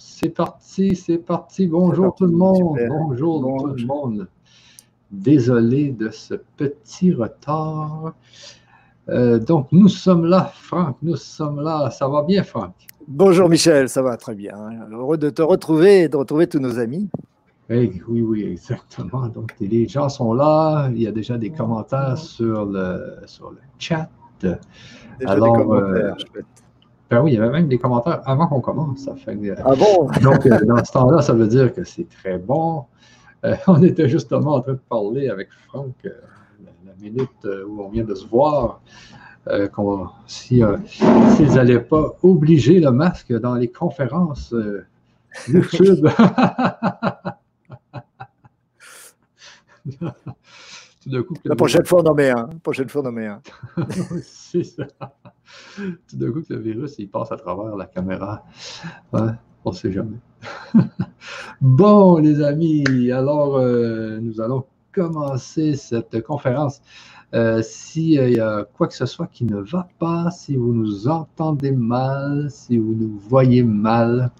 C'est parti, c'est parti. Bonjour tout le monde. Bonjour tout le monde. Désolé de ce petit retard. Euh, donc, nous sommes là, Franck, nous sommes là. Ça va bien, Franck? Bonjour, Michel, ça va très bien. Heureux de te retrouver et de retrouver tous nos amis. Oui, oui, oui, exactement. Donc, les gens sont là. Il y a déjà des commentaires sur le, sur le chat. Déjà Alors, des commentaires, euh, ben oui, il y avait même des commentaires avant qu'on commence. Ça fait, ah bon? donc, euh, dans ce temps-là, ça veut dire que c'est très bon. on était justement en train de parler avec Franck minute euh, où on vient de se voir, euh, si, euh, s'ils n'allaient pas obliger le masque dans les conférences YouTube. Tout d'un coup, la prochaine fois, on en met un. prochaine fois, on en met un. c'est ça. Tout d'un coup, le virus, il passe à travers la caméra. on ne sait jamais. bon, les amis, alors, nous allons commencer cette conférence. Euh, S'il y a quoi que ce soit qui ne va pas, si vous nous entendez mal, si vous nous voyez mal,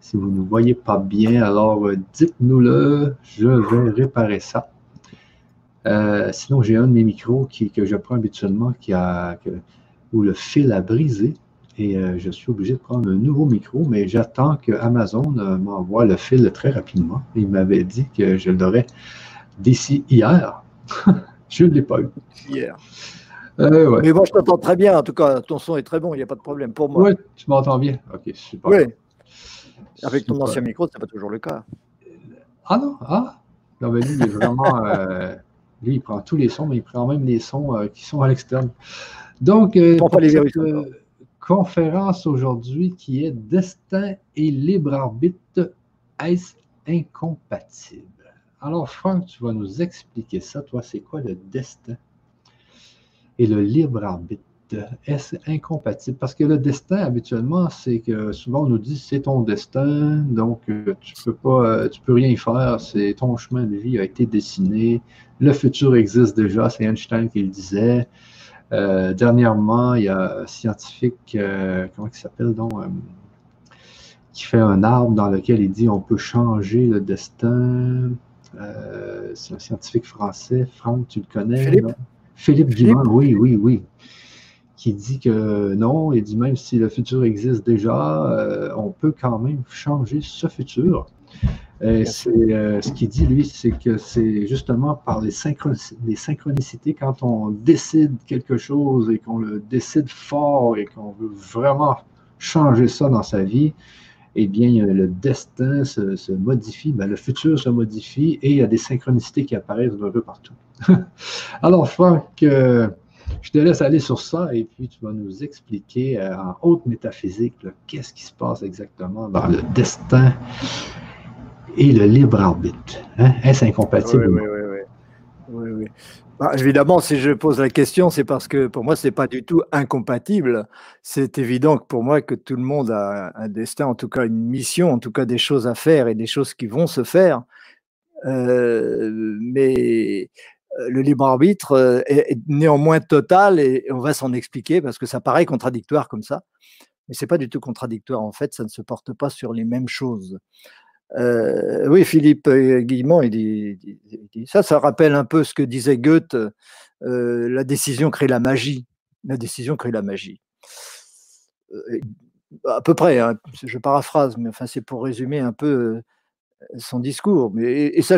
si vous ne nous voyez pas bien, alors euh, dites-nous-le, je vais réparer ça. Euh, sinon, j'ai un de mes micros qui, que je prends habituellement qui a, où le fil a brisé et euh, je suis obligé de prendre un nouveau micro, mais j'attends que Amazon m'envoie le fil très rapidement. Il m'avait dit que je l'aurais d'ici hier. je ne l'ai pas eu. Hier. Euh, Mais moi, je t'entends très bien. En tout cas, ton son est très bon. Il n'y a pas de problème pour moi. Oui, tu m'entends bien. Ok, super. Oui. Avec ton ancien micro, ce n'est pas toujours le cas. Ah non Ah Non, mais lui, il est vraiment. Euh, lui, il prend tous les sons, mais il prend même les sons euh, qui sont à l'externe. Donc, pour les cette, conférence aujourd'hui qui est Destin et libre arbitre, est-ce incompatible? Alors, Franck, tu vas nous expliquer ça. Toi, c'est quoi le destin et le libre arbitre? Est-ce incompatible? Parce que le destin, habituellement, c'est que souvent on nous dit c'est ton destin, donc euh, tu peux pas, euh, tu peux rien y faire, c'est ton chemin de vie a été dessiné, le futur existe déjà, c'est Einstein qui le disait. Euh, dernièrement, il y a un scientifique, comment il s'appelle donc, qui fait un arbre dans lequel il dit on peut changer le destin. Euh, c'est un scientifique français. Franck, tu le connais? Philippe, Philippe? oui, oui, oui. Qui dit que non, il dit même si le futur existe déjà, euh, on peut quand même changer ce futur. Euh, ce qu'il dit, lui, c'est que c'est justement par les, les, synchronicités, quand on décide quelque chose et qu'on le décide fort et qu'on veut vraiment changer ça dans sa vie, eh bien, le destin se, modifie, ben, le futur se modifie et il y a des synchronicités qui apparaissent un peu partout. Alors, Franck, je te laisse aller sur ça et puis tu vas nous expliquer euh, en haute métaphysique qu'est-ce qui se passe exactement dans le destin et le libre arbitre. Hein? Est-ce incompatible? Oui, oui, oui. oui, oui. Bah, évidemment, si je pose la question, c'est parce que pour moi, ce n'est pas du tout incompatible. C'est évident que pour moi, que tout le monde a un destin, en tout cas une mission, en tout cas des choses à faire et des choses qui vont se faire. Euh, mais le libre arbitre euh, est, néanmoins total et on va s'en expliquer parce que ça paraît contradictoire comme ça. Mais ce n'est pas du tout contradictoire. En fait, ça ne se porte pas sur les mêmes choses. Euh, oui, Philippe euh, Guillemont, il ça, ça rappelle un peu ce que disait Goethe, euh, la décision crée la magie. La décision crée la magie. à peu près, hein, je paraphrase, mais c'est pour résumer un peu son discours. Et, ça,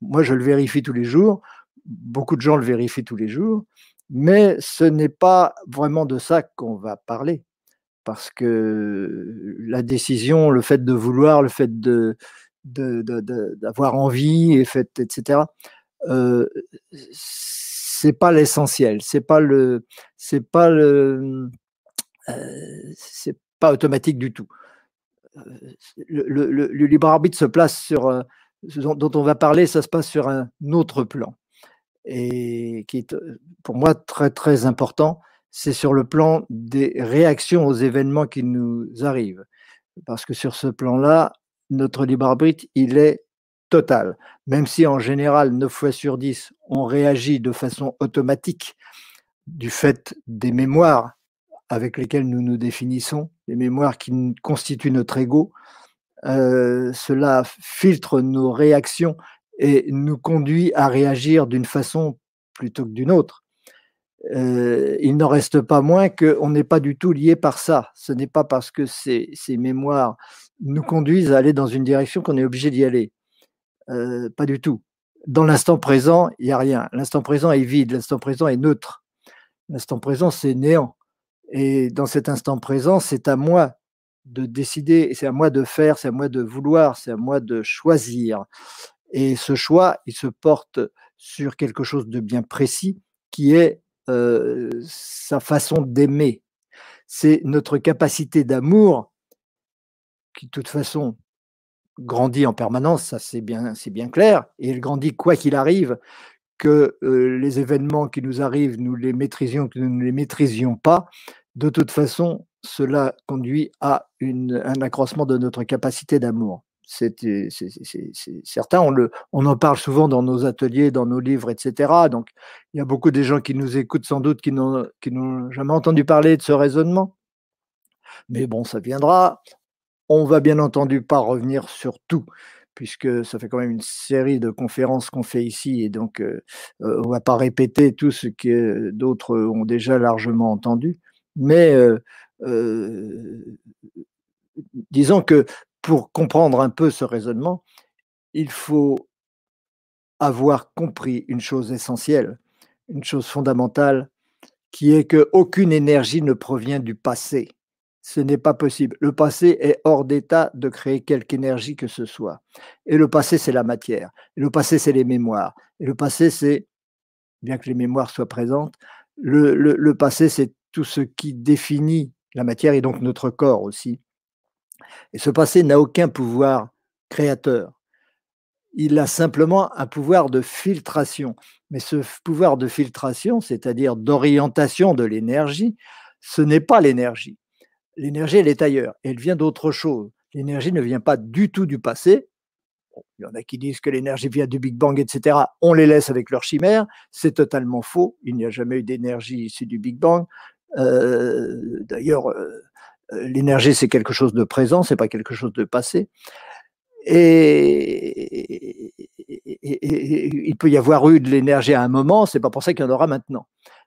moi, je le vérifie tous les jours. Beaucoup de gens le vérifient tous les jours. Mais ce n'est pas vraiment de ça qu'on va parler parce que la décision, le fait de vouloir, le fait d'avoir envie, etc. Euh, c'est pas l'essentiel, c'est pas le, c'est pas le, euh, c'est pas automatique du tout. Le, le, libre arbitre se place sur, euh, dont on va parler, ça se passe sur un autre plan et qui est pour moi très très important c'est sur le plan des réactions aux événements qui nous arrivent. Parce que sur ce plan-là, notre libre arbitre, il est total. Même si en général, 9 fois sur 10, on réagit de façon automatique du fait des mémoires avec lesquelles nous nous définissons, les mémoires qui constituent notre ego, cela filtre nos réactions et nous conduit à réagir d'une façon plutôt que d'une autre. il n'en reste pas moins qu'on n'est pas du tout lié par ça. Ce n'est pas parce que ces, mémoires nous conduisent à aller dans une direction qu'on est obligé d'y aller. pas du tout. Dans l'instant présent, il n'y a rien. L'instant présent est vide, l'instant présent est neutre. L'instant présent, c'est néant. Et dans cet instant présent, c'est à moi de décider, c'est à moi de faire, c'est à moi de vouloir, c'est à moi de choisir. Et ce choix, il se porte sur quelque chose de bien précis qui est euh, sa façon d'aimer. C'est notre capacité d'amour qui, de toute façon, grandit en permanence, ça c'est bien, bien clair, et elle grandit quoi qu'il arrive, que euh, les événements qui nous arrivent, nous les maîtrisions, que nous ne les maîtrisions pas, de toute façon, cela conduit à un accroissement de notre capacité d'amour. C'est certain, on, le, on en parle souvent dans nos ateliers, dans nos livres, etc. Donc, il y a beaucoup de gens qui nous écoutent sans doute qui n'ont jamais entendu parler de ce raisonnement. Mais bon, ça viendra. On va bien entendu pas revenir sur tout, puisque ça fait quand même une série de conférences qu'on fait ici, et donc euh, euh, on va pas répéter tout ce que d'autres ont déjà largement entendu. Mais euh, disons que pour comprendre un peu ce raisonnement, il faut avoir compris une chose essentielle, une chose fondamentale, qui est qu'aucune énergie ne provient du passé. Ce n'est pas possible. Le passé est hors d'état de créer quelque énergie que ce soit. Et le passé, c'est la matière. Et le passé, c'est les mémoires. Et le passé, c'est, bien que les mémoires soient présentes, le, le passé, c'est tout ce qui définit la matière et donc notre corps aussi. Et ce passé n'a aucun pouvoir créateur. Il a simplement un pouvoir de filtration. Mais ce pouvoir de filtration, c'est-à-dire d'orientation de l'énergie, ce n'est pas l'énergie. L'énergie, elle est ailleurs. Elle vient d'autre chose. L'énergie ne vient pas du tout du passé. il y en a qui disent que l'énergie vient du Big Bang, etc. On les laisse avec leur chimère. C'est totalement faux. Il n'y a jamais eu d'énergie issue du Big Bang. Euh, d'ailleurs, euh, l'énergie, c'est quelque chose de présent, c'est pas quelque chose de passé. Et, il peut y avoir eu de l'énergie à un moment, c'est pas pour ça qu'il y en aura maintenant.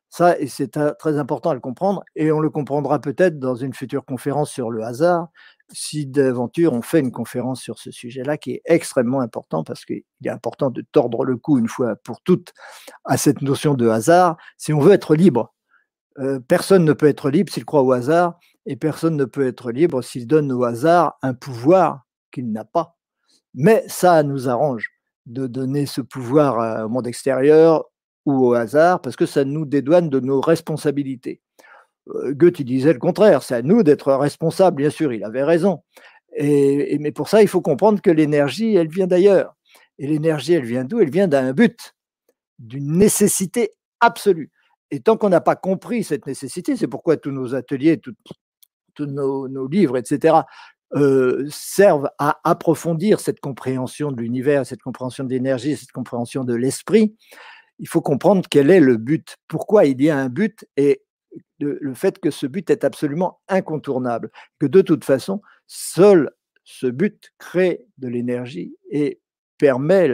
Ça, c'est très important à le comprendre, et on le comprendra peut-être dans une future conférence sur le hasard, si d'aventure on fait une conférence sur ce sujet-là, qui est extrêmement important, parce qu'il est important de tordre le cou une fois pour toutes à cette notion de hasard, si on veut être libre. Euh, personne ne peut être libre s'il croit au hasard, et personne ne peut être libre s'il donne au hasard un pouvoir qu'il n'a pas. Mais ça nous arrange de donner ce pouvoir au monde extérieur ou au hasard, parce que ça nous dédouane de nos responsabilités. Euh, Goethe disait le contraire, c'est à nous d'être responsables, bien sûr, il avait raison. Et, mais pour ça, il faut comprendre que l'énergie, elle vient d'ailleurs. Et l'énergie, elle vient d'où? Elle vient d'un but, d'une nécessité absolue. Et tant qu'on n'a pas compris cette nécessité, c'est pourquoi tous nos ateliers, tous nos, livres, etc., euh, servent à approfondir cette compréhension de l'univers, cette compréhension de l'énergie, cette compréhension de l'esprit. Il faut comprendre quel est le but, pourquoi il y a un but et le fait que ce but est absolument incontournable, que de toute façon, seul ce but crée de l'énergie et permet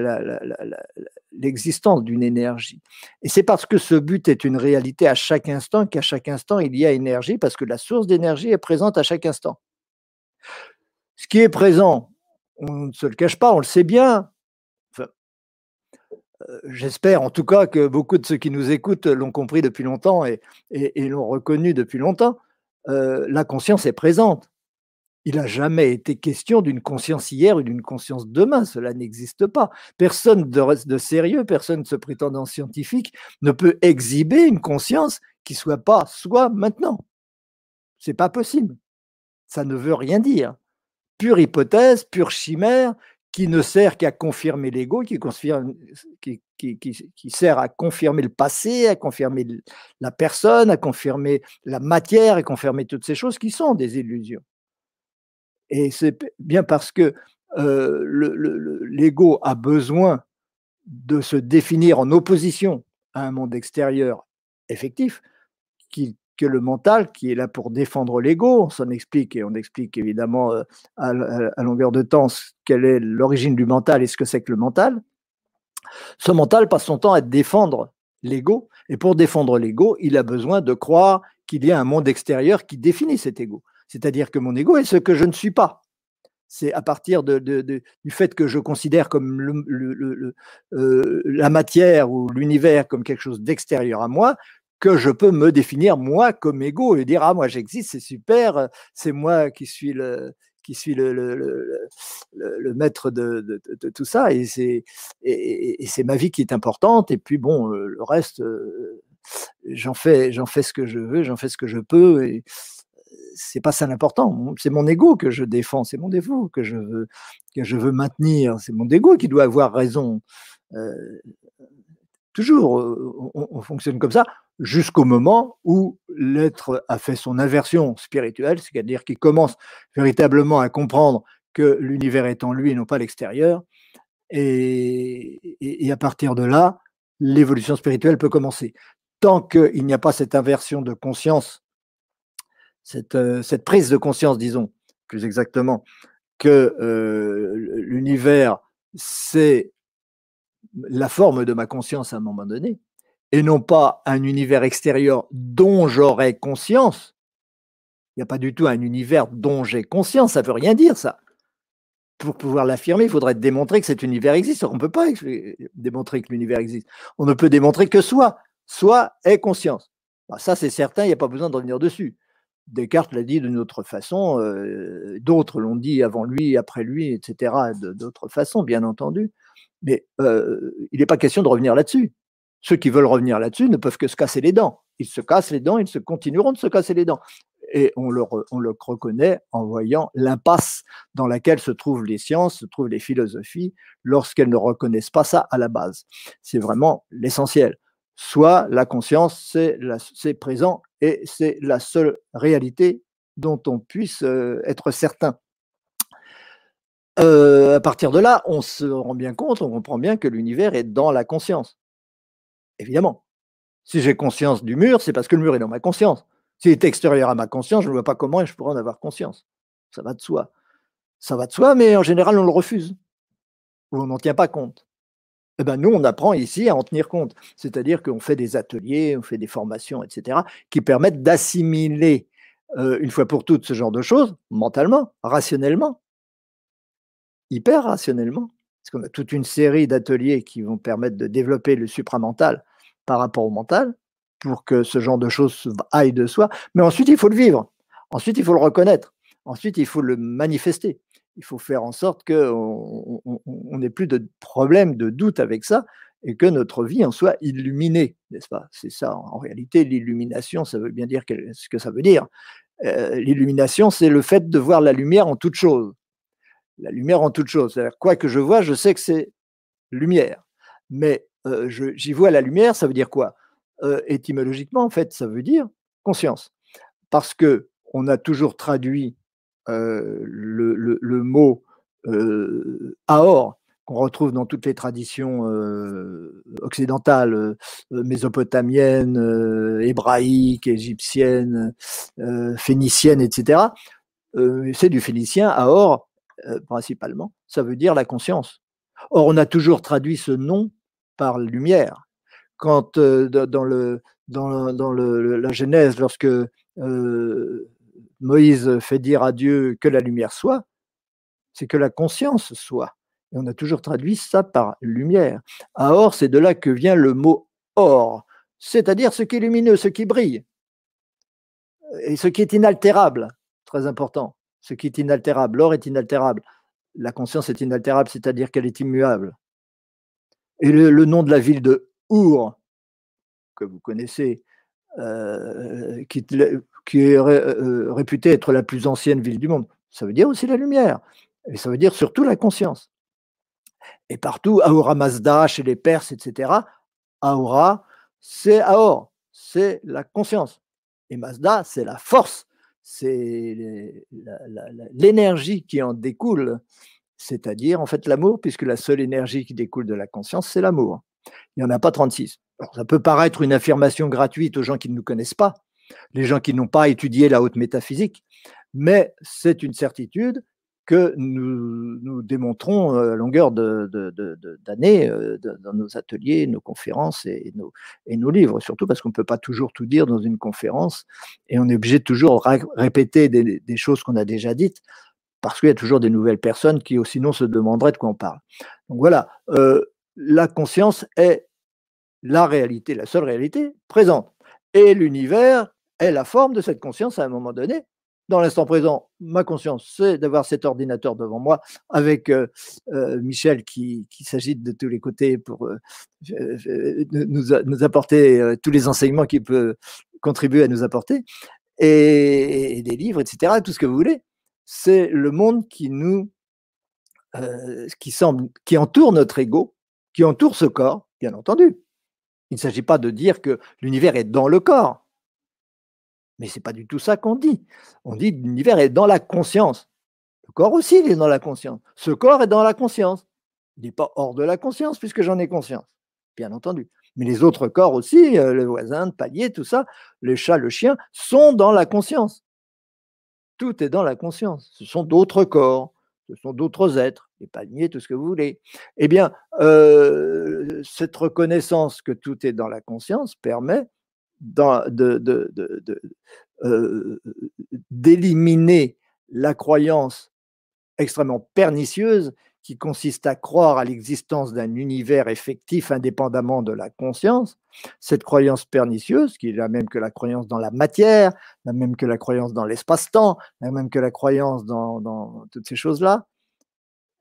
l'existence d'une énergie. Et c'est parce que ce but est une réalité à chaque instant qu'à chaque instant il y a énergie, parce que la source d'énergie est présente à chaque instant. Ce qui est présent, on ne se le cache pas, on le sait bien. Euh, j'espère en tout cas que beaucoup de ceux qui nous écoutent l'ont compris depuis longtemps et, l'ont reconnu depuis longtemps. Euh, la conscience est présente. Il n'a jamais été question d'une conscience hier ou d'une conscience demain. Cela n'existe pas. Personne de, sérieux, personne se prétendant scientifique ne peut exhiber une conscience qui soit pas soi maintenant. C'est pas possible. Ça ne veut rien dire. Pure hypothèse, pure chimère, qui ne sert qu'à confirmer l'ego, qui, sert à confirmer le passé, à confirmer la personne, à confirmer la matière, à confirmer toutes ces choses qui sont des illusions. Et c'est bien parce que l'ego a besoin de se définir en opposition à un monde extérieur effectif que le mental, qui est là pour défendre l'ego, on s'en explique et on explique évidemment à, longueur de temps quelle est l'origine du mental et ce que c'est que le mental. Ce mental passe son temps à défendre l'ego, et pour défendre l'ego, il a besoin de croire qu'il y a un monde extérieur qui définit cet ego. C'est-à-dire que mon ego est ce que je ne suis pas. C'est à partir du fait que je considère comme euh, la matière ou l'univers comme quelque chose d'extérieur à moi que je peux me définir moi comme ego et dire ah moi j'existe c'est super c'est moi qui suis le qui suis le, maître de, tout ça et c'est et, c'est ma vie qui est importante et puis bon le reste j'en fais j'en fais ce que je veux j'en fais ce que je peux c'est pas ça l'important c'est mon ego que je défends c'est mon défaut que je veux que je veux maintenir c'est mon ego qui doit avoir raison toujours on, fonctionne comme ça jusqu'au moment où l'être a fait son inversion spirituelle, c'est-à-dire qu'il commence véritablement à comprendre que l'univers est en lui et non pas l'extérieur. Et, à partir de là, l'évolution spirituelle peut commencer. Tant qu'il n'y a pas cette inversion de conscience, cette, euh, prise de conscience, disons, plus exactement, que l'univers, c'est la forme de ma conscience à un moment donné, et non pas un univers extérieur dont j'aurais conscience. Il n'y a pas du tout un univers dont j'ai conscience, ça ne veut rien dire ça. Pour pouvoir l'affirmer, il faudrait démontrer que cet univers existe. On ne peut pas démontrer que l'univers existe. On ne peut démontrer que soi. Soi est conscience. Bah, ça, c'est certain, il n'y a pas besoin de revenir dessus. Descartes l'a dit d'une autre façon, euh, d'autres l'ont dit avant lui, après lui, etc., d'autres façons, bien entendu. Mais euh, il n'est pas question de revenir là-dessus. Ceux qui veulent revenir là-dessus ne peuvent que se casser les dents. Ils se cassent les dents, ils se continueront de se casser les dents. Et on on le reconnaît en voyant l'impasse dans laquelle se trouvent les sciences, se trouvent les philosophies, lorsqu'elles ne reconnaissent pas ça à la base. C'est vraiment l'essentiel. Soit la conscience, c'est présent et c'est la seule réalité dont on puisse euh, être certain. Euh, à partir de là, on se rend bien compte, on comprend bien que l'univers est dans la conscience. Évidemment. Si j'ai conscience du mur, c'est parce que le mur est dans ma conscience. S'il est extérieur à ma conscience, je ne vois pas comment je pourrais en avoir conscience. Ça va de soi. Ça va de soi, mais en général, on le refuse. Ou on n'en tient pas compte. Eh ben, nous, on apprend ici à en tenir compte. C'est-à-dire qu'on fait des ateliers, on fait des formations, etc., qui permettent d'assimiler euh, une fois pour toutes ce genre de choses, mentalement, rationnellement, hyper rationnellement parce qu'on a toute une série d'ateliers qui vont permettre de développer le supramental par rapport au mental, pour que ce genre de choses aille de soi. Mais ensuite, il faut le vivre. Ensuite, il faut le reconnaître. Ensuite, il faut le manifester. Il faut faire en sorte qu'on n'ait plus de problème, de doute avec ça, et que notre vie en soit illuminée, n'est-ce pas? C'est ça, en réalité, l'illumination, ça veut bien dire ce que ça veut dire. Euh, l'illumination, c'est le fait de voir la lumière en toute chose la lumière en toute chose. Quoi que je vois, je sais que c'est lumière. Mais euh, j'y vois la lumière, ça veut dire quoi? Euh, Étymologiquement, en fait, ça veut dire conscience. Parce que on a toujours traduit euh, le, mot aor, qu'on retrouve dans toutes les traditions occidentales, mésopotamiennes, hébraïques, égyptiennes, phéniciennes, etc. c'est du phénicien, aor, euh, principalement, ça veut dire la conscience. Or, on a toujours traduit ce nom par lumière. Quand euh, dans, le, dans, dans le, la Genèse, lorsque euh, Moïse fait dire à Dieu que la lumière soit, c'est que la conscience soit. Et on a toujours traduit ça par lumière. Or, c'est de là que vient le mot or, c'est-à-dire ce qui est lumineux, ce qui brille, et ce qui est inaltérable, très important ce qui est inaltérable. L'or est inaltérable. La conscience est inaltérable, c'est-à-dire qu'elle est immuable. Et le, nom de la ville de Our, que vous connaissez, euh, qui, est euh, réputée être la plus ancienne ville du monde, ça veut dire aussi la lumière. Et ça veut dire surtout la conscience. Et partout, Ahura Mazda, chez les Perses, etc., Ahura, c'est Aor, c'est la conscience. Et Mazda, c'est la force c'est l'énergie qui en découle, c'est-à-dire en fait l'amour, puisque la seule énergie qui découle de la conscience, c'est l'amour. Il n'y en a pas 36. ça peut paraître une affirmation gratuite aux gens qui ne nous connaissent pas, les gens qui n'ont pas étudié la haute métaphysique, mais c'est une certitude que nous, démontrons à longueur d'années de, dans nos ateliers, nos conférences et nos, et nos livres, surtout parce qu'on ne peut pas toujours tout dire dans une conférence et on est obligé de toujours répéter des, choses qu'on a déjà dites parce qu'il y a toujours des nouvelles personnes qui sinon se demanderaient de quoi on parle. Donc voilà, euh, la conscience est la réalité, la seule réalité présente. Et l'univers la forme de cette conscience à un moment donné, dans l'instant présent, ma conscience, c'est d'avoir cet ordinateur devant moi avec euh, euh, Michel qui, s'agite de tous les côtés pour euh, nous, apporter tous les enseignements qu'il peut contribuer à nous apporter, et, des livres, etc., tout ce que vous voulez. C'est le monde qui nous, qui semble, qui entoure notre ego, qui entoure ce corps, bien entendu. Il ne s'agit pas de dire que l'univers est dans le corps. Mais ce n'est pas du tout ça qu'on dit. On dit l'univers est dans la conscience. Le corps aussi, il est dans la conscience. Ce corps est dans la conscience. Il n'est pas hors de la conscience puisque j'en ai conscience, bien entendu. Mais les autres corps aussi, euh, le voisin, le palier, tout ça, le chat, le chien, sont dans la conscience. Tout est dans la conscience. Ce sont d'autres corps, ce sont d'autres êtres, les palmiers, tout ce que vous voulez. Eh bien, euh, cette reconnaissance que tout est dans la conscience permet d'éliminer la croyance extrêmement pernicieuse qui consiste à croire à l'existence d'un univers effectif indépendamment de la conscience, cette croyance pernicieuse, qui est la même que la croyance dans la matière, la même que la croyance dans l'espace-temps, la même que la croyance dans, toutes ces choses-là,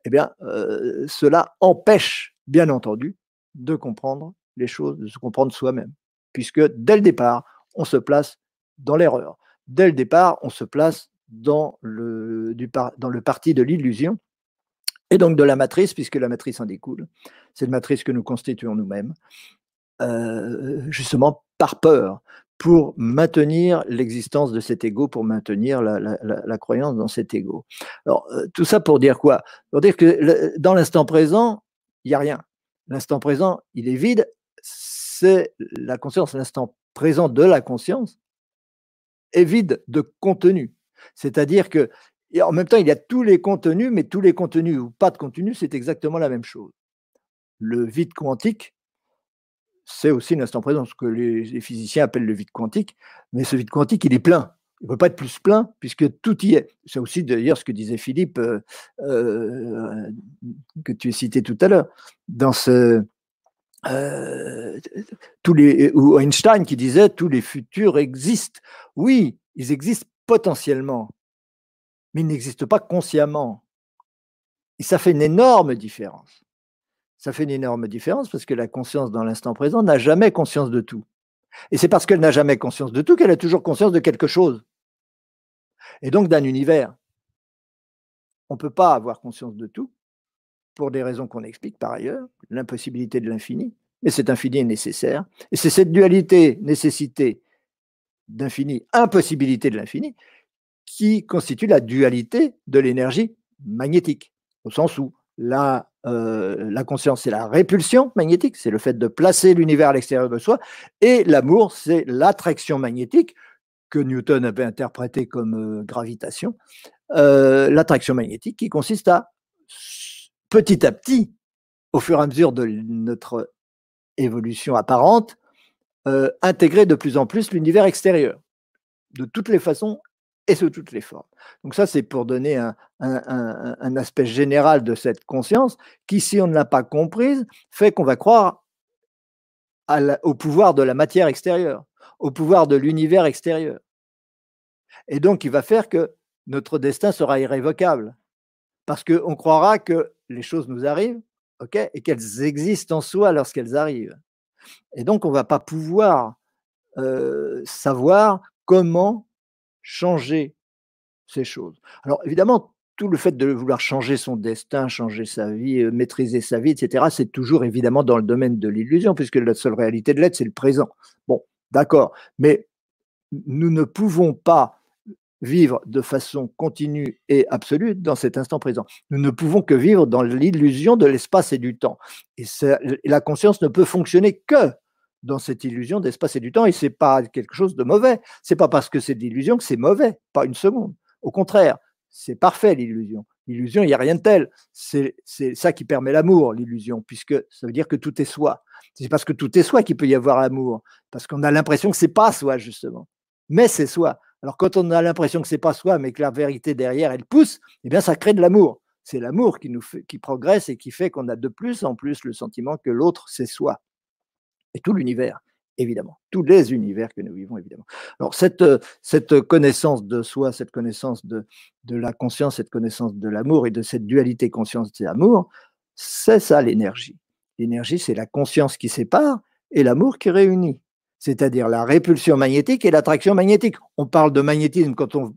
eh bien, euh, cela empêche, bien entendu, de comprendre les choses, de se comprendre soi-même puisque dès le départ, on se place dans l'erreur. Dès le départ, on se place dans le, parti de l'illusion et donc de la matrice, puisque la matrice en découle. C'est une matrice que nous constituons nous-mêmes, euh, justement par peur, pour maintenir l'existence de cet ego, pour maintenir la, croyance dans cet ego. Alors, euh, tout ça pour dire quoi? Pour dire que dans l'instant présent, il n'y a rien. L'instant présent, il est vide, c'est la conscience, l'instant présent de la conscience, est vide de contenu. C'est-à-dire que, en même temps, il y a tous les contenus, mais tous les contenus ou pas de contenu, c'est exactement la même chose. Le vide quantique, c'est aussi l'instant présent, ce que les, physiciens appellent le vide quantique, mais ce vide quantique, il est plein. Il ne peut pas être plus plein puisque tout y est. C'est aussi d'ailleurs ce que disait Philippe, euh, euh, que tu as cité tout à l'heure. Dans ce, euh, tous les, ou Einstein qui disait tous les futurs existent. Oui, ils existent potentiellement, mais ils n'existent pas consciemment. Et ça fait une énorme différence. Ça fait une énorme différence parce que la conscience dans l'instant présent n'a jamais conscience de tout. Et c'est parce qu'elle n'a jamais conscience de tout qu'elle a toujours conscience de quelque chose. Et donc d'un univers. On ne peut pas avoir conscience de tout, pour des raisons qu'on explique par ailleurs, l'impossibilité de l'infini, mais cet infini est nécessaire. Et c'est cette dualité, nécessité d'infini, impossibilité de l'infini, qui constitue la dualité de l'énergie magnétique, au sens où la, euh, conscience, c'est la répulsion magnétique, c'est le fait de placer l'univers à l'extérieur de soi, et l'amour, c'est l'attraction magnétique, que Newton avait interprété comme euh, gravitation, euh, l'attraction magnétique qui consiste à petit à petit, au fur et à mesure de notre évolution apparente, euh, intégrer de plus en plus l'univers extérieur, de toutes les façons et sous toutes les formes. Donc ça, c'est pour donner un, aspect général de cette conscience qui, si on ne l'a pas comprise, fait qu'on va croire au pouvoir de la matière extérieure, au pouvoir de l'univers extérieur. Et donc, il va faire que notre destin sera irrévocable, parce qu'on croira que les choses nous arrivent, et qu'elles existent en soi lorsqu'elles arrivent. Et donc, on ne va pas pouvoir savoir comment changer ces choses. Alors, évidemment, tout le fait de vouloir changer son destin, changer sa vie, maîtriser sa vie, etc., c'est toujours évidemment dans le domaine de l'illusion, puisque la seule réalité de l'être, c'est le présent. Bon, d'accord, mais nous ne pouvons pas vivre de façon continue et absolue dans cet instant présent. Nous ne pouvons que vivre dans l'illusion de l'espace et du temps. Et la conscience ne peut fonctionner que dans cette illusion d'espace et du temps, et c'est pas quelque chose de mauvais. C'est pas parce que c'est de l'illusion que c'est mauvais, pas une seconde. Au contraire, c'est parfait l'illusion. L'illusion, il n'y a rien de tel. C'est ça qui permet l'amour, l'illusion, puisque ça veut dire que tout est soi. C'est parce que tout est soi qu'il peut y avoir l'amour, parce qu'on a l'impression que c'est pas soi justement, mais c'est soi. Alors quand on a l'impression que c'est pas soi, mais que la vérité derrière elle pousse, eh bien ça crée de l'amour. C'est l'amour qui nous fait, progresse et qui fait qu'on a de plus en plus le sentiment que l'autre c'est soi et tout l'univers évidemment, tous les univers que nous vivons, évidemment. Alors, cette, cette connaissance de soi, cette connaissance de, de la conscience, cette connaissance de l'amour et de cette dualité conscience et amour, c'est ça l'énergie. L'énergie, c'est la conscience qui sépare et l'amour qui réunit, c'est-à-dire la répulsion magnétique et l'attraction magnétique. On parle de magnétisme quand on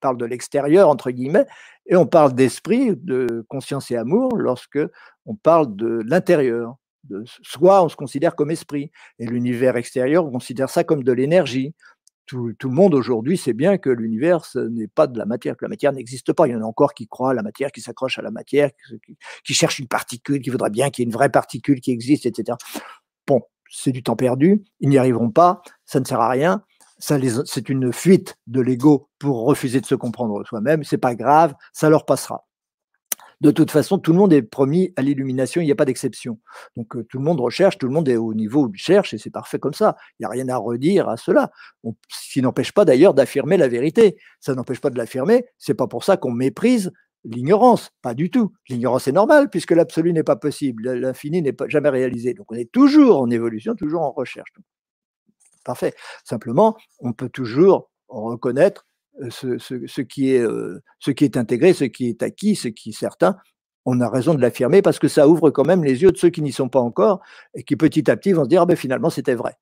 parle de l'extérieur, entre guillemets, et on parle d'esprit, de conscience et amour lorsque on parle de l'intérieur. De soi, on se considère comme esprit, et l'univers extérieur, on considère ça comme de l'énergie. Tout, le monde aujourd'hui sait bien que l'univers n'est pas de la matière, que la matière n'existe pas. Il y en a encore qui croient à la matière, qui s'accrochent à la matière, qui, qui cherchent une particule, qui voudraient bien qu'il y ait une vraie particule qui existe, etc. C'est du temps perdu, ils n'y arriveront pas, ça ne sert à rien. C'est une fuite de l'ego pour refuser de se comprendre soi-même. C'est pas grave, ça leur passera de toute façon, tout le monde est promis à l'illumination, il n'y a pas d'exception. Donc euh, tout le monde recherche, tout le monde est au niveau où il cherche, et c'est parfait comme ça. Il n'y a rien à redire à cela. ce qui n'empêche pas d'ailleurs d'affirmer la vérité. Ça n'empêche pas de l'affirmer, c'est pas pour ça qu'on méprise l'ignorance, pas du tout. L'ignorance est normale puisque l'absolu n'est pas possible, l'infini n'est jamais réalisé. Donc on est toujours en évolution, toujours en recherche. Parfait. Simplement, on peut toujours reconnaître qui est, ce qui est intégré, ce qui est acquis, ce qui est certain, on a raison de l'affirmer parce que ça ouvre quand même les yeux de ceux qui n'y sont pas encore et qui petit à petit vont se dire ah ben, finalement c'était vrai.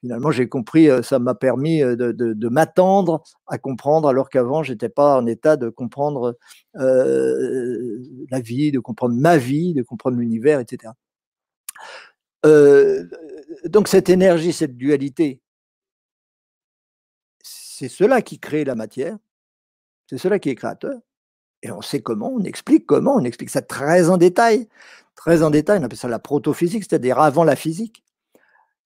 Finalement j'ai compris, ça m'a permis de, m'attendre à comprendre alors qu'avant j'étais pas en état de comprendre la vie, de comprendre ma vie, de comprendre l'univers, etc. donc cette énergie, cette dualité, c'est cela qui crée la matière, c'est cela qui est créateur. Et on sait comment, on explique comment, on explique ça très en détail, très en détail, on appelle ça la protophysique, c'est-à-dire avant la physique.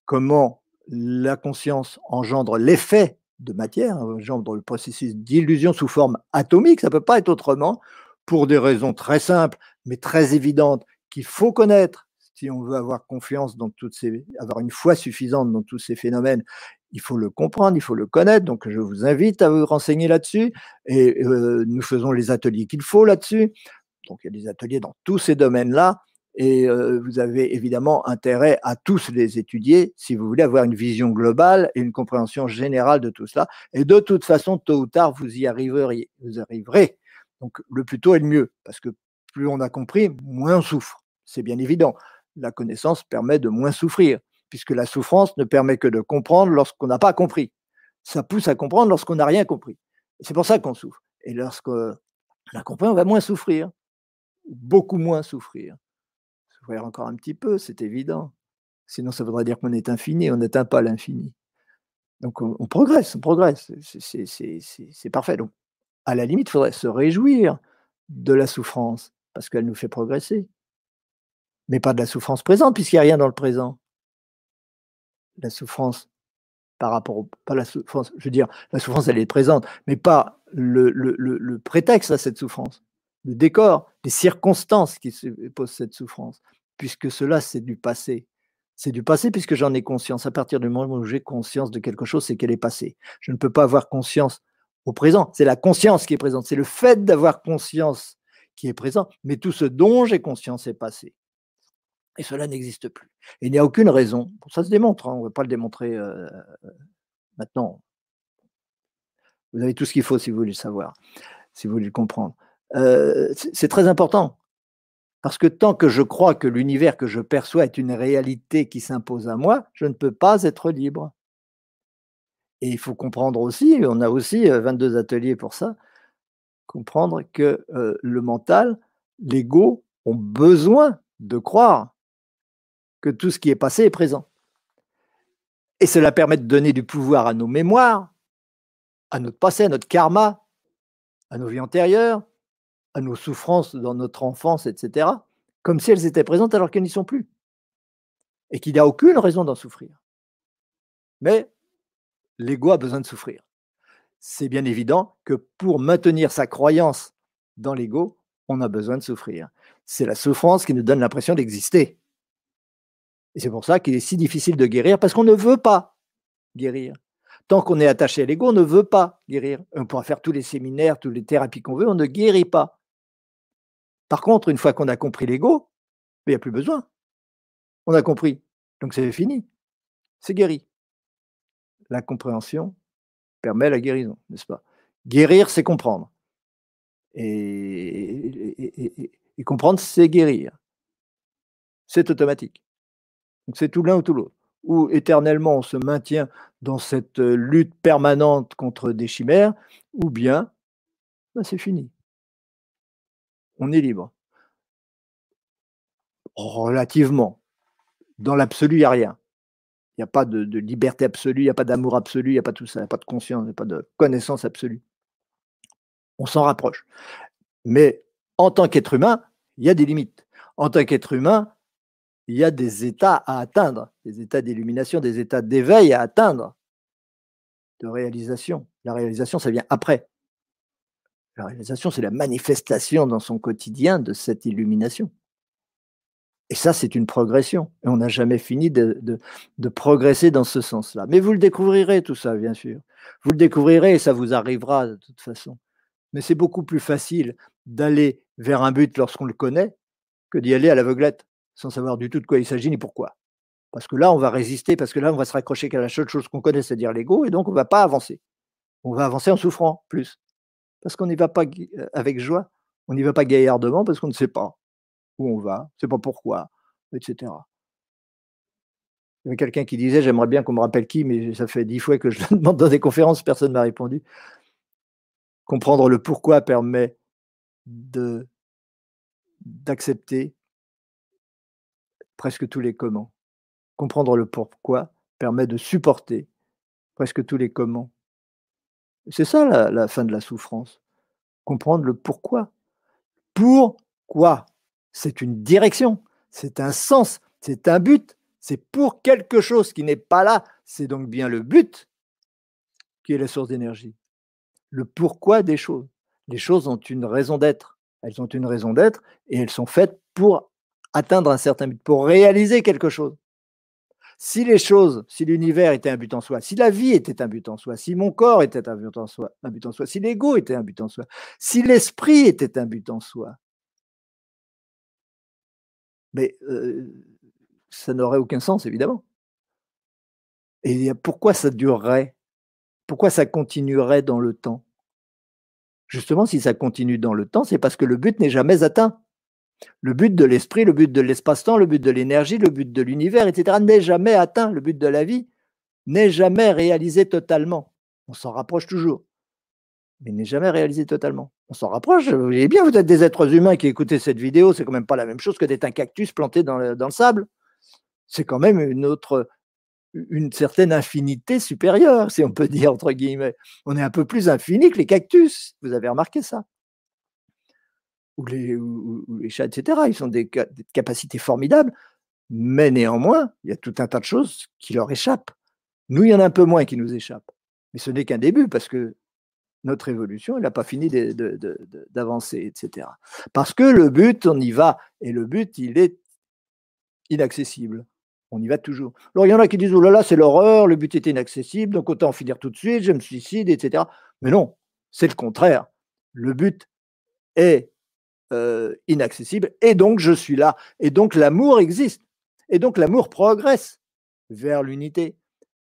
Comment la conscience engendre l'effet de matière, engendre le processus d'illusion sous forme atomique, ça ne peut pas être autrement, pour des raisons très simples, mais très évidentes, qu'il faut connaître si on veut avoir confiance dans toutes ces, avoir une foi suffisante dans tous ces phénomènes il faut le comprendre, il faut le connaître. Donc, je vous invite à vous renseigner là-dessus et euh, nous faisons les ateliers qu'il faut là-dessus. Donc, il y a des ateliers dans tous ces domaines-là et euh, vous avez évidemment intérêt à tous les étudier si vous voulez avoir une vision globale et une compréhension générale de tout cela. Et de toute façon, tôt ou tard, vous y arriverez. Donc, le plus tôt est le mieux parce que plus on a compris, moins on souffre. C'est bien évident. La connaissance permet de moins souffrir puisque la souffrance ne permet que de comprendre lorsqu'on n'a pas compris. Ça pousse à comprendre lorsqu'on n'a rien compris. C'est pour ça qu'on souffre. Et lorsqu'on a compris, on va moins souffrir, beaucoup moins souffrir. Souffrir encore un petit peu, c'est évident. Sinon, ça voudrait dire qu'on est infini, on n'atteint pas l'infini. Donc, on, progresse, on progresse. C'est parfait. Donc, à la limite, il faudrait se réjouir de la souffrance, parce qu'elle nous fait progresser. Mais pas de la souffrance présente, puisqu'il n'y a rien dans le présent la souffrance par rapport au, pas la souffrance, je veux dire, la souffrance elle est présente, mais pas le, le, prétexte à cette souffrance, le décor, les circonstances qui posent cette souffrance, puisque cela c'est du passé. C'est du passé puisque j'en ai conscience. À partir du moment où j'ai conscience de quelque chose, c'est qu'elle est passée. Je ne peux pas avoir conscience au présent. C'est la conscience qui est présente. C'est le fait d'avoir conscience qui est présent. Mais tout ce dont j'ai conscience est passé et cela n'existe plus. Il n'y a aucune raison, ça se démontre, hein, on ne va pas le démontrer euh, maintenant. Vous avez tout ce qu'il faut si vous voulez le savoir, si vous voulez le comprendre. Euh, c'est très important, parce que tant que je crois que l'univers que je perçois est une réalité qui s'impose à moi, je ne peux pas être libre. Et il faut comprendre aussi, on a aussi 22 euh, ateliers pour ça, comprendre que le mental, l'ego ont besoin de croire que tout ce qui est passé est présent. Et cela permet de donner du pouvoir à nos mémoires, à notre passé, à notre karma, à nos vies antérieures, à nos souffrances dans notre enfance, etc., comme si elles étaient présentes alors qu'elles n'y sont plus. Et qu'il n'y a aucune raison d'en souffrir. Mais l'ego a besoin de souffrir. C'est bien évident que pour maintenir sa croyance dans l'ego, on a besoin de souffrir. C'est la souffrance qui nous donne l'impression d'exister. Et c'est pour ça qu'il est si difficile de guérir, parce qu'on ne veut pas guérir. Tant qu'on est attaché à l'ego, on ne veut pas guérir. On pourra faire tous les séminaires, toutes les thérapies qu'on veut, on ne guérit pas. Par contre, une fois qu'on a compris l'ego, il n'y a plus besoin. On a compris. Donc c'est fini. C'est guéri. La compréhension permet la guérison, n'est-ce pas? Guérir, c'est comprendre. Et, et comprendre, c'est guérir. C'est automatique. Donc c'est tout l'un ou tout l'autre. Ou éternellement on se maintient dans cette lutte permanente contre des chimères, ou bien ben, c'est fini. On est libre. Relativement. Dans l'absolu, il n'y a rien. Il n'y a pas de, liberté absolue, il n'y a pas d'amour absolu, il n'y a pas tout ça, il n'y a pas de conscience, il n'y a pas de connaissance absolue. On s'en rapproche. Mais en tant qu'être humain, il y a des limites. En tant qu'être humain, il y a des états à atteindre, des états d'illumination, des états d'éveil à atteindre, de réalisation. La réalisation, ça vient après. La réalisation, c'est la manifestation dans son quotidien de cette illumination. Et ça, c'est une progression. Et on n'a jamais fini de, progresser dans ce sens-là. Mais vous le découvrirez, tout ça, bien sûr. Vous le découvrirez et ça vous arrivera de toute façon. Mais c'est beaucoup plus facile d'aller vers un but lorsqu'on le connaît que d'y aller à l'aveuglette sans savoir du tout de quoi il s'agit ni pourquoi. Parce que là, on va résister, parce que là, on va se raccrocher qu'à la seule chose qu'on connaît, c'est-à-dire l'ego, et donc on ne va pas avancer. On va avancer en souffrant plus. Parce qu'on n'y va pas euh, avec joie, on n'y va pas gaillardement, parce qu'on ne sait pas où on va, on ne sait pas pourquoi, etc. Il y avait quelqu'un qui disait, j'aimerais bien qu'on me rappelle qui, mais ça fait dix fois que je le demande dans des conférences, personne ne m'a répondu. Comprendre le pourquoi permet d'accepter presque tous les comment. Comprendre le pourquoi permet de supporter presque tous les comment. C'est ça la, fin de la souffrance. Comprendre le pourquoi. Pourquoi? C'est une direction, c'est un sens, c'est un but, c'est pour quelque chose qui n'est pas là. C'est donc bien le but qui est la source d'énergie. Le pourquoi des choses. Les choses ont une raison d'être. Elles ont une raison d'être et elles sont faites pour atteindre un certain but, pour réaliser quelque chose. Si les choses, si l'univers était un but en soi, si la vie était un but en soi, si mon corps était un but en soi, si l'ego était un but en soi, si l'esprit était un but en soi, mais euh, ça n'aurait aucun sens, évidemment. Et pourquoi ça durerait? Pourquoi ça continuerait dans le temps? Justement, si ça continue dans le temps, c'est parce que le but n'est jamais atteint. Le but de l'esprit, le but de l'espace-temps, le but de l'énergie, le but de l'univers, etc., n'est jamais atteint. Le but de la vie n'est jamais réalisé totalement. On s'en rapproche toujours, mais n'est jamais réalisé totalement. On s'en rapproche. Vous voyez bien, vous êtes des êtres humains qui écoutez cette vidéo, c'est quand même pas la même chose que d'être un cactus planté dans le, sable. C'est quand même une autre, une certaine infinité supérieure, si on peut dire, entre guillemets. On est un peu plus infini que les cactus. Vous avez remarqué ça ou les, chats, etc. Ils ont des, capacités formidables, mais néanmoins, il y a tout un tas de choses qui leur échappent. Nous, il y en a un peu moins qui nous échappent. Mais ce n'est qu'un début, parce que notre évolution, elle n'a pas fini d'avancer, etc. Parce que le but, on y va, et le but, il est inaccessible. On y va toujours. Alors, il y en a qui disent, oh là là, c'est l'horreur, le but est inaccessible, donc autant en finir tout de suite, je me suicide, etc. Mais non, c'est le contraire. Le but est euh, inaccessible, et donc je suis là, et donc l'amour existe, et donc l'amour progresse vers l'unité,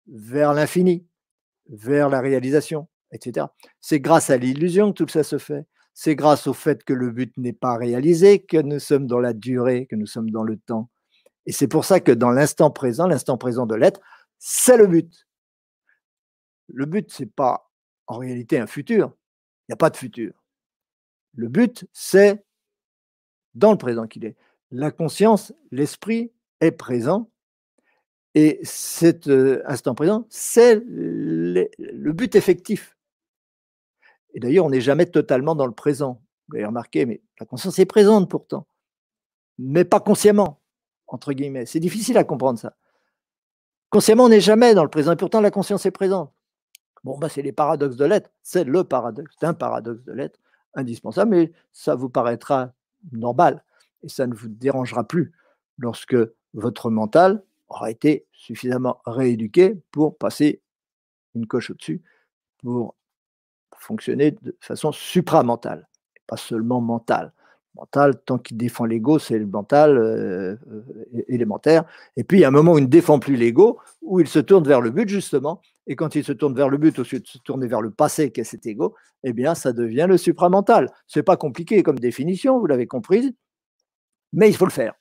vers l'infini, vers la réalisation, etc. C'est grâce à l'illusion que tout ça se fait. C'est grâce au fait que le but n'est pas réalisé que nous sommes dans la durée, que nous sommes dans le temps. Et c'est pour ça que dans l'instant présent, l'instant présent de l'être, c'est le but. Le but, c'est pas en réalité un futur. Il n'y a pas de futur. Le but, c'est dans le présent qu'il est. La conscience, l'esprit est présent et cet euh, instant présent, c'est le, but effectif. Et d'ailleurs, on n'est jamais totalement dans le présent. Vous avez remarqué, mais la conscience est présente pourtant, mais pas consciemment, entre guillemets. C'est difficile à comprendre ça. Consciemment, on n'est jamais dans le présent, et pourtant la conscience est présente. Bon, bah, c'est les paradoxes de l'être, c'est le paradoxe, c'est un paradoxe de l'être indispensable, mais ça vous paraîtra normal et ça ne vous dérangera plus lorsque votre mental aura été suffisamment rééduqué pour passer une coche au-dessus, pour fonctionner de façon supramentale, pas seulement mentale mental, tant qu'il défend l'ego, c'est le mental euh, euh, élémentaire. Et puis, il y a un moment où il ne défend plus l'ego, où il se tourne vers le but, justement. Et quand il se tourne vers le but, au lieu de se tourner vers le passé, qu'est cet ego, eh bien, ça devient le supramental. Ce n'est pas compliqué comme définition, vous l'avez comprise, mais il faut le faire.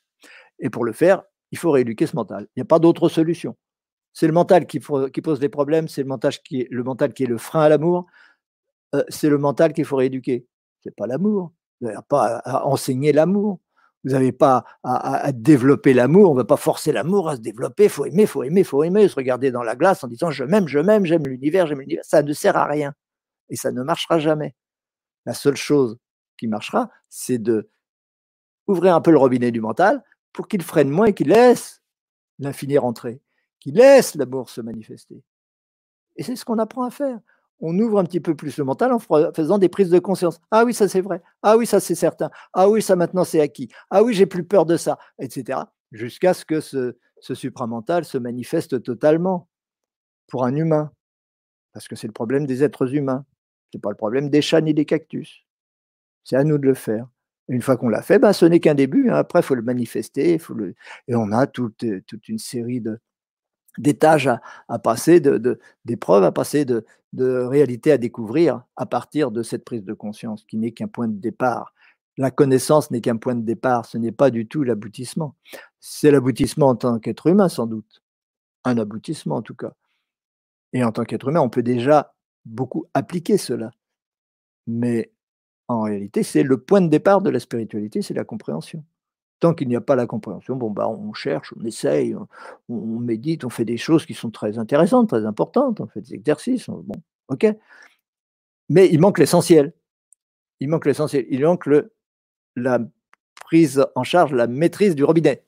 Et pour le faire, il faut rééduquer ce mental. Il n'y a pas d'autre solution. C'est le mental qui, pose des problèmes, c'est le mental qui est le, qui est frein à l'amour, euh, c'est le mental qu'il faut rééduquer. Ce n'est pas l'amour, vous n'avez pas à, enseigner l'amour. Vous n'avez pas à, développer l'amour. On ne va pas forcer l'amour à se développer. Il faut aimer, il faut aimer, il faut aimer. Se regarder dans la glace en disant je m'aime, je m'aime, j'aime l'univers, j'aime l'univers. Ça ne sert à rien. Et ça ne marchera jamais. La seule chose qui marchera, c'est de ouvrir un peu le robinet du mental pour qu'il freine moins et qu'il laisse l'infini rentrer, qu'il laisse l'amour se manifester. Et c'est ce qu'on apprend à faire on ouvre un petit peu plus le mental en faisant des prises de conscience. Ah oui, ça c'est vrai. Ah oui, ça c'est certain. Ah oui, ça maintenant c'est acquis. Ah oui, j'ai plus peur de ça, etc. Jusqu'à ce que ce, supramental se manifeste totalement pour un humain. Parce que c'est le problème des êtres humains. Ce n'est pas le problème des chats ni des cactus. C'est à nous de le faire. une fois qu'on l'a fait, ben, ce n'est qu'un début. Hein. Après, il faut le manifester. Et on a toute une série de, d'étages à, à, passer, de, à passer, de, de réalités à découvrir à partir de cette prise de conscience qui n'est qu'un point de départ. La connaissance n'est qu'un point de départ, ce n'est pas du tout l'aboutissement. C'est l'aboutissement en tant qu'être humain, sans doute. Un aboutissement, en tout cas. Et en tant qu'être humain, on peut déjà beaucoup appliquer cela. Mais en réalité, c'est le point de départ de la spiritualité, c'est la compréhension. Qu'il n'y a pas la compréhension, bon, bah, on cherche, on essaye, on, médite, on fait des choses qui sont très intéressantes, très importantes, on fait des exercices, bon, ok. Mais il manque l'essentiel. Il manque l'essentiel. Il manque la prise en charge, la maîtrise du robinet.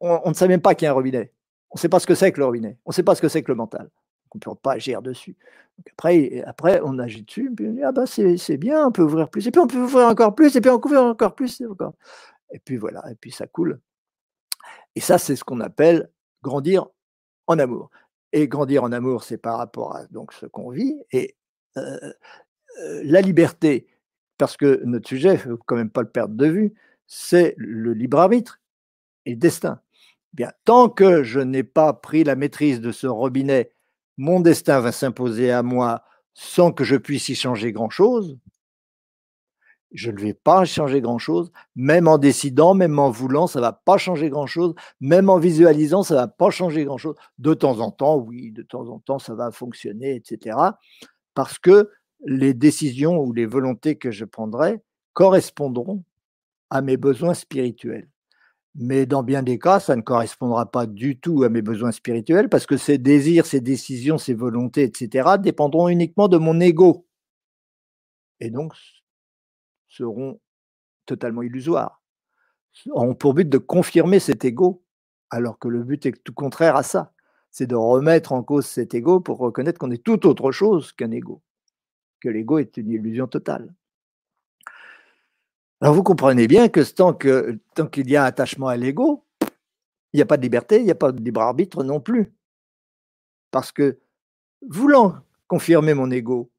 On, ne sait même pas qu'il y a un robinet. On ne sait pas ce que c'est que le robinet. On ne sait pas ce que c'est que le mental. On ne peut pas agir dessus. après, après, on agit dessus, puis on dit, ah bah c'est bien, on peut ouvrir plus, et puis on peut ouvrir encore plus, et puis on ouvrir encore plus, et puis voilà, et puis ça coule. Et ça, c'est ce qu'on appelle grandir en amour. Et grandir en amour, c'est par rapport à donc, ce qu'on vit. Et euh, euh, la liberté, parce que notre sujet, il ne faut quand même pas le perdre de vue, c'est le libre arbitre et le destin. Bien, tant que je n'ai pas pris la maîtrise de ce robinet mon destin va s'imposer à moi sans que je puisse y changer grand-chose, je ne vais pas changer grand-chose, même en décidant, même en voulant, ça ne va pas changer grand-chose, même en visualisant, ça ne va pas changer grand-chose. De temps en temps, oui, de temps en temps, ça va fonctionner, etc. Parce que les décisions ou les volontés que je prendrai correspondront à mes besoins spirituels. Mais dans bien des cas, ça ne correspondra pas du tout à mes besoins spirituels parce que ces désirs, ces décisions, ces volontés, etc., dépendront uniquement de mon ego. Et donc seront totalement illusoires. Ont pour but de confirmer cet ego, alors que le but est tout contraire à ça. C'est de remettre en cause cet ego pour reconnaître qu'on est tout autre chose qu'un ego, que l'ego est une illusion totale. Alors vous comprenez bien que tant qu'il y a attachement à l'ego, il n'y a pas de liberté, il n'y a pas de libre arbitre non plus. Parce que voulant confirmer mon ego,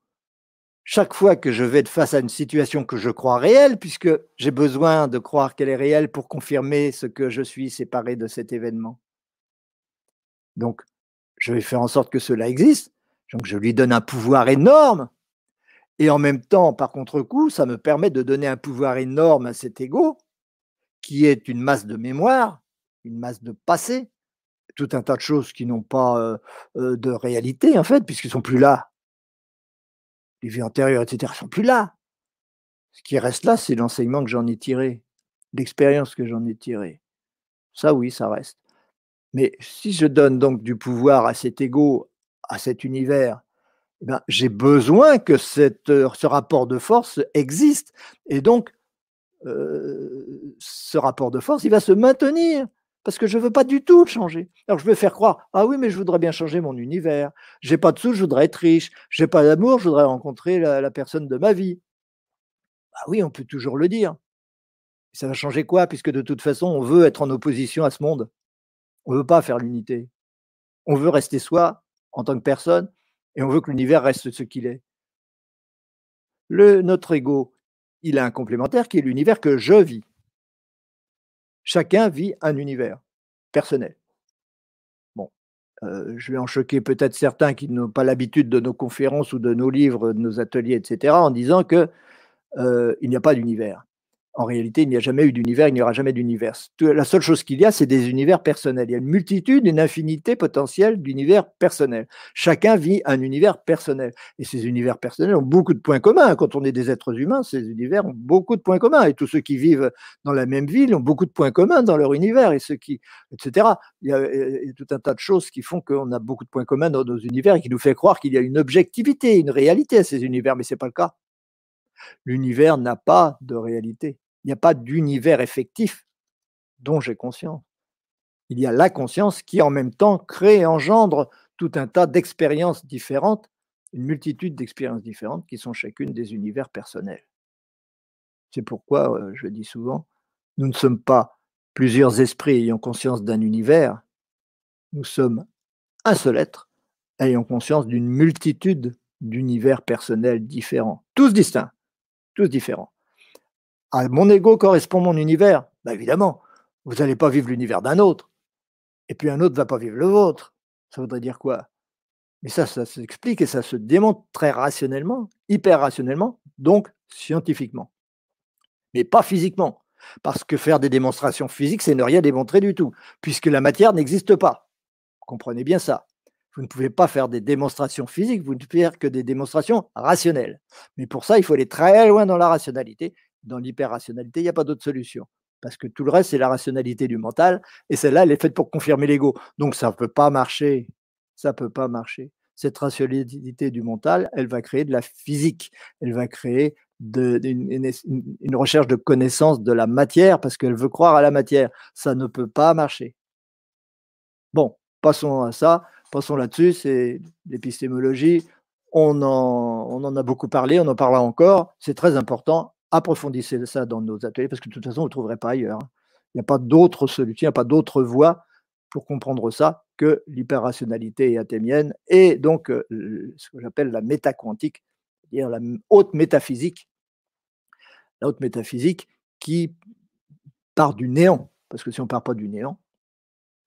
chaque fois que je vais être face à une situation que je crois réelle, puisque j'ai besoin de croire qu'elle est réelle pour confirmer ce que je suis séparé de cet événement. Donc, je vais faire en sorte que cela existe. Donc, je lui donne un pouvoir énorme et en même temps, par contre-coup, ça me permet de donner un pouvoir énorme à cet ego, qui est une masse de mémoire, une masse de passé, tout un tas de choses qui n'ont pas euh, euh, de réalité, en fait, puisqu'ils sont plus là. Les vies antérieures, etc., sont plus là. Ce qui reste là, c'est l'enseignement que j'en ai tiré, l'expérience que j'en ai tirée. Ça, oui, ça reste. Mais si je donne donc du pouvoir à cet ego, à cet univers, eh ben, j'ai besoin que cette, euh, ce rapport de force existe. Et donc, euh, ce rapport de force, il va se maintenir parce que je ne veux pas du tout le changer. Alors je veux faire croire, ah oui, mais je voudrais bien changer mon univers. J'ai pas de sous, je voudrais être riche. J'ai pas d'amour, je voudrais rencontrer la, personne de ma vie. Ah oui, on peut toujours le dire. Ça va changer quoi Puisque de toute façon, on veut être en opposition à ce monde? On ne veut pas faire l'unité. On veut rester soi en tant que personne et on veut que l'univers reste ce qu'il est. Notre ego, il a un complémentaire qui est l'univers que je vis. Chacun vit un univers personnel. Bon, euh, je vais en choquer peut-être certains qui n'ont pas l'habitude de nos conférences ou de nos livres, de nos ateliers, etc., en disant qu'il euh, n'y a pas d'univers en réalité, il n'y a jamais eu d'univers, il n'y aura jamais d'univers. La seule chose qu'il y a, c'est des univers personnels. Il y a une multitude, une infinité potentielle d'univers personnels. Chacun vit un univers personnel. Et ces univers personnels ont beaucoup de points communs. Quand on est des êtres humains, ces univers ont beaucoup de points communs. Et tous ceux qui vivent dans la même ville ont beaucoup de points communs dans leur univers. Et ceux qui, etc. Il y, a, tout un tas de choses qui font qu'on a beaucoup de points communs dans nos univers et qui nous fait croire qu'il y a une objectivité, une réalité à ces univers. Mais ce n'est pas le cas. L'univers n'a pas de réalité. Il n'y a pas d'univers effectif dont j'ai conscience. Il y a la conscience qui en même temps crée et engendre tout un tas d'expériences différentes, une multitude d'expériences différentes qui sont chacune des univers personnels. C'est pourquoi, euh, je dis souvent, nous ne sommes pas plusieurs esprits ayant conscience d'un univers, nous sommes un seul être ayant conscience d'une multitude d'univers personnels différents, tous distincts, tous différents. À mon ego correspond mon univers. Ben évidemment, vous n'allez pas vivre l'univers d'un autre. Et puis un autre ne va pas vivre le vôtre. Ça voudrait dire quoi? Mais ça, ça s'explique et ça se démontre très rationnellement, hyper rationnellement, donc scientifiquement. Mais pas physiquement. Parce que faire des démonstrations physiques, c'est ne rien démontrer du tout, puisque la matière n'existe pas. Comprenez bien ça. Vous ne pouvez pas faire des démonstrations physiques, vous ne pouvez faire que des démonstrations rationnelles. Mais pour ça, il faut aller très loin dans la rationalité dans l'hyper-rationalité, il n'y a pas d'autre solution. Parce que tout le reste, c'est la rationalité du mental. Et celle-là, elle est faite pour confirmer l'ego. Donc, ça ne peut pas marcher. Ça ne peut pas marcher. Cette rationalité du mental, elle va créer de la physique. Elle va créer une, recherche de connaissance de la matière parce qu'elle veut croire à la matière. Ça ne peut pas marcher. Bon, passons à ça. Passons là-dessus. C'est l'épistémologie. On en, on en a beaucoup parlé, on en parlera encore. C'est très important approfondissez ça dans nos ateliers, parce que de toute façon, vous ne trouverez pas ailleurs. Hein. Il n'y a pas d'autre solution, il n'y a pas d'autre voie pour comprendre ça que l'hyperrationalité athémienne et donc euh, ce que j'appelle la métaquantique, c'est-à-dire la haute métaphysique, la haute métaphysique qui part du néant, parce que si on ne part pas du néant,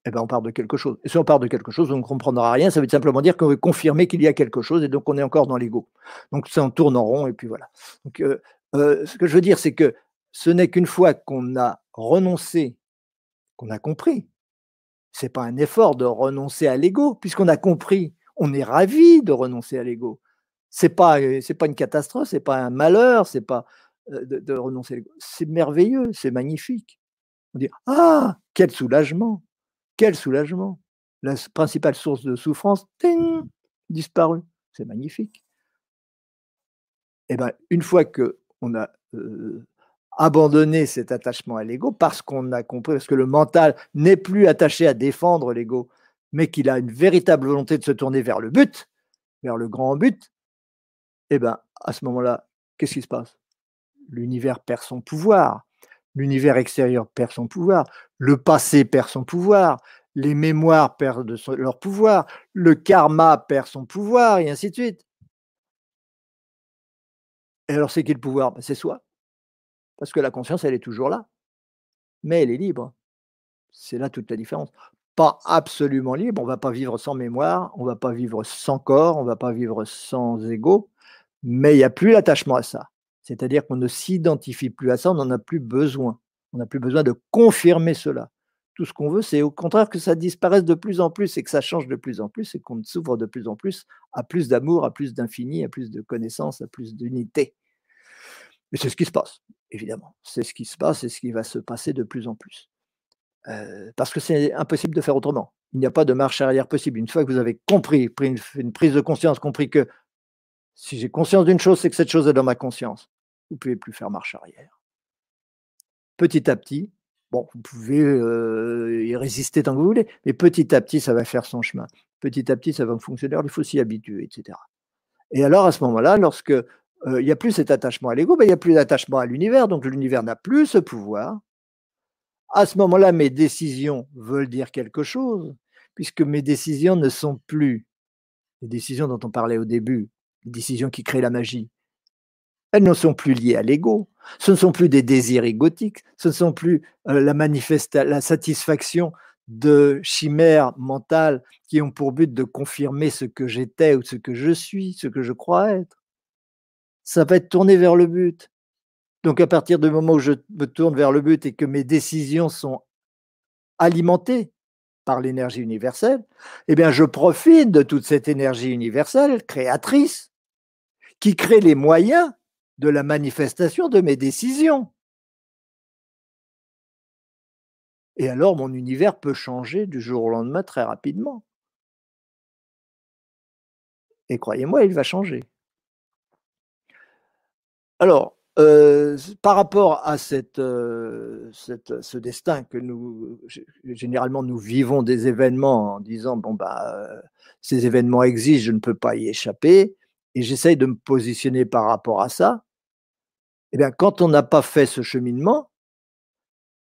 eh ben on part de quelque chose. Et si on part de quelque chose, on ne comprendra rien. Ça veut simplement dire qu'on veut confirmer qu'il y a quelque chose et donc on est encore dans l'ego. Donc ça en tourne en rond et puis voilà. Donc euh, euh, ce que je veux dire, c'est que ce n'est qu'une fois qu'on a renoncé, qu'on a compris. C'est pas un effort de renoncer à l'ego, puisqu'on a compris. On est ravi de renoncer à l'ego. C'est pas euh, c'est pas une catastrophe, c'est pas un malheur, c'est pas euh, de, renoncer à l'ego. C'est merveilleux, c'est magnifique. On dit ah quel soulagement, quel soulagement. La principale source de souffrance, ting, disparue. C'est magnifique. Et eh ben une fois que on a abandonné cet attachement à l'ego parce qu'on a compris, parce que le mental n'est plus attaché à défendre l'ego, mais qu'il a une véritable volonté de se tourner vers le but, vers le grand but, eh bien, à ce moment-là, qu'est-ce qui se passe? L'univers perd son pouvoir, l'univers extérieur perd son pouvoir, le passé perd son pouvoir, les mémoires perdent leur pouvoir, le karma perd son pouvoir, et ainsi de suite. Et alors, c'est qui le pouvoir? Ben, C'est soi. Parce que la conscience, elle est toujours là. Mais elle est libre. C'est là toute la différence. Pas absolument libre. On ne va pas vivre sans mémoire, on ne va pas vivre sans corps, on ne va pas vivre sans ego. Mais il n'y a plus l'attachement à ça. C'est-à-dire qu'on ne s'identifie plus à ça, on n'en a plus besoin. On n'a plus besoin de confirmer cela. Tout ce qu'on veut, c'est au contraire que ça disparaisse de plus en plus et que ça change de plus en plus et qu'on s'ouvre de plus en plus à plus d'amour, à plus d'infini, à plus de connaissance, à plus d'unité. Mais c'est ce qui se passe, évidemment. C'est ce qui se passe et ce qui va se passer de plus en plus. Euh, parce que c'est impossible de faire autrement. Il n'y a pas de marche arrière possible. Une fois que vous avez compris, pris une, prise de conscience, compris que si j'ai conscience d'une chose, c'est que cette chose est dans ma conscience. Vous ne pouvez plus faire marche arrière. Petit à petit, Bon, vous pouvez y résister tant que vous voulez, mais petit à petit, ça va faire son chemin. Petit à petit, ça va fonctionner. il faut s'y habituer, etc. Et alors, à ce moment-là, lorsque il n'y a plus cet attachement à l'ego, ben, il n'y a plus d'attachement à l'univers, donc l'univers n'a plus ce pouvoir. À ce moment-là, mes décisions veulent dire quelque chose, puisque mes décisions ne sont plus les décisions dont on parlait au début, les décisions qui créent la magie. Elles ne sont plus liées à l'ego. Ce ne sont plus des désirs égotiques. Ce ne sont plus la, la satisfaction de chimères mentales qui ont pour but de confirmer ce que j'étais ou ce que je suis, ce que je crois être. Ça va être tourné vers le but. Donc à partir du moment où je me tourne vers le but et que mes décisions sont alimentées par l'énergie universelle, eh bien je profite de toute cette énergie universelle créatrice qui crée les moyens de la manifestation de mes décisions. Et alors mon univers peut changer du jour au lendemain très rapidement. Et croyez-moi, il va changer. Alors, euh, par rapport à cette, euh, cette, ce destin que nous, généralement, nous vivons des événements en disant, bon, bah, euh, ces événements existent, je ne peux pas y échapper, et j'essaye de me positionner par rapport à ça, eh bien, quand on n'a pas fait ce cheminement,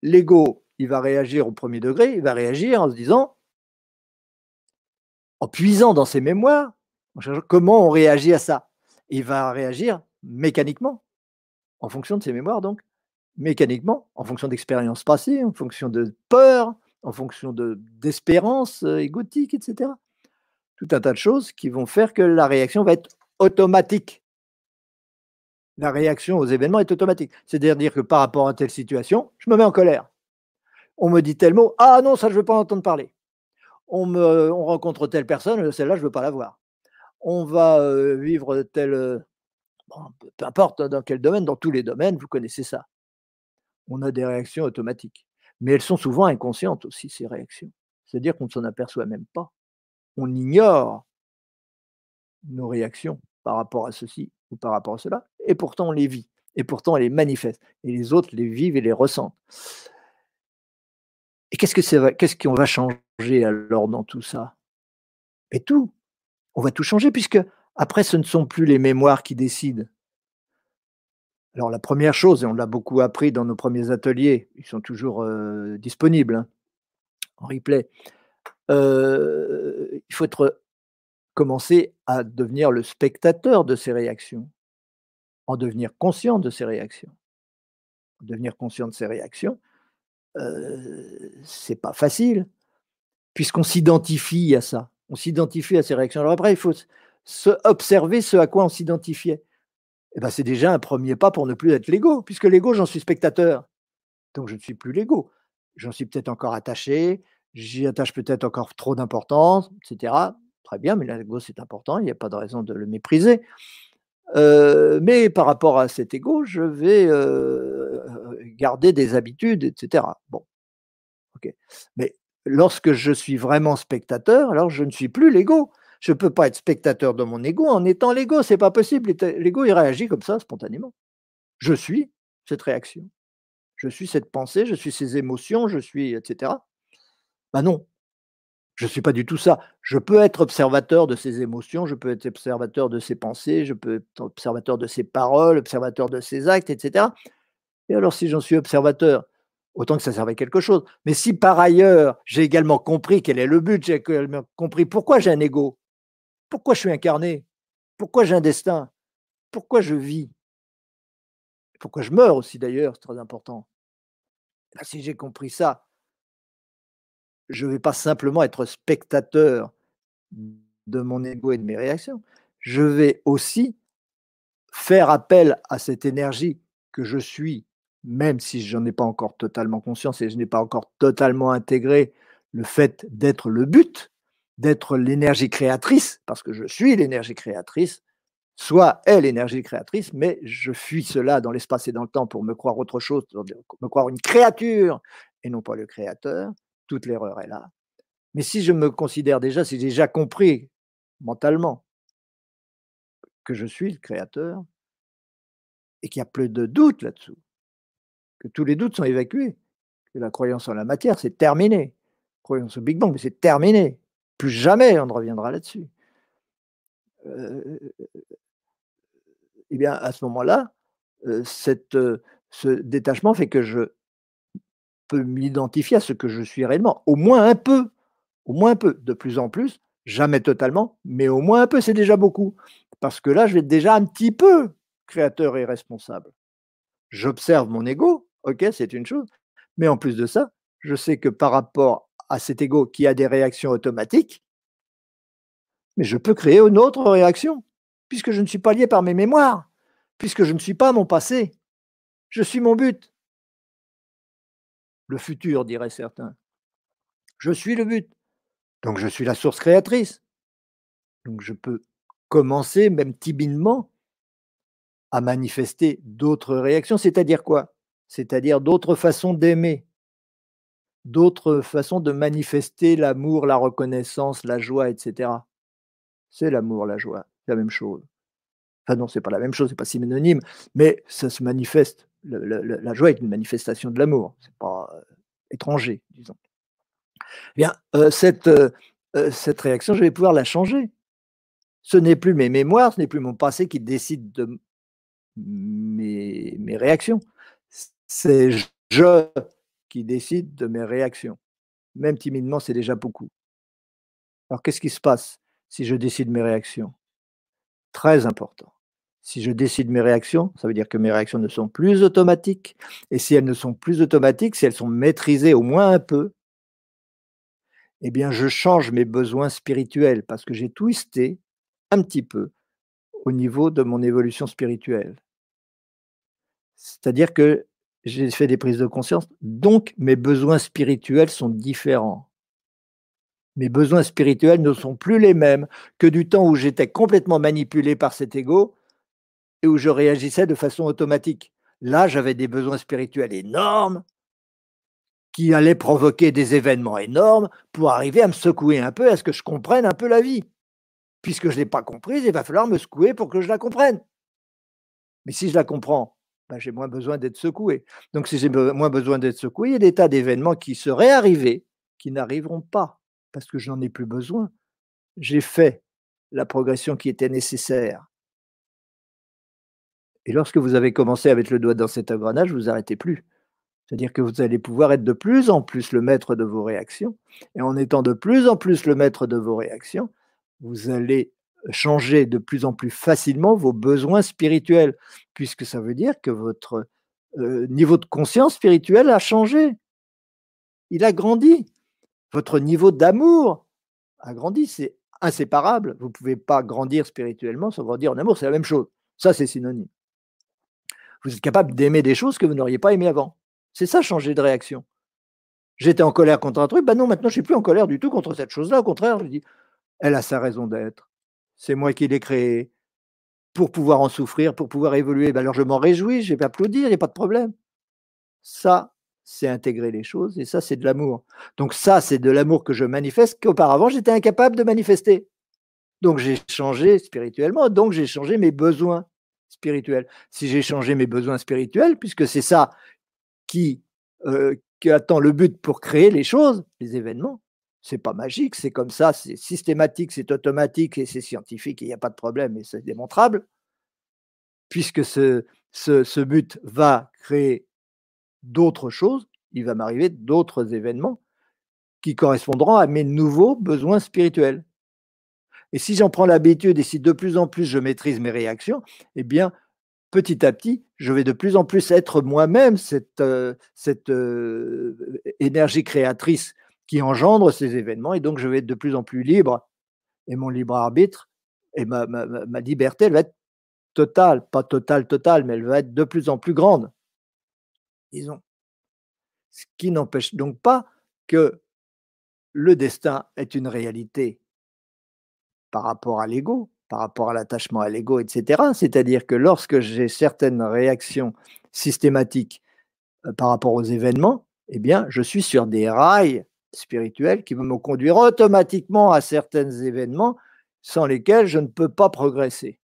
l'ego il va réagir au premier degré, il va réagir en se disant, en puisant dans ses mémoires, comment on réagit à ça? Il va réagir mécaniquement, en fonction de ses mémoires, donc, mécaniquement, en fonction d'expériences passées, en fonction de peur, en fonction d'espérance euh, égotique, etc. Tout un tas de choses qui vont faire que la réaction va être automatique. La réaction aux événements est automatique. C'est-à-dire que par rapport à telle situation, je me mets en colère on me dit tel mot, ah non, ça je ne veux pas entendre parler. On, me, on rencontre telle personne, celle-là je ne veux pas la voir. On va euh, vivre tel, peu importe dans quel domaine, dans tous les domaines, vous connaissez ça. On a des réactions automatiques. Mais elles sont souvent inconscientes aussi, ces réactions. C'est-à-dire qu'on ne s'en aperçoit même pas. On ignore nos réactions par rapport à ceci ou par rapport à cela, et pourtant on les vit, et pourtant on les manifeste, et les autres les vivent et les ressentent. Et qu'est-ce qu'on va changer alors dans tout ça? Et tout. On va tout changer puisque après, ce ne sont plus les mémoires qui décident. Alors la première chose, et on l'a beaucoup appris dans nos premiers ateliers, ils sont toujours euh, disponibles hein, en replay, euh, il faut commencer à devenir le spectateur de ces réactions, en devenir conscient de ces réactions. devenir conscient de ces réactions, c'est pas facile, puisqu'on s'identifie à ça. On s'identifie à ces réactions. Alors après, il faut se observer ce à quoi on s'identifiait. Eh ben, c'est déjà un premier pas pour ne plus être l'ego, puisque l'ego, j'en suis spectateur. Donc je ne suis plus l'ego. J'en suis peut-être encore attaché, j'y attache peut-être encore trop d'importance, etc. Très bien, mais l'ego, c'est important, il n'y a pas de raison de le mépriser. mais par rapport à cet ego, je vais garder des habitudes, etc. Bon, ok. Mais lorsque je suis vraiment spectateur, alors je ne suis plus l'ego. Je ne peux pas être spectateur de mon ego en étant l'ego, c'est pas possible. L'ego, il réagit comme ça spontanément. Je suis cette réaction. Je suis cette pensée, je suis ces émotions, je suis, etc. Ben non, je ne suis pas du tout ça. Je peux être observateur de ces émotions, je peux être observateur de ces pensées, je peux être observateur de ces paroles, observateur de ces actes, etc. Et alors, si j'en suis observateur, autant que ça servait quelque chose. Mais si par ailleurs, j'ai également compris quel est le but, j'ai compris pourquoi j'ai un ego, pourquoi je suis incarné, pourquoi j'ai un destin, pourquoi je vis, pourquoi je meurs aussi d'ailleurs, c'est très important. si j'ai compris ça, je ne vais pas simplement être spectateur de mon ego et de mes réactions, je vais aussi faire appel à cette énergie que je suis même si je n'en ai pas encore totalement conscience et je n'ai pas encore totalement intégré le fait d'être le but, d'être l'énergie créatrice, parce que je suis l'énergie créatrice, soit est l'énergie créatrice, mais je fuis cela dans l'espace et dans le temps pour me croire autre chose, me croire une créature et non pas le créateur. Toute l'erreur est là. Mais si je me considère déjà, si j'ai déjà compris mentalement que je suis le créateur et qu'il n'y a plus de doute là-dessous, que tous les doutes sont évacués, que la croyance en la matière, c'est terminé. Croyance au Big Bang, c'est terminé. Plus jamais on ne reviendra là-dessus. Euh, eh bien, à ce moment-là, euh, euh, ce détachement fait que je peux m'identifier à ce que je suis réellement, au moins un peu, au moins un peu, de plus en plus, jamais totalement, mais au moins un peu, c'est déjà beaucoup. Parce que là, je vais être déjà un petit peu créateur et responsable. J'observe mon ego, ok, c'est une chose, mais en plus de ça, je sais que par rapport à cet ego qui a des réactions automatiques, mais je peux créer une autre réaction, puisque je ne suis pas lié par mes mémoires, puisque je ne suis pas mon passé, je suis mon but. Le futur, diraient certains. Je suis le but. Donc je suis la source créatrice. Donc je peux commencer, même timidement, à manifester d'autres réactions. C'est-à-dire quoi? C'est-à-dire d'autres façons d'aimer, d'autres façons de manifester l'amour, la reconnaissance, la joie, etc. C'est l'amour, la joie, la même chose. Enfin non, c'est pas la même chose, c'est pas synonyme, mais ça se manifeste. la joie est une manifestation de l'amour, c'est pas euh, étranger, disons. Eh bien, euh, cette, euh, cette réaction, je vais pouvoir la changer. Ce n'est plus mes mémoires, ce n'est plus mon passé qui décide de mes, mes réactions. C'est je qui décide de mes réactions. Même timidement, c'est déjà beaucoup. Alors, qu'est-ce qui se passe si je décide mes réactions? Très important. Si je décide mes réactions, ça veut dire que mes réactions ne sont plus automatiques. Et si elles ne sont plus automatiques, si elles sont maîtrisées au moins un peu, eh bien, je change mes besoins spirituels parce que j'ai twisté un petit peu au niveau de mon évolution spirituelle. C'est-à-dire que j'ai fait des prises de conscience, donc mes besoins spirituels sont différents. Mes besoins spirituels ne sont plus les mêmes que du temps où j'étais complètement manipulé par cet ego et où je réagissais de façon automatique. Là, j'avais des besoins spirituels énormes qui allaient provoquer des événements énormes pour arriver à me secouer un peu, à ce que je comprenne un peu la vie. Puisque je ne l'ai pas comprise, il va falloir me secouer pour que je la comprenne. Mais si je la comprends, ben, j'ai moins besoin d'être secoué. Donc si j'ai moins besoin d'être secoué, il y a des tas d'événements qui seraient arrivés, qui n'arriveront pas, parce que je n'en ai plus besoin. J'ai fait la progression qui était nécessaire. Et lorsque vous avez commencé à mettre le doigt dans cet engrenage, vous n'arrêtez plus. C'est-à-dire que vous allez pouvoir être de plus en plus le maître de vos réactions. Et en étant de plus en plus le maître de vos réactions, vous allez changer de plus en plus facilement vos besoins spirituels, puisque ça veut dire que votre euh, niveau de conscience spirituelle a changé. Il a grandi. Votre niveau d'amour a grandi. C'est inséparable. Vous ne pouvez pas grandir spirituellement sans grandir en amour. C'est la même chose. Ça, c'est synonyme. Vous êtes capable d'aimer des choses que vous n'auriez pas aimées avant. C'est ça, changer de réaction. J'étais en colère contre un truc, ben non, maintenant je suis plus en colère du tout contre cette chose-là. Au contraire, je dis, elle a sa raison d'être. C'est moi qui l'ai créée pour pouvoir en souffrir, pour pouvoir évoluer. Ben alors je m'en réjouis, je vais applaudir, il n'y a pas de problème. Ça, c'est intégrer les choses et ça, c'est de l'amour. Donc ça, c'est de l'amour que je manifeste qu'auparavant, j'étais incapable de manifester. Donc j'ai changé spirituellement, donc j'ai changé mes besoins spirituels. Si j'ai changé mes besoins spirituels, puisque c'est ça qui, euh, qui attend le but pour créer les choses, les événements. C'est pas magique, c'est comme ça, c'est systématique, c'est automatique et c'est scientifique, il n'y a pas de problème et c'est démontrable. Puisque ce, ce, but va créer d'autres choses, il va m'arriver d'autres événements qui correspondront à mes nouveaux besoins spirituels. Et si j'en prends l'habitude et si de plus en plus je maîtrise mes réactions, eh bien, petit à petit, je vais de plus en plus être moi-même cette, euh, cette euh, énergie créatrice qui engendre ces événements, et donc je vais être de plus en plus libre, et mon libre arbitre, et ma, liberté, elle va être totale, pas totale, totale, mais elle va être de plus en plus grande, disons. Ce qui n'empêche donc pas que le destin est une réalité par rapport à l'ego, par rapport à l'attachement à l'ego, etc. C'est-à-dire que lorsque j'ai certaines réactions systématiques euh, par rapport aux événements, eh bien, je suis sur des rails spirituels qui vont me conduire automatiquement à certains événements sans lesquels je ne peux pas progresser.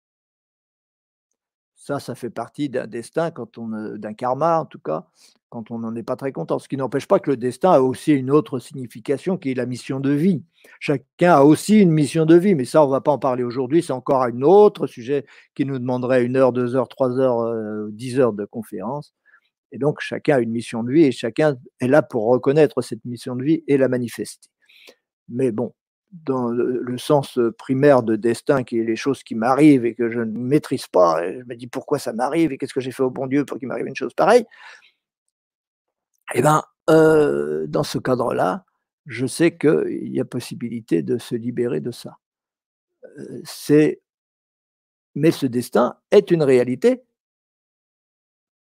Ça, ça fait partie d'un destin, on, d'un karma en tout cas, quand on n'en est pas très content. Ce qui n'empêche pas que le destin a aussi une autre signification qui est la mission de vie. Chacun a aussi une mission de vie, mais ça, on ne va pas en parler aujourd'hui. C'est encore un autre sujet qui nous demanderait une heure, deux heures, trois heures, euh, dix heures de conférence. Et donc, chacun a une mission de vie et chacun est là pour reconnaître cette mission de vie et la manifester. Mais bon, dans le sens primaire de destin, qui est les choses qui m'arrivent et que je ne maîtrise pas, je me dis pourquoi ça m'arrive et qu'est-ce que j'ai fait au bon Dieu pour qu'il m'arrive une chose pareille, eh bien, euh, dans ce cadre-là, je sais qu'il y a possibilité de se libérer de ça. Euh, mais ce destin est une réalité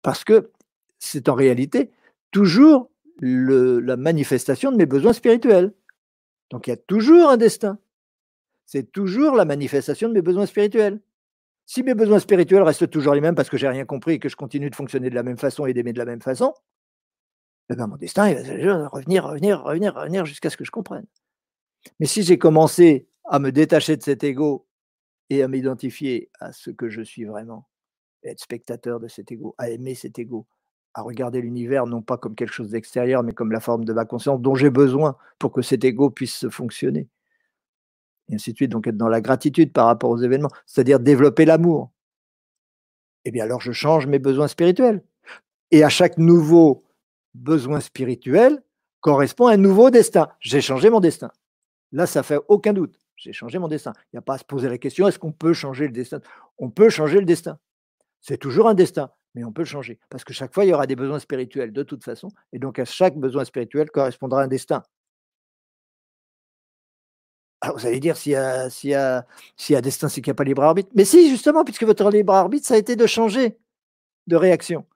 parce que c'est en réalité toujours la manifestation de mes besoins spirituels. Donc il y a toujours un destin. C'est toujours la manifestation de mes besoins spirituels. Si mes besoins spirituels restent toujours les mêmes parce que j'ai rien compris et que je continue de fonctionner de la même façon et d'aimer de la même façon, eh ben, mon destin, il va revenir, revenir, revenir, revenir jusqu'à ce que je comprenne. Mais si j'ai commencé à me détacher de cet ego et à m'identifier à ce que je suis vraiment, être spectateur de cet ego, à aimer cet ego, à regarder l'univers non pas comme quelque chose d'extérieur, mais comme la forme de ma conscience dont j'ai besoin pour que cet ego puisse fonctionner. Et ainsi de suite, donc être dans la gratitude par rapport aux événements, c'est-à-dire développer l'amour. Eh bien alors je change mes besoins spirituels. Et à chaque nouveau besoin spirituel correspond un nouveau destin. J'ai changé mon destin. Là, ça fait aucun doute. J'ai changé mon destin. Il n'y a pas à se poser la question est-ce qu'on peut changer le destin? On peut changer le destin. C'est toujours un destin, mais on peut le changer. Parce que chaque fois, il y aura des besoins spirituels de toute façon. Et donc, à chaque besoin spirituel correspondra un destin. Alors, vous allez dire, s'il y, a, s'il destin, c'est qu'il n'y a pas libre arbitre. Mais si, justement, puisque votre libre arbitre, ça a été de changer de réaction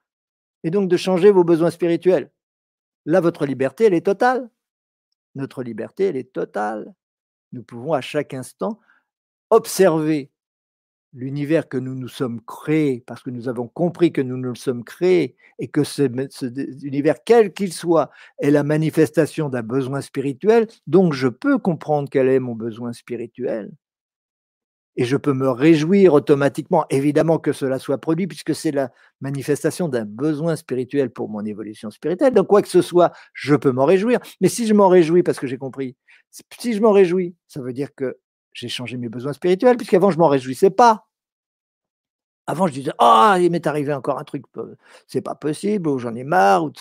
et donc de changer vos besoins spirituels. Là, votre liberté, elle est totale. Notre liberté, elle est totale. Nous pouvons à chaque instant observer l'univers que nous nous sommes créés, parce que nous avons compris que nous nous sommes créés et que ce, univers, quel qu'il soit, est la manifestation d'un besoin spirituel, donc je peux comprendre quel est mon besoin spirituel et je peux me réjouir automatiquement, évidemment que cela soit produit, puisque c'est la manifestation d'un besoin spirituel pour mon évolution spirituelle. Donc, quoi que ce soit, je peux m'en réjouir. Mais si je m'en réjouis, parce que j'ai compris, si je m'en réjouis, ça veut dire que j'ai changé mes besoins spirituels, puisqu'avant, je m'en réjouissais pas. Avant, je disais, ah, il m'est arrivé encore un truc, euh, c'est pas possible, ou j'en ai marre, ou,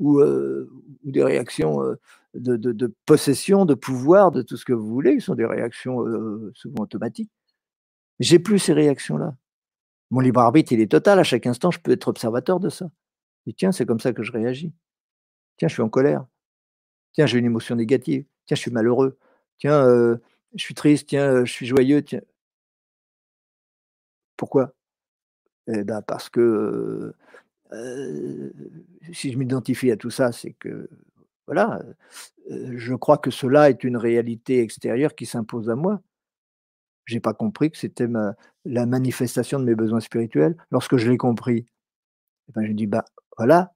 ou, euh, ou des réactions euh, de, possession, de pouvoir, de tout ce que vous voulez, qui sont des réactions souvent automatiques. J'ai plus ces réactions-là. Mon libre arbitre, il est total. À chaque instant, je peux être observateur de ça. Et tiens, c'est comme ça que je réagis. Tiens, je suis en colère. Tiens, j'ai une émotion négative. Tiens, je suis malheureux. Tiens, je suis triste. Tiens, je suis joyeux. Tiens. Pourquoi? Eh ben Parce que si je m'identifie à tout ça, c'est que voilà, je crois que cela est une réalité extérieure qui s'impose à moi. Je n'ai pas compris que c'était la manifestation de mes besoins spirituels. Lorsque je l'ai compris, eh ben, je dis, bah voilà,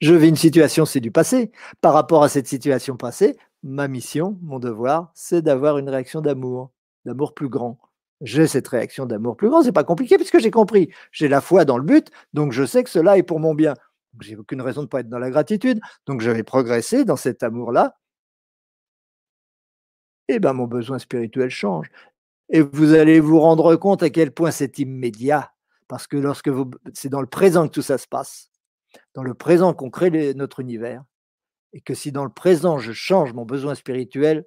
je vis une situation, c'est du passé. Par rapport à cette situation passée, ma mission, mon devoir, c'est d'avoir une réaction d'amour, d'amour plus grand. J'ai cette réaction d'amour plus grand, c'est pas compliqué puisque j'ai compris. J'ai la foi dans le but, donc je sais que cela est pour mon bien. J'ai aucune raison de ne pas être dans la gratitude. Donc je vais progresser dans cet amour-là. Et bien mon besoin spirituel change. Et vous allez vous rendre compte à quel point c'est immédiat. Parce que lorsque vous, c'est dans le présent que tout ça se passe. Dans le présent qu'on crée notre univers. Et que si dans le présent je change mon besoin spirituel,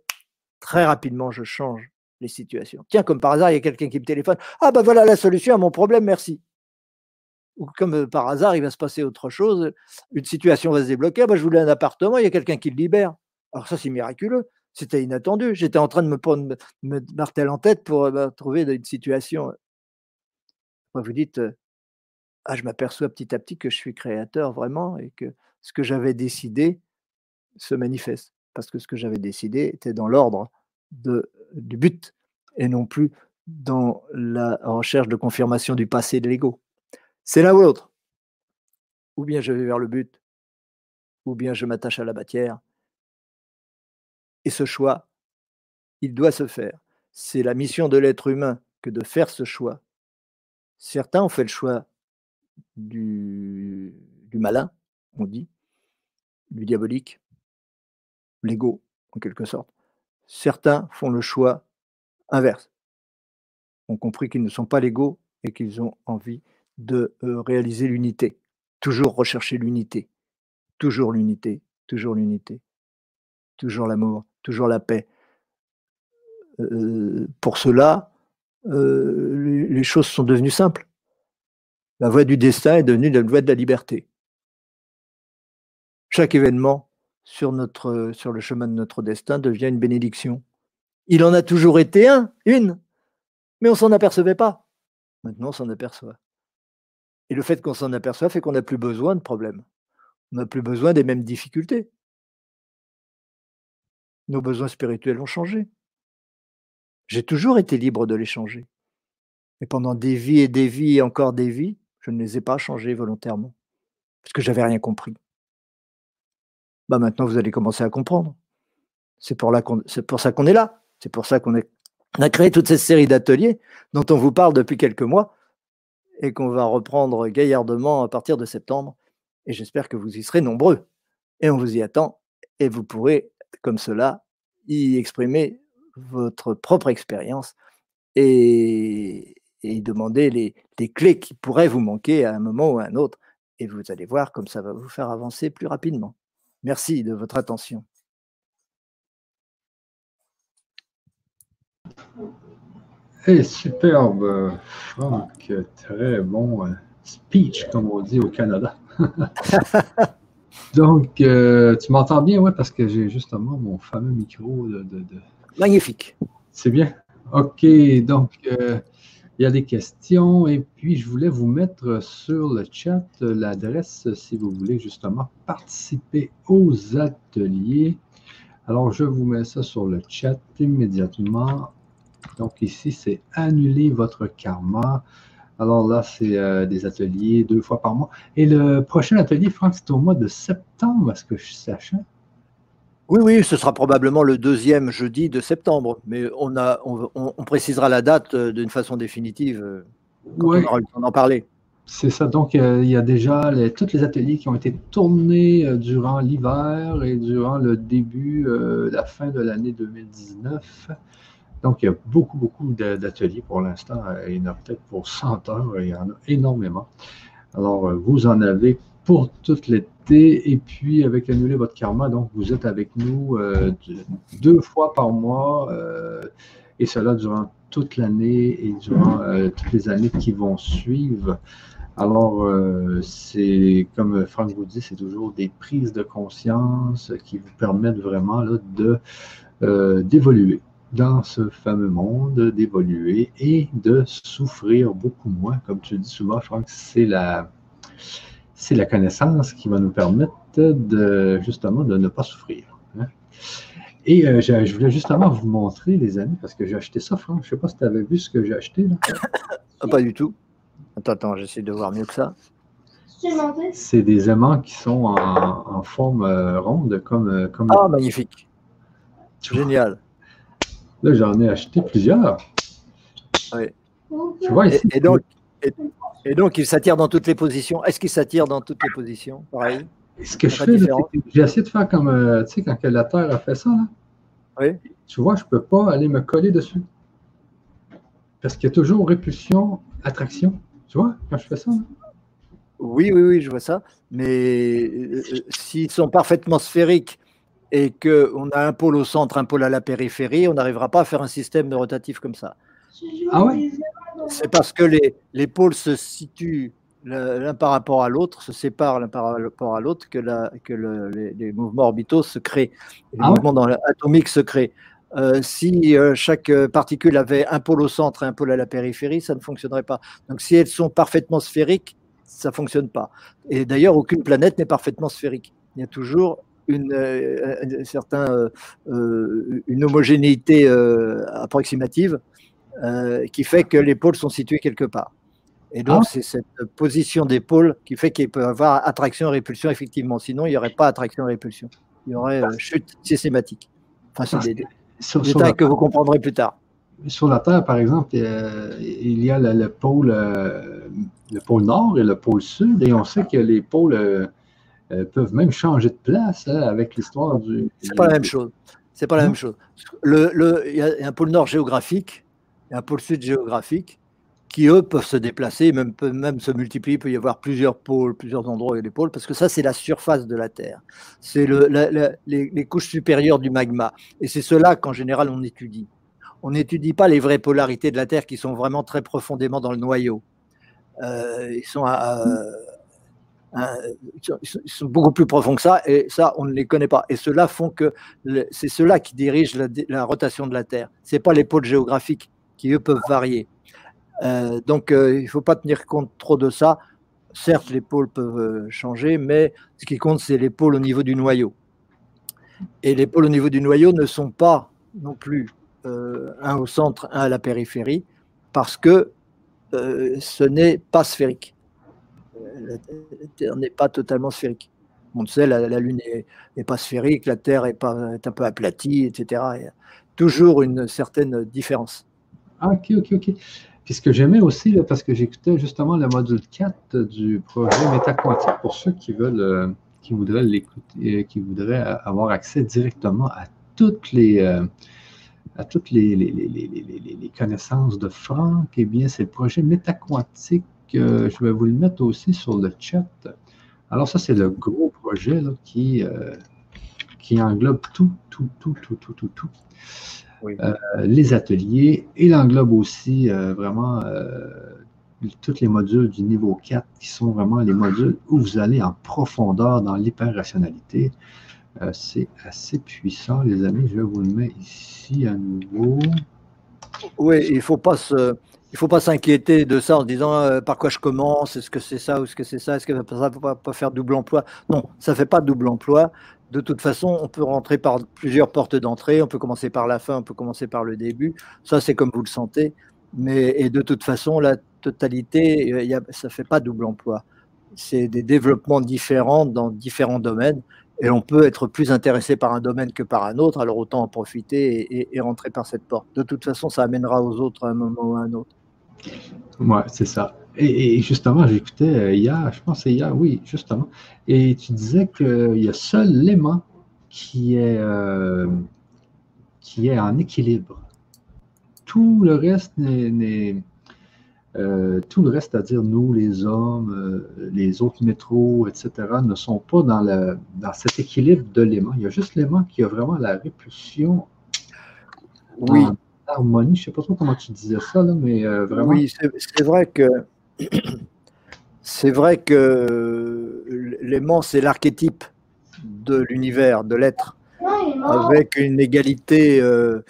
très rapidement je change les situations. Tiens, comme par hasard, il y a quelqu'un qui me téléphone. Ah ben voilà la solution à mon problème, merci ou comme par hasard, il va se passer autre chose, une situation va se débloquer, bah, je voulais un appartement, il y a quelqu'un qui le libère. Alors ça, c'est miraculeux, c'était inattendu. J'étais en train de me prendre me martel en tête pour bah, trouver une situation. Vous dites, ah, je m'aperçois petit à petit que je suis créateur vraiment et que ce que j'avais décidé se manifeste. Parce que ce que j'avais décidé était dans l'ordre du but et non plus dans la recherche de confirmation du passé de l'ego. C'est l'un ou. Ou bien je vais vers le but, ou bien je m'attache à la matière. Et ce choix, il doit se faire. C'est la mission de l'être humain que de faire ce choix. Certains ont fait le choix du malin, on dit, du diabolique, l'ego, en quelque sorte. Certains font le choix inverse, ont compris qu'ils ne sont pas l'ego et qu'ils ont envie de euh, réaliser l'unité. Toujours rechercher l'unité, toujours l'unité, toujours l'unité, toujours l'amour, toujours la paix. Euh, pour cela, euh, les choses sont devenues simples. La voie du destin est devenue la voie de la liberté. Chaque événement sur, notre, sur le chemin de notre destin devient une bénédiction. Il en a toujours été un, une, mais on s'en apercevait pas. Maintenant, on s'en aperçoit. Et le fait qu'on s'en aperçoit fait qu'on n'a plus besoin de problèmes. On n'a plus besoin des mêmes difficultés. Nos besoins spirituels ont changé. J'ai toujours été libre de les changer. Et pendant des vies et des vies et encore des vies, je ne les ai pas changés volontairement. Parce que j'avais rien compris. Bah maintenant, vous allez commencer à comprendre. C'est pour, pour ça qu'on est là. C'est pour ça qu'on a créé toute cette série d'ateliers dont on vous parle depuis quelques mois et qu'on va reprendre gaillardement à partir de septembre. Et j'espère que vous y serez nombreux. Et on vous y attend. Et vous pourrez, comme cela, y exprimer votre propre expérience et, demander les, les, clés qui pourraient vous manquer à un moment ou à un autre. Et vous allez voir comme ça va vous faire avancer plus rapidement. Merci de votre attention. Hey, superbe, Franck, très bon euh, speech, comme on dit au Canada. Donc, euh, tu m'entends bien, oui, parce que j'ai justement mon fameux micro de. Magnifique. C'est bien? OK, donc, euh, il y a des questions et puis je voulais vous mettre sur le chat l'adresse si vous voulez justement participer aux ateliers. Alors, je vous mets ça sur le chat immédiatement. Donc, ici, c'est annuler votre karma. Alors là, c'est euh, des ateliers deux fois par mois. Et le prochain atelier, Franck, c'est au mois de septembre, est-ce que je sache? Oui, oui, ce sera probablement le deuxième jeudi de septembre, mais on, a, on, précisera la date euh, d'une façon définitive euh, quand on aura le temps d'en parler. C'est ça, donc il y a déjà tous les ateliers qui ont été tournés durant l'hiver et durant le début, la fin de l'année 2019. Donc, il y a beaucoup, beaucoup d'ateliers pour l'instant. Il y en a peut-être pour 100 heures. Il y en a énormément. Alors, euh, vous en avez pour tout Et puis, avec Annuler votre karma, donc, vous êtes avec nous euh, deux fois par mois. Euh, et cela durant toute l'année et durant toutes les années qui vont suivre. Alors, c'est comme Franck vous dit, c'est toujours des prises de conscience qui vous permettent vraiment là, de d'évoluer dans ce fameux monde, d'évoluer et de souffrir beaucoup moins. Comme tu dis souvent, que c'est la, c'est la connaissance qui va nous permettre de justement de ne pas souffrir. Hein. Et euh, je, voulais justement vous montrer, les amis, parce que j'ai acheté ça, Franck. Je ne sais pas si tu avais vu ce que j'ai acheté. Là. Ah, pas du tout. Attends, attends, j'essaie de voir mieux que ça. C'est des aimants qui sont en, forme euh, ronde, comme, euh, comme. Ah, magnifique. Génial. Là, j'en ai acheté plusieurs. Oui. Tu vois ici. Et, donc, et, donc, il s'attire dans toutes les positions. Est-ce qu'il s'attire dans toutes les positions Pareil? Ce que je fais, j'ai essayé de faire comme, euh, tu sais, quand la Terre a fait ça, là, oui. tu vois, je ne peux pas aller me coller dessus. Parce qu'il y a toujours répulsion, attraction. Tu vois, quand je fais ça. Oui, oui, oui, je vois ça. Mais euh, euh, s'ils sont parfaitement sphériques et qu'on a un pôle au centre, un pôle à la périphérie, on n'arrivera pas à faire un système de rotatif comme ça. Ah ouais? C'est parce que les, les, pôles se situent l'un par rapport à l'autre, se séparent l'un par rapport à l'autre, que, la, que le, les, mouvements orbitaux se créent, les ah mouvements atomiques se créent. Euh, si euh, chaque particule avait un pôle au centre et un pôle à la périphérie, ça ne fonctionnerait pas. Donc si elles sont parfaitement sphériques, ça ne fonctionne pas. Et d'ailleurs, aucune planète n'est parfaitement sphérique. Il y a toujours une, euh, certain, euh, une homogénéité euh, qui fait que les pôles sont situés quelque part. Et donc, ah. c'est cette position des pôles qui fait qu'il peut y avoir attraction et répulsion, effectivement. Sinon, il n'y aurait pas attraction et répulsion. Il y aurait chute systématique. Enfin, c'est des, détails que vous comprendrez plus tard. sur la Terre, par exemple, il y a le, pôle, le pôle nord et le pôle sud, et on sait que les pôles peuvent même changer de place hein, avec l'histoire du. C'est pas la même chose. C'est pas la même chose. Le, il y a un pôle nord géographique et un pôle sud géographique qui, eux, peuvent se déplacer, même, même se multiplier. Il peut y avoir plusieurs pôles, plusieurs endroits a des pôles, parce que ça, c'est la surface de la Terre. C'est le, les, couches supérieures du magma. Et c'est cela qu'en général, on étudie. On n'étudie pas les vraies polarités de la Terre qui sont vraiment très profondément dans le noyau. Euh, ils sont à, ils sont beaucoup plus profonds que ça, et ça, on ne les connaît pas. Et ceux-là font que c'est ceux-là qui dirigent la, rotation de la Terre. Ce n'est pas les pôles géographiques qui, eux, peuvent varier. Euh, donc, euh, il ne faut pas tenir compte trop de ça. Certes, les pôles peuvent euh, changer, mais ce qui compte, c'est les pôles au niveau du noyau. Et les pôles au niveau du noyau ne sont pas non plus un au centre, un à la périphérie, parce que ce n'est pas sphérique la Terre n'est pas totalement sphérique. On sait, la, Lune n'est pas sphérique, la Terre est, est un peu aplatie, etc. Il y a toujours une certaine différence. Ah, ok, ok, ok. Puis ce que j'aimais aussi, parce que j'écoutais justement le module 4 du projet Métaquantique, pour ceux qui veulent, euh, qui voudraient l'écouter, euh, qui voudraient avoir accès directement à toutes les, euh, connaissances de Franck, eh bien, c'est le projet Métaquantique je vais vous le mettre aussi sur le chat. Alors, ça, c'est le gros projet qui, euh, qui englobe tout, tout, tout, tout, tout, tout, tout. Euh, les ateliers. Il englobe aussi euh, vraiment tous les modules du niveau 4 qui sont vraiment les modules où vous allez en profondeur dans l'hyper-rationalité. c'est assez puissant, les amis. Je vous le mets ici à nouveau. Oui, il ne faut pas se il ne faut pas s'inquiéter de ça en se disant euh, par quoi je commence, est-ce que c'est ça ou est-ce que c'est ça, est-ce que ça ne va pas faire double emploi Non, ça ne fait pas double emploi. De toute façon, on peut rentrer par plusieurs portes d'entrée, on peut commencer par la fin, on peut commencer par le début. Ça, c'est comme vous le sentez. Mais, et de toute façon, la totalité, euh, ça ne fait pas double emploi. C'est des développements différents dans différents domaines. Et on peut être plus intéressé par un domaine que par un autre, alors autant en profiter et rentrer par cette porte. De toute façon, ça amènera aux autres à un moment ou à un autre. Ouais, c'est ça. Et, justement, j'écoutais euh, hier, je pense c'est hier, oui, justement, et tu disais qu'il y a seul l'aimant qui est, euh, qui est en équilibre. Tout le reste n'est. Euh, tout le reste, c'est-à-dire nous, les hommes, les autres métros, etc., ne sont pas dans, le, dans cet équilibre de l'aimant. Il y a juste l'aimant qui a vraiment la répulsion. Oui harmonie. Je ne sais pas trop comment tu disais ça, mais euh, vraiment. Oui, c'est vrai que c'est vrai que l'aimant, c'est l'archétype de l'univers, de l'être, avec une égalité, euh,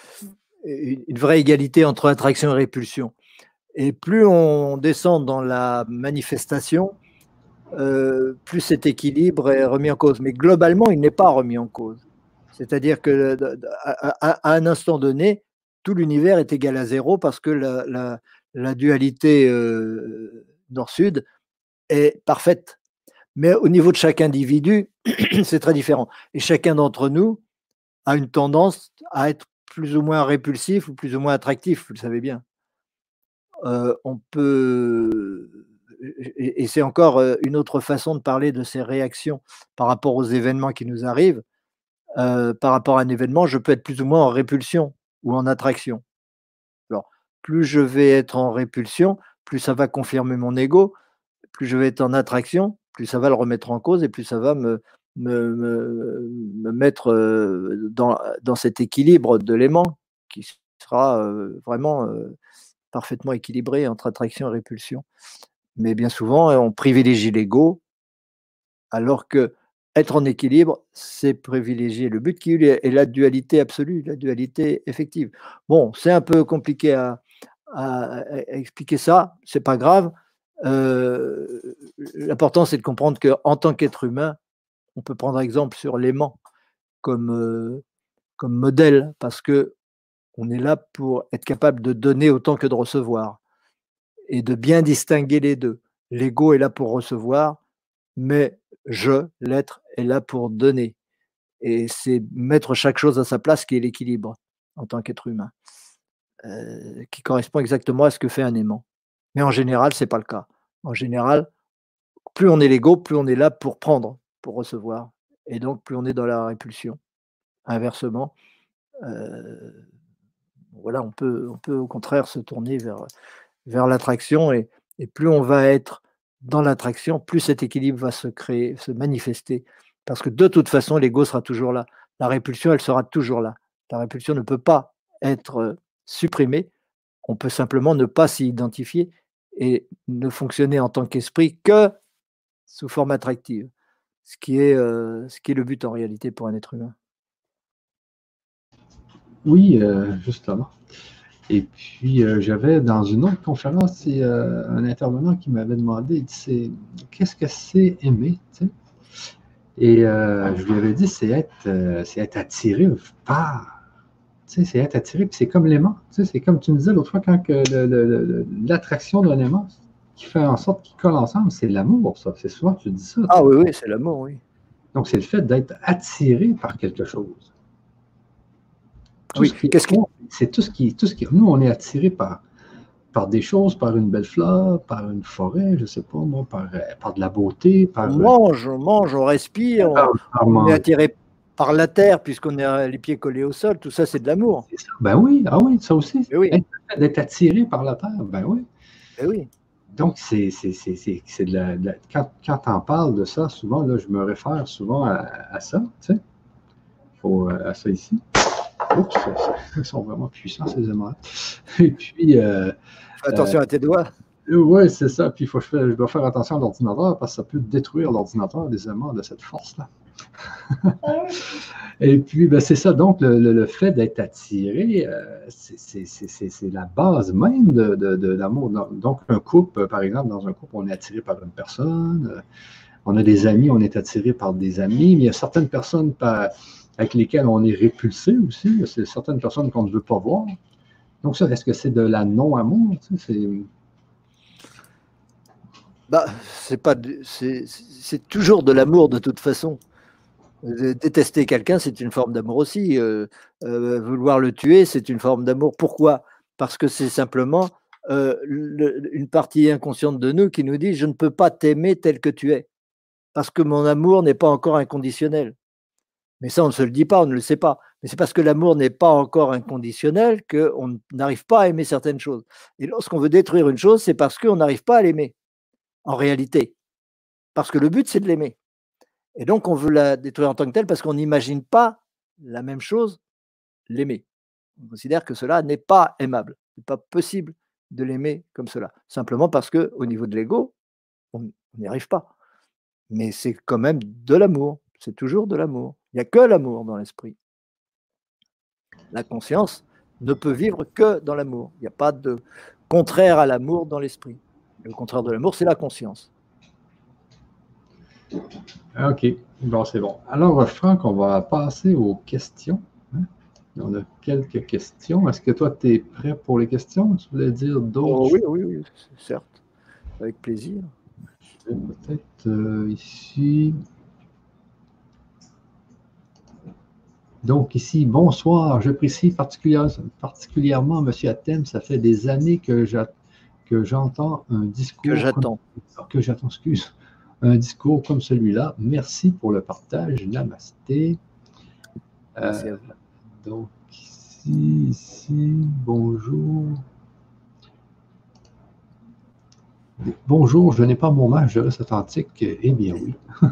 une vraie égalité entre attraction et répulsion. Et plus on descend dans la manifestation, euh, plus cet équilibre est remis en cause. Mais globalement, il n'est pas remis en cause. C'est-à-dire que à, un instant donné, tout l'univers est égal à zéro parce que la, dualité euh, nord-sud est parfaite. Mais au niveau de chaque individu, c'est très différent. Et chacun d'entre nous a une tendance à être plus ou moins répulsif ou plus ou moins attractif, vous le savez bien. Euh, on peut. Et c'est encore euh, une autre façon de parler de ces réactions par rapport aux événements qui nous arrivent. par rapport à un événement, je peux être plus ou moins en répulsion ou en attraction. Alors, plus je vais être en répulsion, plus ça va confirmer mon ego, plus je vais être en attraction, plus ça va le remettre en cause et plus ça va me, me, mettre euh, dans, dans, cet équilibre de l'aimant qui sera euh, vraiment euh, parfaitement équilibré entre attraction et répulsion. Mais bien souvent, on privilégie l'ego alors que être en équilibre, c'est privilégier le but qui est la dualité absolue, la dualité effective. Bon, c'est un peu compliqué à, expliquer ça, c'est pas grave. Euh, l'important, c'est de comprendre qu'en tant qu'être humain, on peut prendre exemple sur l'aimant comme, euh, comme modèle, parce que on est là pour être capable de donner autant que de recevoir et de bien distinguer les deux. L'ego est là pour recevoir, mais je, l'être, est là pour donner. Et c'est mettre chaque chose à sa place qui est l'équilibre en tant qu'être humain. qui correspond exactement à ce que fait un aimant. Mais en général, ce n'est pas le cas. En général, plus on est l'ego, plus on est là pour prendre, pour recevoir. Et donc, plus on est dans la répulsion. Inversement, voilà, on peut, on peut au contraire se tourner vers, vers l'attraction et, et plus on va être dans l'attraction, plus cet équilibre va se créer, se manifester. Parce que de toute façon, l'ego sera toujours là. La répulsion, elle sera toujours là. La répulsion ne peut pas être supprimée. On peut simplement ne pas s'y identifier et ne fonctionner en tant qu'esprit que sous forme attractive, ce qui est, ce qui est le but en réalité pour un être humain. Oui, euh, justement. Et puis, euh, j'avais dans une autre conférence euh, un intervenant qui m'avait demandé qu'est-ce que c'est aimer Et je lui avais dit c'est être, être attiré par. C'est être attiré, puis c'est comme l'aimant. C'est comme tu me disais l'autre fois, quand l'attraction d'un aimant qui fait en sorte qu'ils collent ensemble, c'est l'amour, ça. C'est souvent que tu dis ça. Ah oui, oui, c'est l'amour, oui. Donc, c'est le fait d'être attiré par quelque chose oui, qu'est-ce C'est tout ce qui, tout ce qui. Nous, on est attiré par, par des choses, par une belle fleur, par une forêt, je ne sais pas moi, par, par de la beauté, par. On mange, on mange, on respire, on, est attiré par la terre puisqu'on a les pieds collés au sol. Tout ça, c'est de l'amour. Ben oui, ah oui, ça aussi. Ben oui. D'être attiré par la terre, ben oui. Ben oui. Donc, c'est de la, de la, quand, quand on parle de ça, souvent, là, je me réfère souvent à, à ça, tu sais, à ça ici. Oups, ils sont vraiment puissants, ces aimants. Et puis. Euh, Fais attention à tes doigts. Euh, oui, c'est ça. Puis faut, je dois faire attention à l'ordinateur parce que ça peut détruire l'ordinateur des aimants de cette force-là. Et puis, ben, c'est ça. Donc, le, fait d'être attiré, euh, c'est la base même de, de l'amour. Donc, un couple, par exemple, dans un couple, on est attiré par une personne. On a des amis, on est attiré par des amis. Mais il y a certaines personnes par, avec lesquels on est répulsé aussi. C'est certaines personnes qu'on ne veut pas voir. Donc, ça, est-ce que c'est de la non-amour? bah, c'est pas, c'est toujours de l'amour de toute façon. Détester quelqu'un, c'est une forme d'amour aussi. Euh, euh, vouloir le tuer, c'est une forme d'amour. Pourquoi? Parce que c'est simplement euh, une partie inconsciente de nous qui nous dit je ne peux pas t'aimer tel que tu es, parce que mon amour n'est pas encore inconditionnel. Mais ça, on ne se le dit pas, on ne le sait pas. Mais c'est parce que l'amour n'est pas encore inconditionnel qu'on n'arrive pas à aimer certaines choses. Et lorsqu'on veut détruire une chose, c'est parce qu'on n'arrive pas à l'aimer, en réalité. Parce que le but, c'est de l'aimer. Et donc, on veut la détruire en tant que telle parce qu'on n'imagine pas la même chose, l'aimer. On considère que cela n'est pas aimable. Ce n'est pas possible de l'aimer comme cela. Simplement parce qu'au niveau de l'ego, on n'y arrive pas. Mais c'est quand même de l'amour. C'est toujours de l'amour. Il n'y a que l'amour dans l'esprit. La conscience ne peut vivre que dans l'amour. Il n'y a pas de contraire à l'amour dans l'esprit. Le contraire de l'amour, c'est la conscience. OK. Bon, c'est bon. Alors, Franck, on va passer aux questions. Hein. On a quelques questions. Est-ce que toi, tu es prêt pour les questions? Tu voulais dire d'autres? Oh, oui, oui, oui, certes. Avec plaisir. Peut-être euh, ici. Donc ici, bonsoir, je précise particulièrement, M. Athènes, ça fait des années que j'entends un discours. Que j'attends. Que j'attends, excuse. Un discours comme celui-là. Merci pour le partage. Namasté. Euh, donc ici, ici, bonjour. Bonjour, je n'ai pas mon match de reste authentique. Eh bien oui.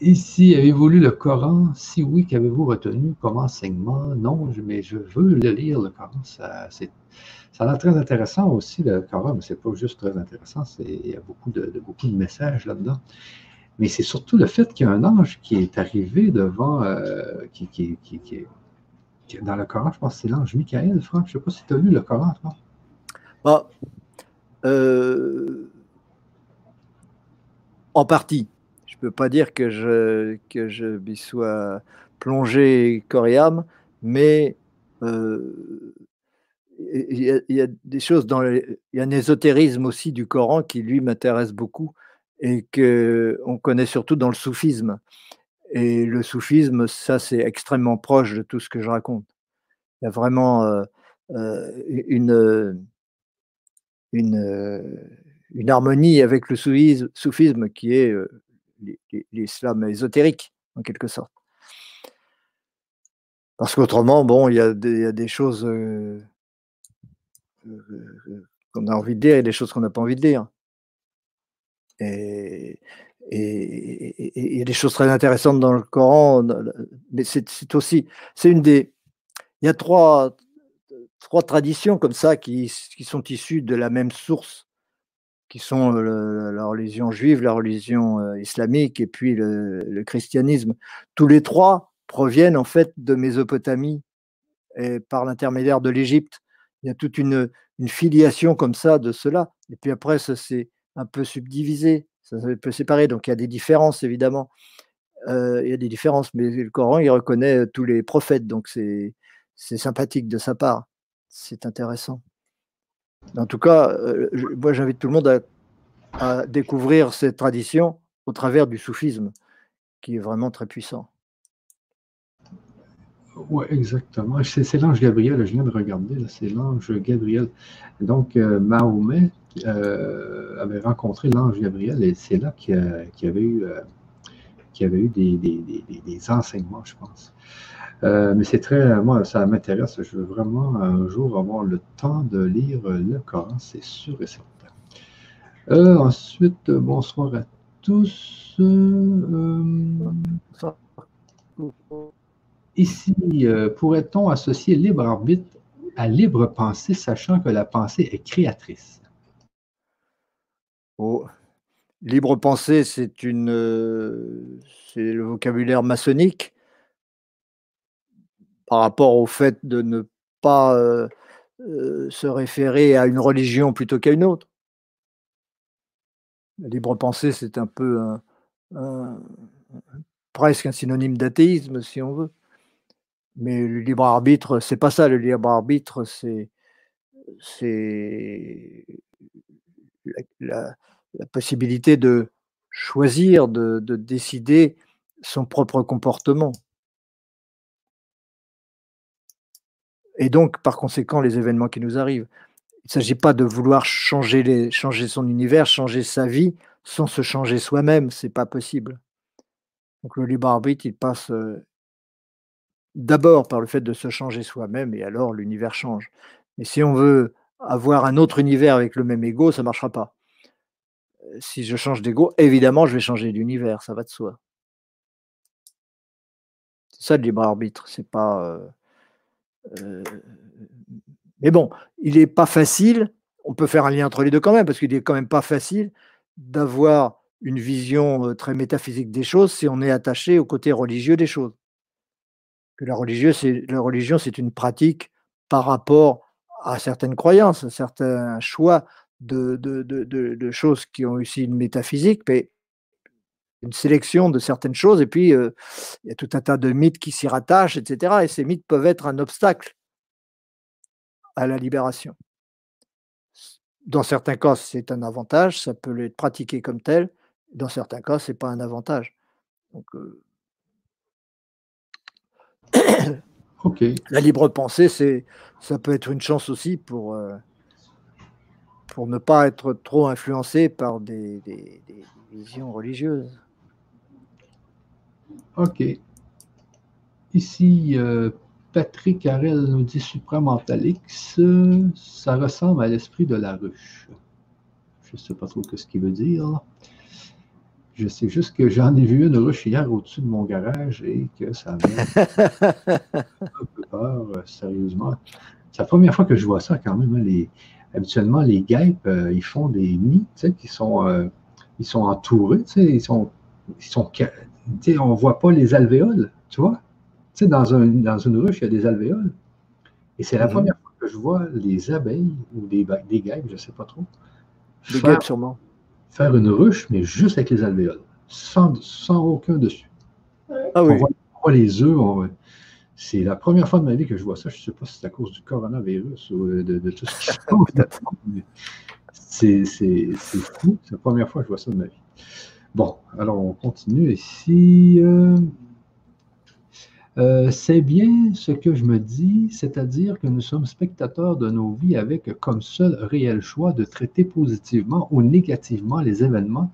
Ici, avez-vous lu le Coran? Si oui, qu'avez-vous retenu comme enseignement? Non, mais je veux le lire, le Coran. Ça, ça a l'air très intéressant aussi, le Coran, mais ce n'est pas juste très intéressant, il y a beaucoup de, beaucoup de messages là-dedans. Mais c'est surtout le fait qu'il y a un ange qui est arrivé devant, euh, qui, qui, qui, dans le Coran, je pense que c'est l'ange Michael, Franck. Je ne sais pas si tu as lu le Coran, toi. Bah, euh, en partie ne peux pas dire que je, que je m'y sois plongé corps mais euh, il y, a des choses dans il y a un ésotérisme aussi du Coran qui lui m'intéresse beaucoup et que on connaît surtout dans le soufisme. Et le soufisme, ça c'est extrêmement proche de tout ce que je raconte. Il y a vraiment une, une, une harmonie avec le soufisme qui est l'islam ésotérique, en quelque sorte. Parce qu'autrement, bon, il y, a des, choses qu'on a envie de dire et des choses qu'on n'a pas envie de dire. Et, il y a des choses très intéressantes dans le Coran, mais c'est aussi, c'est une des, il y a trois, trois traditions comme ça qui, qui, sont issues de la même source, qui sont la religion juive, la religion islamique et puis le, christianisme. Tous les trois proviennent en fait de Mésopotamie et par l'intermédiaire de l'Égypte. Il y a toute une, une filiation comme ça de cela. Et puis après, ça s'est un peu subdivisé, ça s'est un peu séparé. Donc il y a des différences, évidemment. Euh, il y a des différences, mais le Coran, il reconnaît tous les prophètes. Donc c'est sympathique de sa part. C'est intéressant. En tout cas, euh, moi, j'invite tout le monde à découvrir cette tradition au travers du soufisme, qui est vraiment très puissant. Oui, exactement. C'est l'ange Gabriel, je viens de regarder, c'est l'ange Gabriel. Donc, euh, Mahomet euh, avait rencontré l'ange Gabriel et c'est là qu'il y avait eu, avait eu des, enseignements, je pense. Mais c'est très, moi, ça m'intéresse. Je veux vraiment un jour avoir le temps de lire le Coran, c'est sûr et certain. ensuite, bonsoir à tous. Ici, euh, pourrait-on associer libre arbitre à libre pensée, sachant que la pensée est créatrice? Oh. Libre pensée, euh, c'est le vocabulaire maçonnique par rapport au fait de ne pas euh, se référer à une religion plutôt qu'à une autre. La libre pensée, c'est un peu presque un synonyme d'athéisme, si on veut. Mais le libre arbitre, c'est pas ça. Le libre arbitre, c'est la, possibilité de choisir, de, décider son propre comportement. Et donc, par conséquent, les événements qui nous arrivent. Il ne s'agit pas de vouloir changer, son univers, changer sa vie sans se changer soi-même. C'est pas possible. Donc le libre arbitre, il passe euh, d'abord par le fait de se changer soi-même et alors l'univers change. Mais si on veut avoir un autre univers avec le même ego, ça ne marchera pas. Euh, si je change d'ego, évidemment, je vais changer d'univers, ça va de soi. C'est ça le libre arbitre, c'est pas. Euh, mais bon, il n'est pas facile. On peut faire un lien entre les deux quand même, parce qu'il n'est quand même pas facile d'avoir une vision très métaphysique des choses si on est attaché au côté religieux des choses la, la religion, c'est une pratique par rapport à certaines croyances, à certains choix de, de, choses qui ont aussi une métaphysique, mais une sélection de certaines choses, et puis euh, il y a tout un tas de mythes qui s'y rattachent, etc. Et ces mythes peuvent être un obstacle à la libération. Dans certains cas, c'est un avantage, ça peut être pratiqué comme tel. Dans certains cas, ce n'est pas un avantage. Donc, euh, La libre pensée, c'est, ça peut être une chance aussi pour, euh, pour ne pas être trop influencé par des, visions religieuses. OK. Ici, euh, Patrick Harel nous dit supramentalix, ça ressemble à l'esprit de la ruche. Je ne sais pas trop ce qu'il veut dire. Je sais juste que j'en ai vu une ruche hier au-dessus de mon garage et que ça m'a un peu peur, euh, sérieusement. C'est la première fois que je vois ça quand même. Hein, les, habituellement, les guêpes, euh, ils font des nids, tu sais, qui sont, euh, ils sont entourés, tu sais, ils sont, ils sont on ne voit pas les alvéoles, tu vois. Tu sais, dans, un, dans une ruche, il y a des alvéoles. Et c'est la mm-hmm. première fois que je vois les abeilles ou des, des guêpes, je ne sais pas trop. Des guêpes, sûrement faire une ruche, mais juste avec les alvéoles, sans, sans aucun dessus. Ah oui. On voit, les œufs. C'est la première fois de ma vie que je vois ça. Je ne sais pas si c'est à cause du coronavirus ou de, de tout ce qui se passe. C'est fou. C'est la première fois que je vois ça de ma vie. Bon, alors on continue ici. Euh, Euh, c'est bien ce que je me dis, c'est-à-dire que nous sommes spectateurs de nos vies avec comme seul réel choix de traiter positivement ou négativement les événements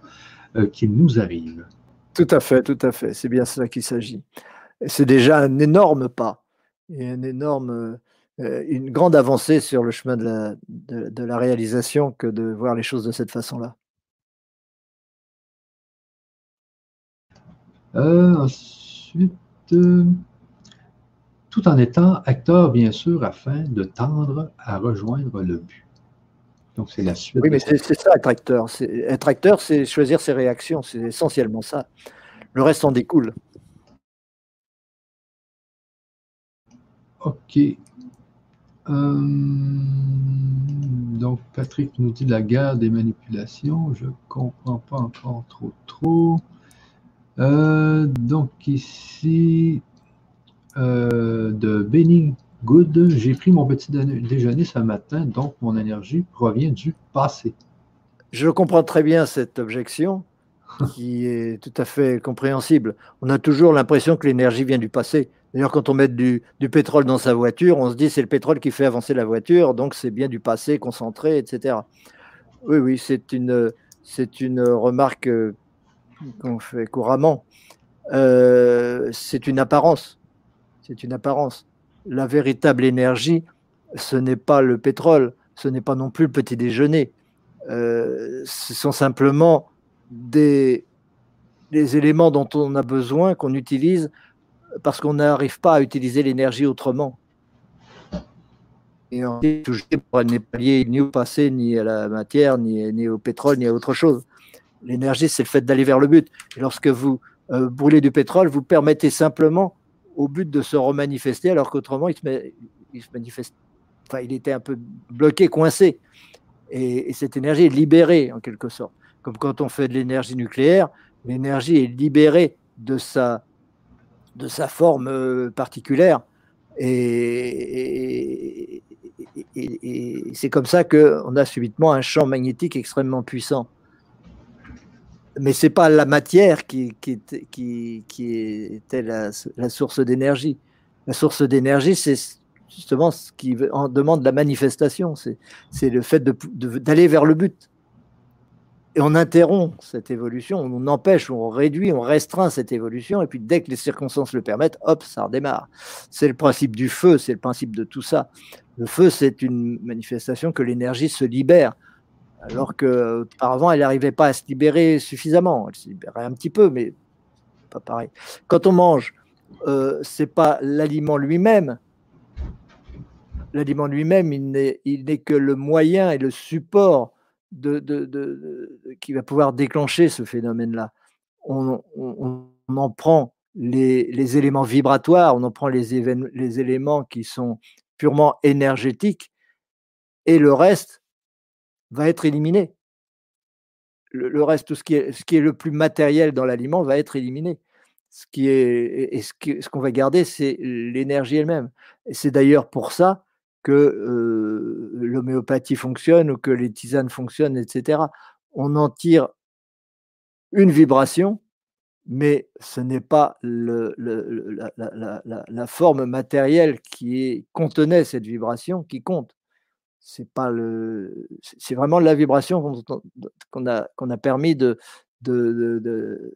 euh, qui nous arrivent. Tout à fait, tout à fait. C'est bien cela qu'il s'agit. C'est déjà un énorme pas et un énorme, une grande avancée sur le chemin de la réalisation que de voir les choses de cette façon-là. Ensuite, tout en étant acteur, bien sûr, afin de tendre à rejoindre le but. Donc, c'est la suite. Oui, mais c'est ça, être acteur. Être acteur, c'est choisir ses réactions. C'est essentiellement ça. Le reste en découle. OK. Euh, donc, Patrick nous dit la guerre des manipulations. Je ne comprends pas encore trop, trop. Euh, donc, ici, euh, de Benny Good. J'ai pris mon petit déjeuner ce matin, donc mon énergie provient du passé. Je comprends très bien cette objection qui est tout à fait compréhensible. On a toujours l'impression que l'énergie vient du passé. D'ailleurs, quand on met du, pétrole dans sa voiture, on se dit c'est le pétrole qui fait avancer la voiture, donc c'est bien du passé concentré, etc. Oui, oui, c'est une, c'est une remarque euh, qu'on fait couramment. Euh, c'est une apparence c'est une apparence. La véritable énergie, ce n'est pas le pétrole, ce n'est pas non plus le petit déjeuner. Euh, ce sont simplement des, éléments dont on a besoin, qu'on utilise, parce qu'on n'arrive pas à utiliser l'énergie autrement. Et on est toujours n'est pas lié ni au passé, ni à la matière, ni, ni, au pétrole, ni à autre chose. L'énergie, c'est le fait d'aller vers le but. Et lorsque vous euh, brûlez du pétrole, vous permettez simplement au but de se remanifester, alors qu'autrement, il, était un peu bloqué, coincé. Et, cette énergie est libérée, en quelque sorte. Comme quand on fait de l'énergie nucléaire, l'énergie est libérée de sa, de sa forme euh, particulière. Et, et c'est comme ça qu'on a subitement un champ magnétique extrêmement puissant mais c'est pas la matière qui, était la, source d'énergie. La source d'énergie, c'est justement ce qui en demande la manifestation, c'est le fait d'aller vers le but. Et on interrompt cette évolution, on empêche, on réduit, on restreint cette évolution, et puis dès que les circonstances le permettent, hop, ça redémarre. C'est le principe du feu, c'est le principe de tout ça. Le feu, c'est une manifestation que l'énergie se libère alors qu'auparavant, elle n'arrivait pas à se libérer suffisamment. Elle se libérait un petit peu, mais pas pareil. Quand on mange, euh, c'est pas l'aliment lui-même. L'aliment lui-même, il n'est que le moyen et le support qui va pouvoir déclencher ce phénomène-là. On, en prend les, éléments vibratoires, on en prend les, les éléments qui sont purement énergétiques, et le reste, va être éliminé. Le, reste, ce qui, est, le plus matériel dans l'aliment va être éliminé. Ce qu'on va garder, c'est l'énergie elle-même. c'est d'ailleurs pour ça que euh, l'homéopathie fonctionne ou que les tisanes fonctionnent, etc. On en tire une vibration, mais ce n'est pas la, forme matérielle qui contenait cette vibration qui compte c'est pas le, c'est vraiment la vibration qu'on a, permis de de, de,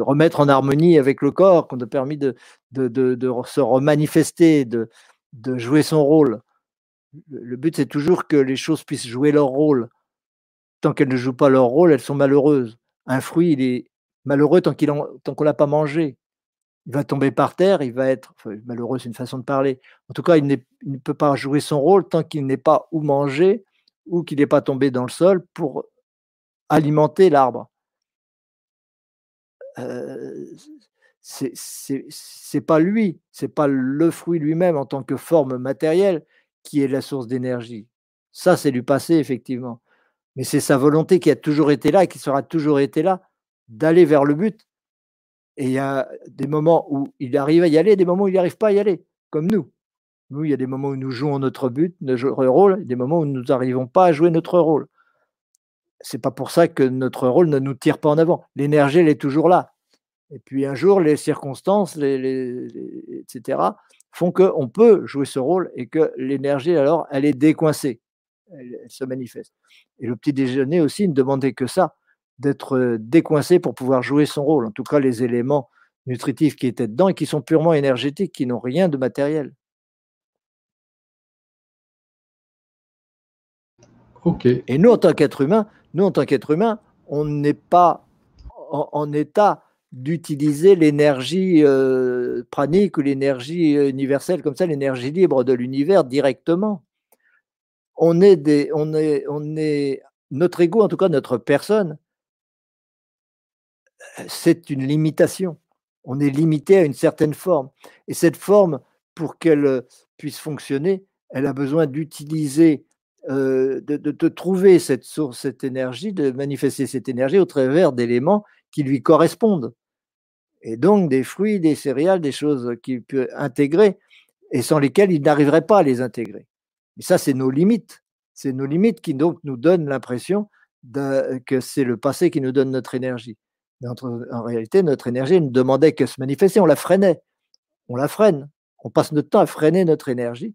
remettre en harmonie avec le corps, qu'on a permis de, de, de, se remanifester, de, de jouer son rôle. Le but, c'est toujours que les choses puissent jouer leur rôle. Tant qu'elles ne jouent pas leur rôle, elles sont malheureuses. Un fruit, il est malheureux tant qu'on ne l'a pas mangé il va tomber par terre, il va être malheureux, c'est une façon de parler. En tout cas, il, ne peut pas jouer son rôle tant qu'il n'est pas ou mangé ou qu'il n'est pas tombé dans le sol pour alimenter l'arbre. Euh, c'est pas lui, c'est pas le fruit lui-même en tant que forme matérielle qui est la source d'énergie. Ça, c'est du passé, effectivement. Mais c'est sa volonté qui a toujours été là et qui sera toujours été là d'aller vers le but et il y a des moments où il arrive à y aller, des moments où il n'arrive pas à y aller, comme nous. Nous, il y a des moments où nous jouons notre but, notre rôle, et des moments où nous n'arrivons pas à jouer notre rôle. C'est pas pour ça que notre rôle ne nous tire pas en avant. L'énergie, elle est toujours là. Et puis un jour, les circonstances, etc., font qu'on peut jouer ce rôle et que l'énergie, alors, elle est décoincée, elle, se manifeste. Et le petit déjeuner aussi ne demandait que ça, d'être décoincé pour pouvoir jouer son rôle. En tout cas, les éléments nutritifs qui étaient dedans et qui sont purement énergétiques, qui n'ont rien de matériel. Ok. Et nous, en tant qu'être humain, nous, en tant qu'être humain, on n'est pas en, état d'utiliser l'énergie euh, pranique ou l'énergie euh, universelle comme ça, l'énergie libre de l'univers directement. On est des, on est, on est, notre ego, en tout cas notre personne, c'est une limitation. On est limité à une certaine forme. Et cette forme, pour qu'elle puisse fonctionner, elle a besoin d'utiliser, euh, de, de, trouver cette source, cette énergie, de manifester cette énergie au travers d'éléments qui lui correspondent. Et donc des fruits, des céréales, des choses qu'il peut intégrer et sans lesquelles il n'arriverait pas à les intégrer. Et ça, c'est nos limites. C'est nos limites qui donc nous donnent l'impression que c'est le passé qui nous donne notre énergie en réalité, notre énergie ne demandait que se manifester, on la freinait. On la freine. On passe notre temps à freiner notre énergie.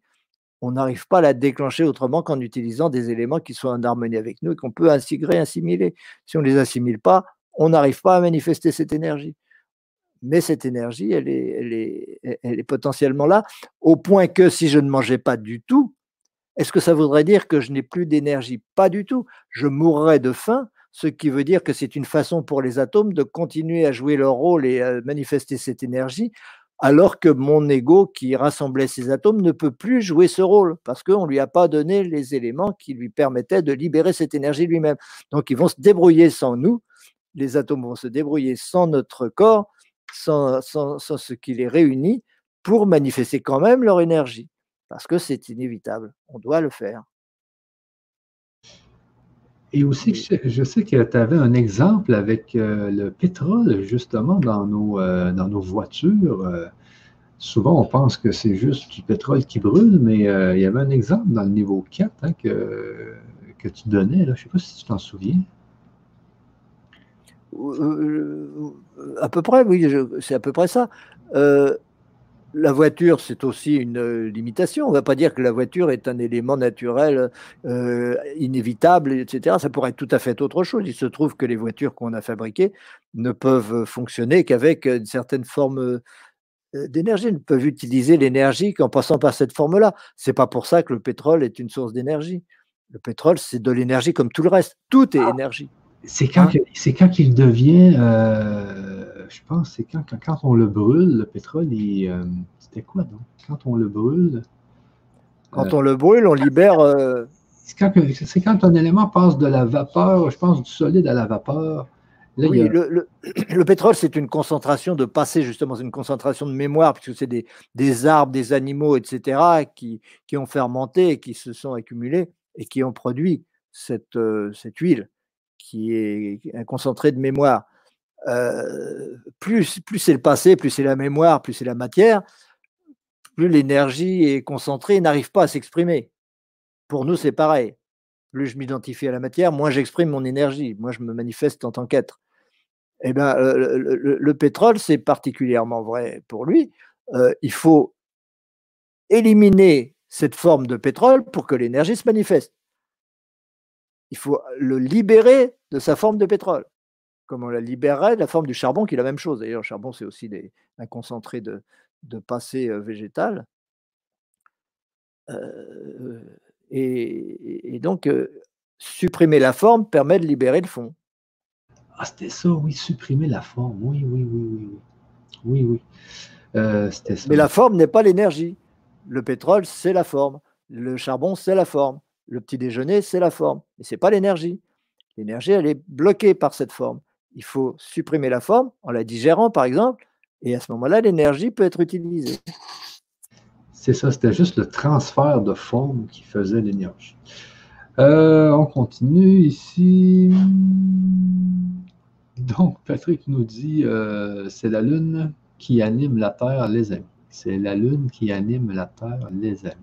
On n'arrive pas à la déclencher autrement qu'en utilisant des éléments qui sont en harmonie avec nous et qu'on peut intégrer, assimiler. Si on ne les assimile pas, on n'arrive pas à manifester cette énergie. Mais cette énergie, elle est, elle est, elle est potentiellement là, au point que si je ne mangeais pas du tout, est-ce que ça voudrait dire que je n'ai plus d'énergie? Pas du tout. Je mourrais de faim ce qui veut dire que c'est une façon pour les atomes de continuer à jouer leur rôle et à manifester cette énergie, alors que mon ego qui rassemblait ces atomes ne peut plus jouer ce rôle, parce qu'on ne lui a pas donné les éléments qui lui permettaient de libérer cette énergie lui-même. Donc ils vont se débrouiller sans nous, les atomes vont se débrouiller sans notre corps, sans, sans ce qui les réunit, pour manifester quand même leur énergie, parce que c'est inévitable, on doit le faire. Et aussi, je, sais que tu avais un exemple avec euh, le pétrole, justement, dans nos, euh, dans nos voitures. Euh, souvent, on pense que c'est juste du pétrole qui brûle, mais il y avait un exemple dans le niveau 4 hein, que, que tu donnais. Là. Je ne sais pas si tu t'en souviens. à peu près, oui, c'est à peu près ça la voiture, c'est aussi une euh, limitation. On ne va pas dire que la voiture est un élément naturel euh, inévitable, etc. Ça pourrait être tout à fait autre chose. Il se trouve que les voitures qu'on a fabriquées ne peuvent fonctionner qu'avec une certaine forme euh, d'énergie, ne peuvent utiliser l'énergie qu'en passant par cette forme-là. C'est pas pour ça que le pétrole est une source d'énergie. Le pétrole, c'est de l'énergie comme tout le reste. Tout est ah. énergie. C'est quand, hein? c'est quand qu'il devient je pense, c'est quand, quand, on le brûle, le pétrole, euh, c'était quoi donc? Quand on le brûle. Quand euh, on le brûle, on libère. Euh, c'est quand, un élément passe de la vapeur, je pense, du solide à la vapeur. oui, le, pétrole, c'est une concentration de passé, justement, c'est une concentration de mémoire, puisque c'est des, des, arbres, des animaux, etc., qui, qui, ont fermenté, qui se sont accumulés et qui ont produit cette, cette huile, qui est un concentré de mémoire. Euh, plus, plus c'est le passé, plus c'est la mémoire, plus c'est la matière, plus l'énergie est concentrée et n'arrive pas à s'exprimer. Pour nous, c'est pareil. Plus je m'identifie à la matière, moins j'exprime mon énergie. Moi, je me manifeste en tant qu'être. Eh ben, euh, le, pétrole, c'est particulièrement vrai pour lui. Euh, il faut éliminer cette forme de pétrole pour que l'énergie se manifeste. Il faut le libérer de sa forme de pétrole comme on la libérerait de la forme du charbon, qui est la même chose. D'ailleurs, le charbon, c'est aussi des, un concentré de, de passé végétal. et, donc, supprimer la forme permet de libérer le fond. Ah, c'était ça, oui, supprimer la forme. Oui, oui, oui, oui. Oui, oui. Euh, ça. Mais la forme n'est pas l'énergie. Le pétrole, c'est la forme. Le charbon, c'est la forme. Le petit déjeuner, c'est la forme. Mais ce n'est pas l'énergie. L'énergie, elle est bloquée par cette forme il faut supprimer la forme en la digérant, par exemple, et à ce moment-là, l'énergie peut être utilisée. C'est ça, c'était juste le transfert de forme qui faisait l'énergie. Euh, on continue ici. Donc, Patrick nous dit euh, c'est la Lune qui anime la Terre, les amis. C'est la Lune qui anime la Terre, les amis.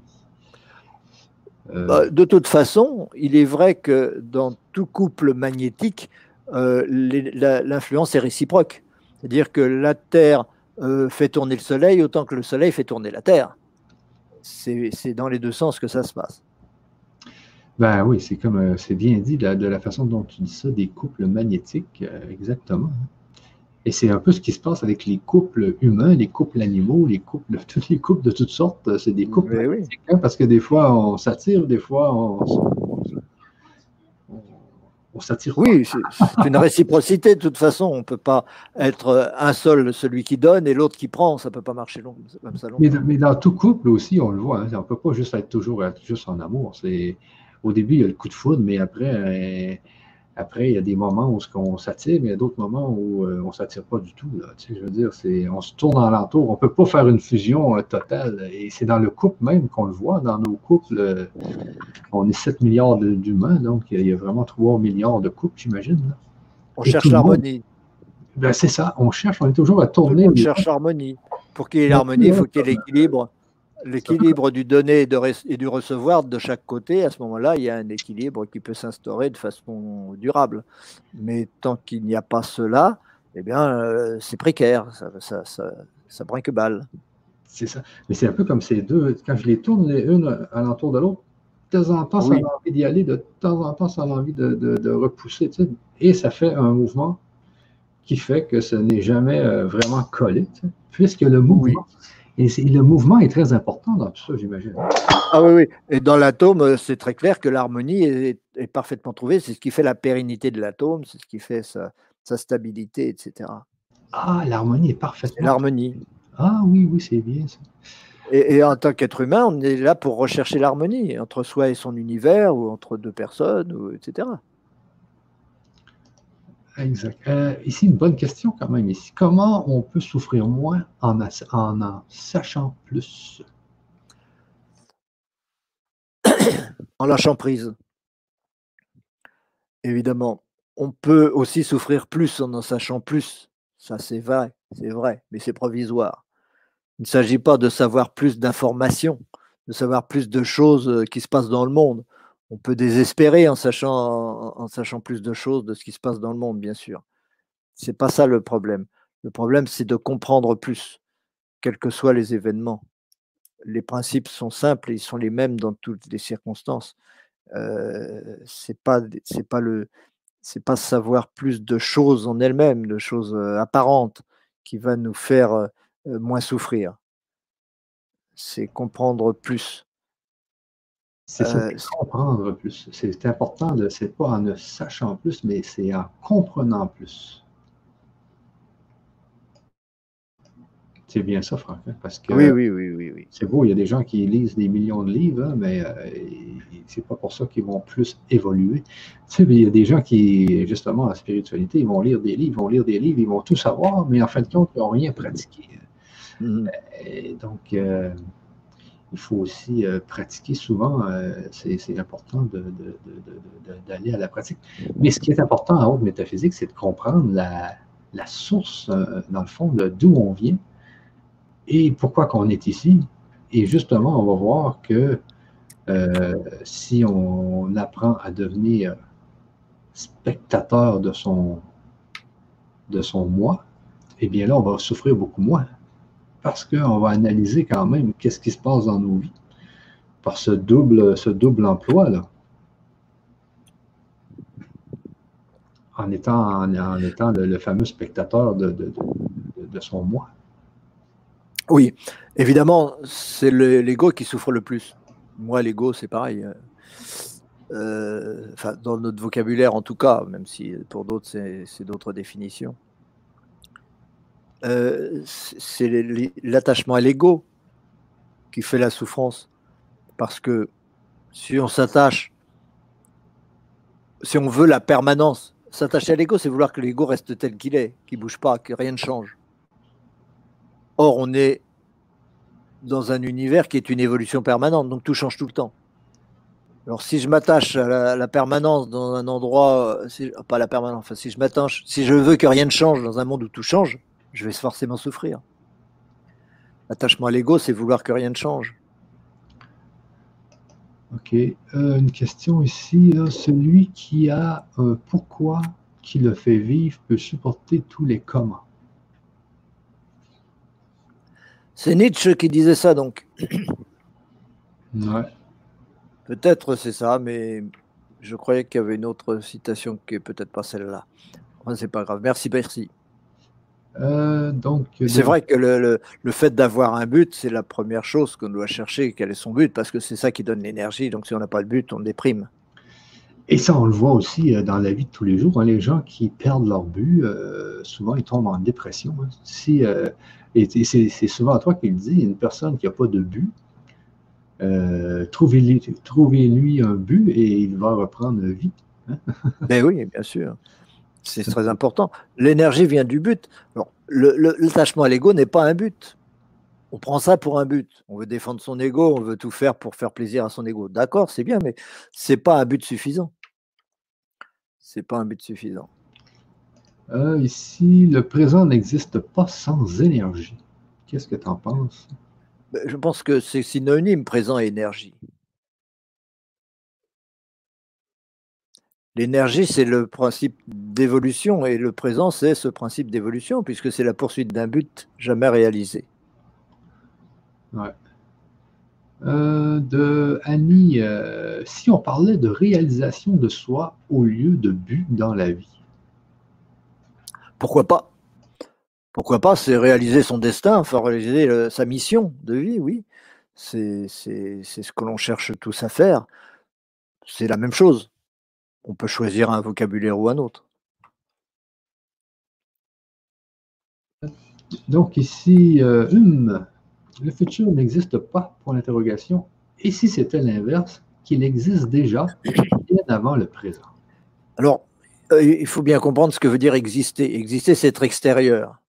Euh, bah, de toute façon, il est vrai que dans tout couple magnétique, l'influence est réciproque. C'est-à-dire que la Terre euh, fait tourner le Soleil autant que le Soleil fait tourner la Terre. C'est dans les deux sens que ça se passe. Ben oui, c'est comme euh, c'est bien dit de la, façon dont tu dis ça, des couples magnétiques, exactement. Et c'est un peu ce qui se passe avec les couples humains, les couples animaux, les couples, les couples de toutes sortes. C'est des couples magnétiques, hein, parce que des fois on s'attire, des fois on, on s'attire. Oui, c'est une réciprocité. De toute façon, on ne peut pas être un seul celui qui donne et l'autre qui prend. Ça ne peut pas marcher long, comme ça. Mais, mais, dans tout couple aussi, on le voit. Hein, on ne peut pas juste être toujours juste en amour. Au début, il y a le coup de foudre, mais après, euh, après, il y a des moments où on s'attire, mais il y a d'autres moments où euh, on ne s'attire pas du tout. je veux dire, on se tourne en l'entour. On ne peut pas faire une fusion euh, totale. Et c'est dans le couple même qu'on le voit. Dans nos couples, euh, on est 7 milliards d'humains, donc il y a vraiment 3 milliards de couples, j'imagine. On cherche l'harmonie. Ben, c'est ça, on cherche, on est toujours à tourner. On cherche l'harmonie. Pour qu'il y ait l'harmonie, il faut qu'il y ait l'équilibre l'équilibre du donner et, du recevoir de chaque côté, à ce moment-là, il y a un équilibre qui peut s'instaurer de façon durable. Mais tant qu'il n'y a pas cela, eh bien, euh, c'est précaire, ça, ça, ça, ça que balle. C'est ça. Mais c'est un peu comme ces deux, quand je les tourne les unes à l'entour de l'autre, de temps en temps, ça a envie d'y aller, de temps en temps, ça a envie de, repousser, et ça fait un mouvement qui fait que ce n'est jamais euh, vraiment collé, puisque le mouvement, et le mouvement est très important dans tout ça, j'imagine. Ah oui, oui. Et dans l'atome, euh, c'est très clair que l'harmonie est, parfaitement trouvée. C'est ce qui fait la pérennité de l'atome, c'est ce qui fait sa, stabilité, etc. Ah, l'harmonie est parfaitement. L'harmonie. Ah oui, oui, c'est bien ça. Et, en tant qu'être humain, on est là pour rechercher l'harmonie entre soi et son univers, ou entre deux personnes, ou, etc. Exact. Euh, ici, une bonne question quand même. Ici. Comment on peut souffrir moins en en, sachant plus? En lâchant prise. Évidemment. On peut aussi souffrir plus en en sachant plus. Ça, c'est vrai, c'est vrai, mais c'est provisoire. Il ne s'agit pas de savoir plus d'informations, de savoir plus de choses euh, qui se passent dans le monde on peut désespérer en sachant, en, sachant plus de choses de ce qui se passe dans le monde, bien sûr. C'est pas ça le problème. Le problème, c'est de comprendre plus, quels que soient les événements. Les principes sont simples et ils sont les mêmes dans toutes les circonstances. Euh, c'est pas, c'est pas le, c'est pas savoir plus de choses en elles-mêmes, de choses euh, apparentes, qui va nous faire euh, moins souffrir. C'est comprendre plus. C'est euh, comprendre plus. C'est important, c'est pas en ne sachant plus, mais c'est en comprenant plus. C'est bien ça, Franck, hein, parce que oui, oui, oui, oui, c'est beau, il y a des gens qui lisent des millions de livres, hein, mais euh, c'est pas pour ça qu'ils vont plus évoluer. Tu sais, il y a des gens qui, justement, en spiritualité, ils vont lire des livres, ils vont lire des livres, ils vont tout savoir, mais en fin de compte, ils n'ont rien pratiqué. Mm-hmm. Euh, donc, il faut aussi euh, pratiquer souvent. Euh, c'est important d'aller à la pratique. Mais ce qui est important en haute métaphysique, c'est de comprendre la, source, euh, dans le fond, d'où on vient et pourquoi qu'on est ici. Et justement, on va voir que si on apprend à devenir spectateur de son, de son moi, eh bien là, on va souffrir beaucoup moins parce qu'on va analyser quand même qu'est-ce qui se passe dans nos vies par ce double, ce double emploi-là. En étant, en, étant le, fameux spectateur de, son moi. Oui, évidemment, c'est l'ego qui souffre le plus. Moi, l'ego, c'est pareil. Euh, enfin, dans notre vocabulaire, en tout cas, même si pour d'autres, c'est d'autres définitions. Euh, c'est l'attachement à l'ego qui fait la souffrance. Parce que si on s'attache, si on veut la permanence, s'attacher à l'ego, c'est vouloir que l'ego reste tel qu'il est, qu'il bouge pas, que rien ne change. Or, on est dans un univers qui est une évolution permanente, donc tout change tout le temps. Alors, si je m'attache à, la, permanence dans un endroit, pas la permanence, enfin, si je m'attache, si je veux que rien ne change dans un monde où tout change, je vais forcément souffrir. L'attachement à l'ego, c'est vouloir que rien ne change. Ok. Euh, une question ici. celui qui a un pourquoi qui le fait vivre peut supporter tous les comment. C'est Nietzsche qui disait ça donc. Ouais. Peut-être c'est ça, mais je croyais qu'il y avait une autre citation qui est peut-être pas celle-là. Enfin, c'est pas grave. Merci, merci. Euh, donc, C'est vrai que le, le- le fait d'avoir un but, c'est la première chose qu'on doit chercher, quel est son but, parce que c'est ça qui donne l'énergie. Donc si on n'a pas de but, on déprime. Et ça, on le voit aussi euh, dans la vie de tous les jours. hein, les gens qui perdent leur but, euh, souvent, ils tombent en dépression. hein. Si, euh, et et c'est c'est souvent toi qui le dis, une personne qui n'a pas de but, euh, trouvez-lui trouvez-lui un but et il va reprendre vie. Mais oui, bien sûr. C'est très important. L'énergie vient du but. Alors, le- le- L'attachement à l'ego n'est pas un but. On prend ça pour un but. On veut défendre son ego, on veut tout faire pour faire plaisir à son ego. D'accord, c'est bien, mais c'est pas un but suffisant. C'est pas un but suffisant. Euh, ici, le présent n'existe pas sans énergie. Qu'est-ce que tu en penses? Ben, Je pense que c'est synonyme présent et énergie. L'énergie, c'est le principe d'évolution et le présent, c'est ce principe d'évolution puisque c'est la poursuite d'un but jamais réalisé. Ouais. Euh, de Annie, euh, si on parlait de réalisation de soi au lieu de but dans la vie? Pourquoi pas? Pourquoi pas? C'est réaliser son destin, enfin réaliser euh, sa mission de vie, oui. C'est ce que l'on cherche tous à faire. C'est la même chose. On peut choisir un vocabulaire ou un autre. Donc ici, euh, hum, le futur n'existe pas, pour l'interrogation. Et si c'était l'inverse, qu'il existe déjà bien avant le présent? Alors, euh, il faut bien comprendre ce que veut dire exister. Exister, c'est être extérieur.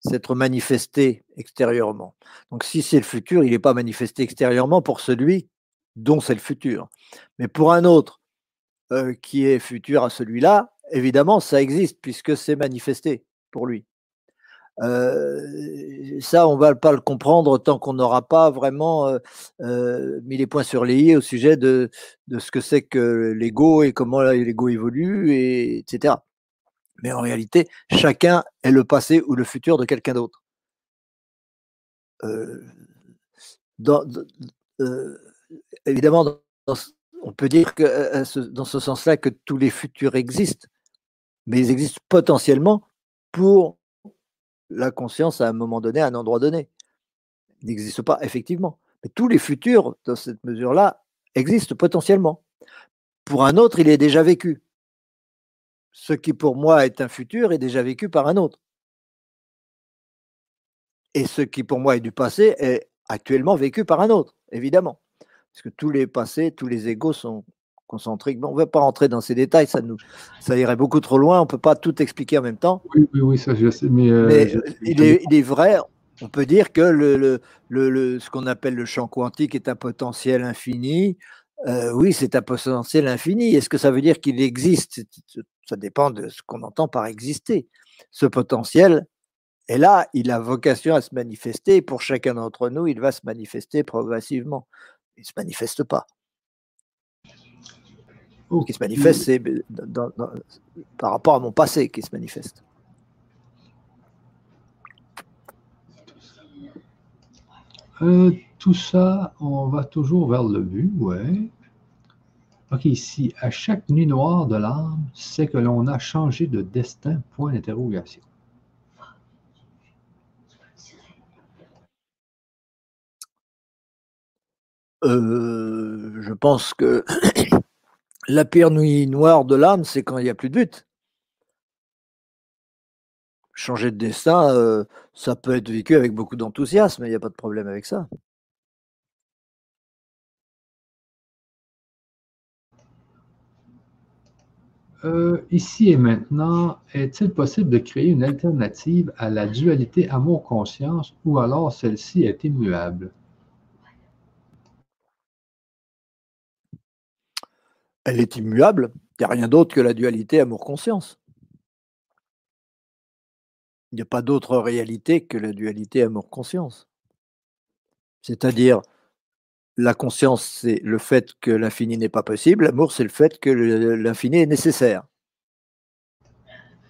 C'est être manifesté extérieurement. Donc, si c'est le futur, il n'est pas manifesté extérieurement pour celui dont c'est le futur. Mais pour un autre euh, qui est futur à celui-là, évidemment, ça existe puisque c'est manifesté pour lui. Euh, ça, on ne va pas le comprendre tant qu'on n'aura pas vraiment euh, mis les points sur les i au sujet de, ce que c'est que l'ego et comment l'ego évolue, et, etc. Mais en réalité, chacun est le passé ou le futur de quelqu'un d'autre. Évidemment, dans- on peut dire que euh, ce- dans ce sens-là que tous les futurs existent, mais ils existent potentiellement pour la conscience à un moment donné, à un endroit donné. Ils n'existent pas effectivement. Mais tous les futurs, dans cette mesure-là, existent potentiellement. Pour un autre, il est déjà vécu. Ce qui pour moi est un futur est déjà vécu par un autre. Et ce qui pour moi est du passé est actuellement vécu par un autre, évidemment. Parce que tous les passés, tous les égaux sont concentriques. Bon, on ne va pas rentrer dans ces détails, ça, nous, ça irait beaucoup trop loin, on ne peut pas tout expliquer en même temps. Oui, oui, oui, ça je sais, mais, euh, Mais je- il, est, il est vrai, on peut dire que le, le- le- le- ce qu'on appelle le champ quantique est un potentiel infini. Euh, oui, c'est un potentiel infini. Est-ce que ça veut dire qu'il existe? Ça dépend de ce qu'on entend par exister. Ce potentiel est là, il a vocation à se manifester. et Pour chacun d'entre nous, il va se manifester progressivement. Il ne se manifeste pas. Ce qui se manifeste, c'est dans- dans- par rapport à mon passé qui se manifeste. Euh, tout ça, on va toujours vers le but, ouais. Ok, ici, à chaque nuit noire de l'âme, c'est que l'on a changé de destin, point d'interrogation. Euh, je pense que la pire nuit noire de l'âme, c'est quand il n'y a plus de but. Changer de destin, euh, ça peut être vécu avec beaucoup d'enthousiasme, il n'y a pas de problème avec ça. Euh, ici et maintenant, est-il possible de créer une alternative à la dualité amour-conscience ou alors celle-ci est immuable? Elle est immuable, il n'y a rien d'autre que la dualité amour-conscience. Il n'y a pas d'autre réalité que la dualité amour-conscience. C'est-à-dire, la conscience, c'est le fait que l'infini n'est pas possible, l'amour, c'est le fait que l'infini est nécessaire.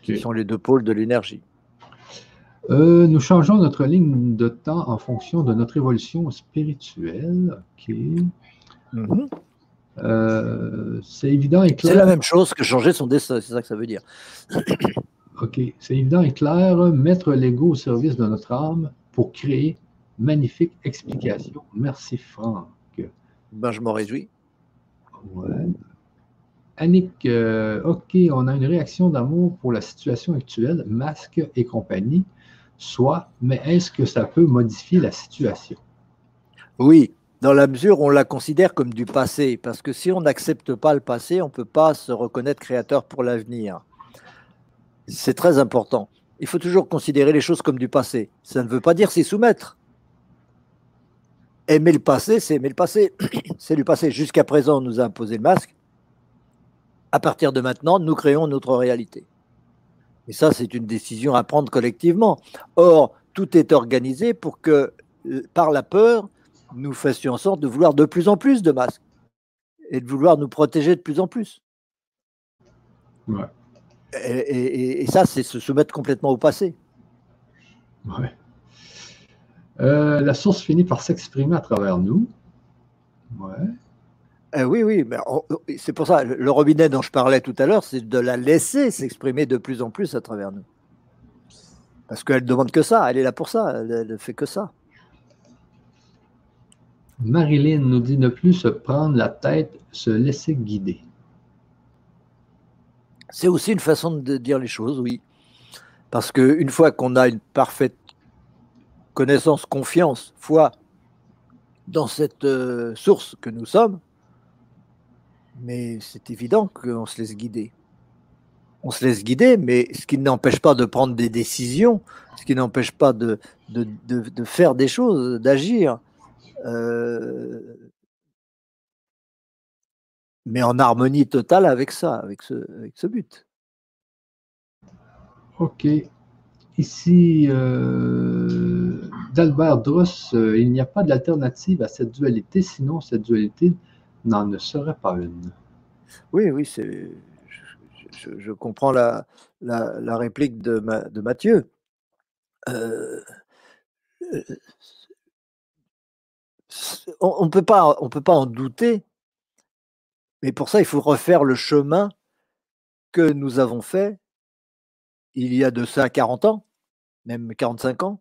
Ce Ok. sont les deux pôles de l'énergie. Euh, nous changeons notre ligne de temps en fonction de notre évolution spirituelle. OK. Mhm. Euh, c'est évident et clair. C'est la même chose que changer son destin, c'est ça que ça veut dire. OK. C'est évident et clair, mettre l'ego au service de notre âme pour créer magnifique explication. Merci Franck. Ben, je m'en réjouis. Ouais. Annick, euh, OK, on a une réaction d'amour pour la situation actuelle, masque et compagnie, soit, mais est-ce que ça peut modifier la situation? Oui, dans la mesure où on la considère comme du passé, parce que si on n'accepte pas le passé, on ne peut pas se reconnaître créateur pour l'avenir. C'est très important. Il faut toujours considérer les choses comme du passé. Ça ne veut pas dire s'y soumettre. Aimer le passé, c'est aimer le passé. c'est du passé. Jusqu'à présent, on nous a imposé le masque. À partir de maintenant, nous créons notre réalité. Et ça, c'est une décision à prendre collectivement. Or, tout est organisé pour que, euh, par la peur, nous fassions en sorte de vouloir de plus en plus de masques et de vouloir nous protéger de plus en plus. Et, ça, c'est se soumettre complètement au passé. Ouais. Euh, la source finit par s'exprimer à travers nous. Ouais. Euh, oui, oui, mais c'est pour ça, le robinet dont je parlais tout à l'heure, c'est de la laisser s'exprimer de plus en plus à travers nous. Parce qu'elle ne demande que ça, elle est là pour ça, elle ne fait que ça. Marilyn nous dit ne plus se prendre la tête, se laisser guider. C'est aussi une façon de dire les choses, oui. Parce qu'une fois qu'on a une parfaite connaissance, confiance, foi dans cette euh, source que nous sommes, mais c'est évident qu'on se laisse guider. On se laisse guider, mais ce qui n'empêche pas de prendre des décisions, ce qui n'empêche pas de, de, faire des choses, d'agir. Euh, mais en harmonie totale avec ça, avec ce, avec ce but. Ok. Ici, euh, d'Albert Dross, euh, il n'y a pas d'alternative à cette dualité, sinon cette dualité n'en ne serait pas une. Oui, oui, c'est, je, comprends la, la, réplique de, de Mathieu. Euh, on ne peut, pas, en douter, mais pour ça, il faut refaire le chemin que nous avons fait il y a de ça 40 ans, même 45 ans,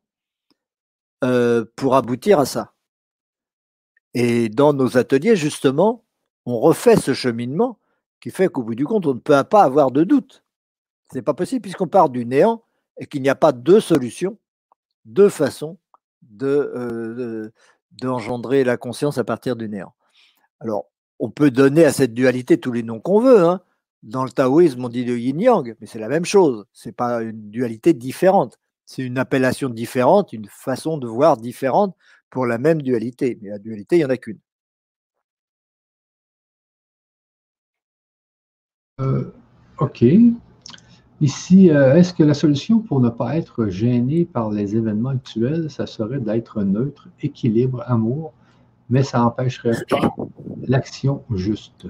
euh, pour aboutir à ça. Et dans nos ateliers, justement, on refait ce cheminement qui fait qu'au bout du compte, on ne peut pas avoir de doute. Ce n'est pas possible puisqu'on part du néant et qu'il n'y a pas deux solutions, deux façons de, d'engendrer la conscience à partir du néant. Alors, on peut donner à cette dualité tous les noms qu'on veut. Hein. Dans le taoïsme, on dit le yin-yang, mais c'est la même chose. Ce n'est pas une dualité différente. C'est une appellation différente, une façon de voir différente pour la même dualité. Mais la dualité, il n'y en a qu'une. Euh, ok. Ici, euh, est-ce que la solution pour ne pas être gêné par les événements actuels, ça serait d'être neutre, équilibre, amour, mais ça n'empêcherait pas l'action juste?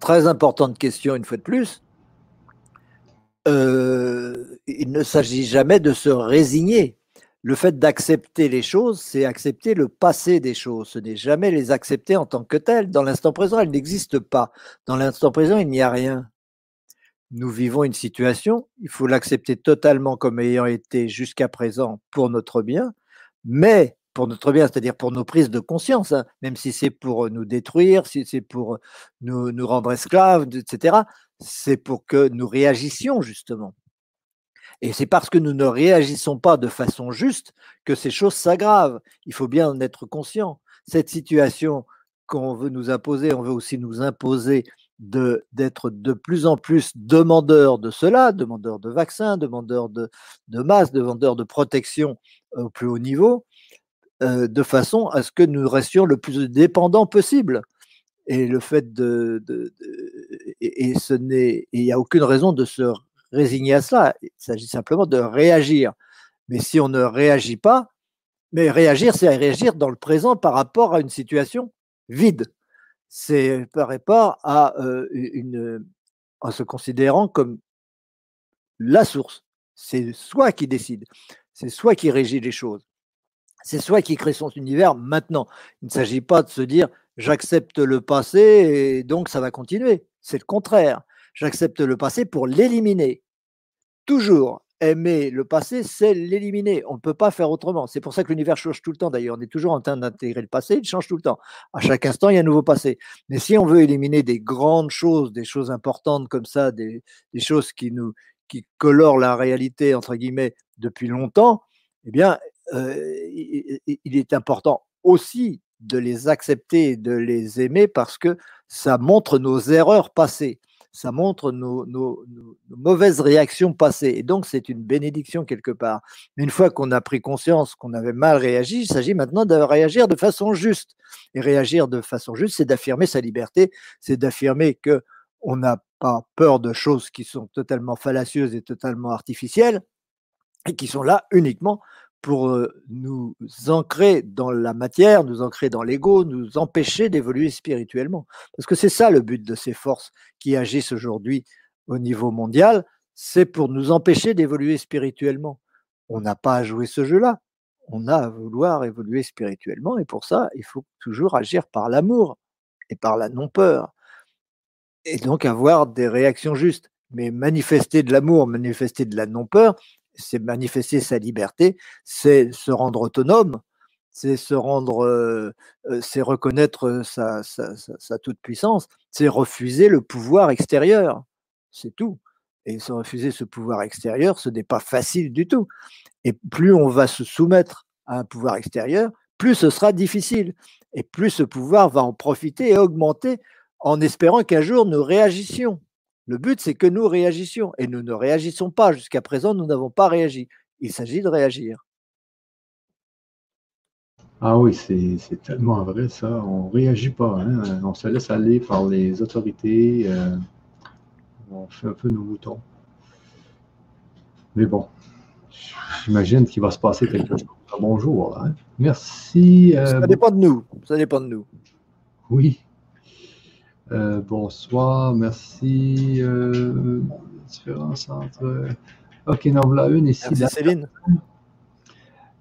Très importante question, une fois de plus. Euh, il ne s'agit jamais de se résigner. Le fait d'accepter les choses, c'est accepter le passé des choses. Ce n'est jamais les accepter en tant que telles. Dans l'instant présent, elles n'existent pas. Dans l'instant présent, il n'y a rien nous vivons une situation, il faut l'accepter totalement comme ayant été jusqu'à présent pour notre bien, mais pour notre bien, c'est-à-dire pour nos prises de conscience, hein, même si c'est pour nous détruire, si c'est pour nous, nous rendre esclaves, etc., c'est pour que nous réagissions justement. Et c'est parce que nous ne réagissons pas de façon juste que ces choses s'aggravent. Il faut bien en être conscient. Cette situation qu'on veut nous imposer, on veut aussi nous imposer d'être de, plus en plus demandeurs de cela, demandeurs de vaccins, demandeurs de, de masse, demandeurs de protection au plus haut niveau, euh, de façon à ce que nous restions le plus dépendants possible. Et le fait de, ce n'est, il n'y a aucune raison de se résigner à cela. Il s'agit simplement de réagir. Mais si on ne réagit pas, mais réagir, c'est réagir dans le présent par rapport à une situation vide c'est par rapport à, une, en se considérant comme la source. C'est soi qui décide. C'est soi qui régit les choses. C'est soi qui crée son univers maintenant. Il ne s'agit pas de se dire j'accepte le passé et donc ça va continuer. C'est le contraire. J'accepte le passé pour l'éliminer. Toujours aimer le passé, c'est l'éliminer. On ne peut pas faire autrement. C'est pour ça que l'univers change tout le temps. D'ailleurs, on est toujours en train d'intégrer le passé, il change tout le temps. À chaque instant, il y a un nouveau passé. Mais si on veut éliminer des grandes choses, des choses importantes comme ça, des, choses qui nous qui colorent la réalité entre guillemets depuis longtemps, eh bien, euh, il est important aussi de les accepter, de les aimer parce que ça montre nos erreurs passées ça montre nos, mauvaises réactions passées. Et donc, c'est une bénédiction quelque part. Mais une fois qu'on a pris conscience qu'on avait mal réagi, il s'agit maintenant de réagir de façon juste. Et réagir de façon juste, c'est d'affirmer sa liberté, c'est d'affirmer que on n'a pas peur de choses qui sont totalement fallacieuses et totalement artificielles et qui sont là uniquement pour nous ancrer dans la matière, nous ancrer dans l'ego, nous empêcher d'évoluer spirituellement. Parce que c'est ça le but de ces forces qui agissent aujourd'hui au niveau mondial, c'est pour nous empêcher d'évoluer spirituellement. On n'a pas à jouer ce jeu-là, on a à vouloir évoluer spirituellement et pour ça, il faut toujours agir par l'amour et par la non-peur. Et donc avoir des réactions justes. Mais manifester de l'amour, manifester de la non-peur, c'est manifester sa liberté, c'est se rendre autonome, c'est se rendre, euh, euh, c'est reconnaître sa, sa, toute puissance, c'est refuser le pouvoir extérieur, c'est tout. Et se refuser ce pouvoir extérieur, ce n'est pas facile du tout. Et plus on va se soumettre à un pouvoir extérieur, plus ce sera difficile. Et plus ce pouvoir va en profiter et augmenter en espérant qu'un jour nous réagissions. Le but, c'est que nous réagissions. Et nous ne réagissons pas. Jusqu'à présent, nous n'avons pas réagi. Il s'agit de réagir. Ah oui, c'est tellement vrai ça. On ne réagit pas. Hein. On se laisse aller par les autorités. Euh, on fait un peu nos moutons. Mais bon, j'imagine qu'il va se passer quelque chose. Bonjour. Hein. Merci. Euh, ça dépend de nous. Ça dépend de nous. Oui. Euh, bonsoir, merci. Euh, différence entre. Ok, non, voilà une ici. Merci, Céline.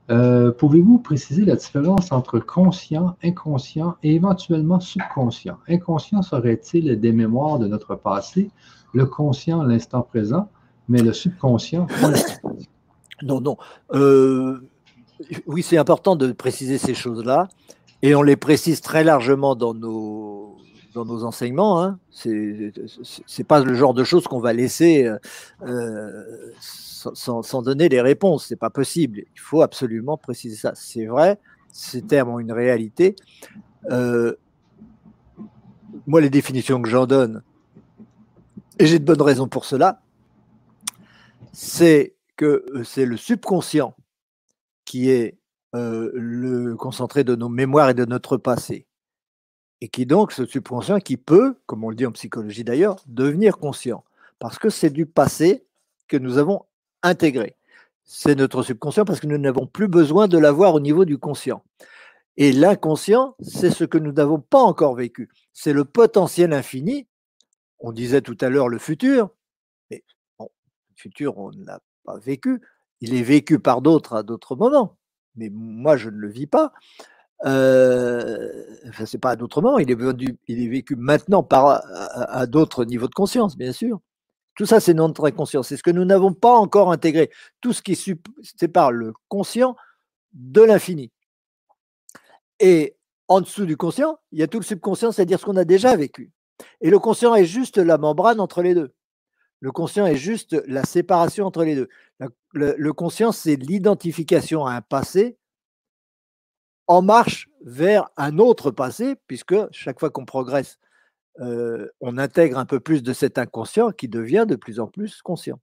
Euh, pouvez-vous préciser la différence entre conscient, inconscient et éventuellement subconscient? Inconscient serait-il des mémoires de notre passé, le conscient l'instant présent, mais le subconscient Non, non. oui, c'est important de préciser ces choses-là et on les précise très largement dans nos dans nos enseignements. Hein. C'est pas le genre de choses qu'on va laisser euh, euh, sans, donner les réponses. C'est pas possible. Il faut absolument préciser ça. C'est vrai, ces termes ont une réalité. Euh, moi, les définitions que j'en donne, et j'ai de bonnes raisons pour cela, c'est que c'est le subconscient qui est le concentré de nos mémoires et de notre passé et qui donc, ce subconscient qui peut, comme on le dit en psychologie d'ailleurs, devenir conscient, parce que c'est du passé que nous avons intégré. C'est notre subconscient parce que nous n'avons plus besoin de l'avoir au niveau du conscient. Et l'inconscient, c'est ce que nous n'avons pas encore vécu. C'est le potentiel infini. On disait tout à l'heure le futur, mais le futur, on ne l'a pas vécu. Il est vécu par d'autres à d'autres moments, mais moi, je ne le vis pas. Euh, enfin, c'est pas moments, il est, il est vécu maintenant par, à, d'autres niveaux de conscience, bien sûr. Tout ça, c'est notre inconscient. C'est ce que nous n'avons pas encore intégré. Tout ce qui sépare le conscient de l'infini. Et en dessous du conscient, il y a tout le subconscient, c'est-à-dire ce qu'on a déjà vécu. Et le conscient est juste la membrane entre les deux. Le conscient est juste la séparation entre les deux. le conscient, c'est l'identification à un passé en marche vers un autre passé, puisque chaque fois qu'on progresse, euh, on intègre un peu plus de cet inconscient qui devient de plus en plus conscient.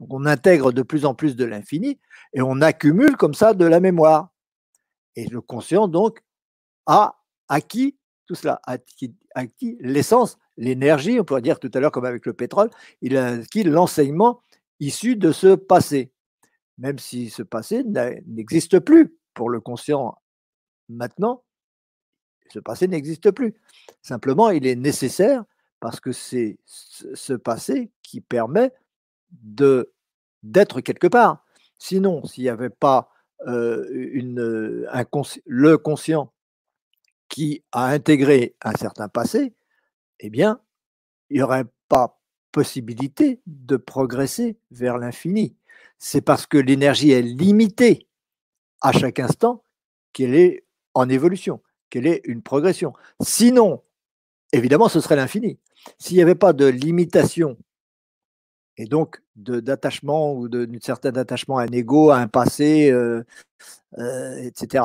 On intègre de plus en plus de l'infini et on accumule comme ça de la mémoire. Et le conscient, donc, a acquis tout cela, a acquis, l'essence, l'énergie, on pourrait dire tout à l'heure comme avec le pétrole, il a acquis l'enseignement issu de ce passé, même si ce passé n'existe plus pour le conscient Maintenant, ce passé n'existe plus. Simplement, il est nécessaire parce que c'est ce passé qui permet de d'être quelque part. Sinon, s'il n'y avait pas le conscient qui a intégré un certain passé, eh bien, il n'y aurait pas possibilité de progresser vers l'infini. C'est parce que l'énergie est limitée à chaque instant qu'elle est en évolution, qu'elle est une progression. Sinon, évidemment, ce serait l'infini. S'il n'y avait pas de limitation et donc d'attachement ou d'un certain attachement à un ego, à un passé, euh, euh, etc.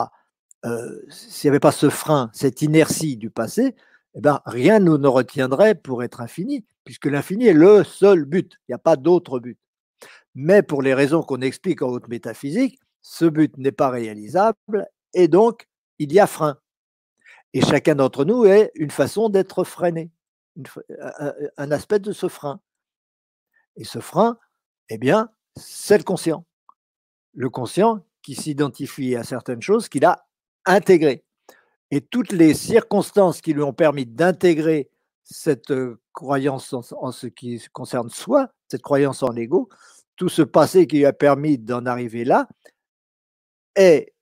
Euh, s'il n'y avait pas ce frein, cette inertie du passé, eh ben, rien ne nous retiendrait pour être infini, puisque l'infini est le seul but. Il n'y a pas d'autre but. Mais pour les raisons qu'on explique en haute métaphysique, ce but n'est pas réalisable et donc il y a frein. Et chacun d'entre nous est une façon d'être freiné, un aspect de ce frein. Et ce frein, eh bien, c'est le conscient. Le conscient qui s'identifie à certaines choses qu'il a intégrées. Et toutes les circonstances qui lui ont permis d'intégrer cette euh, croyance en, ce qui concerne soi, cette croyance en l'ego, tout ce passé qui lui a permis d'en arriver là, est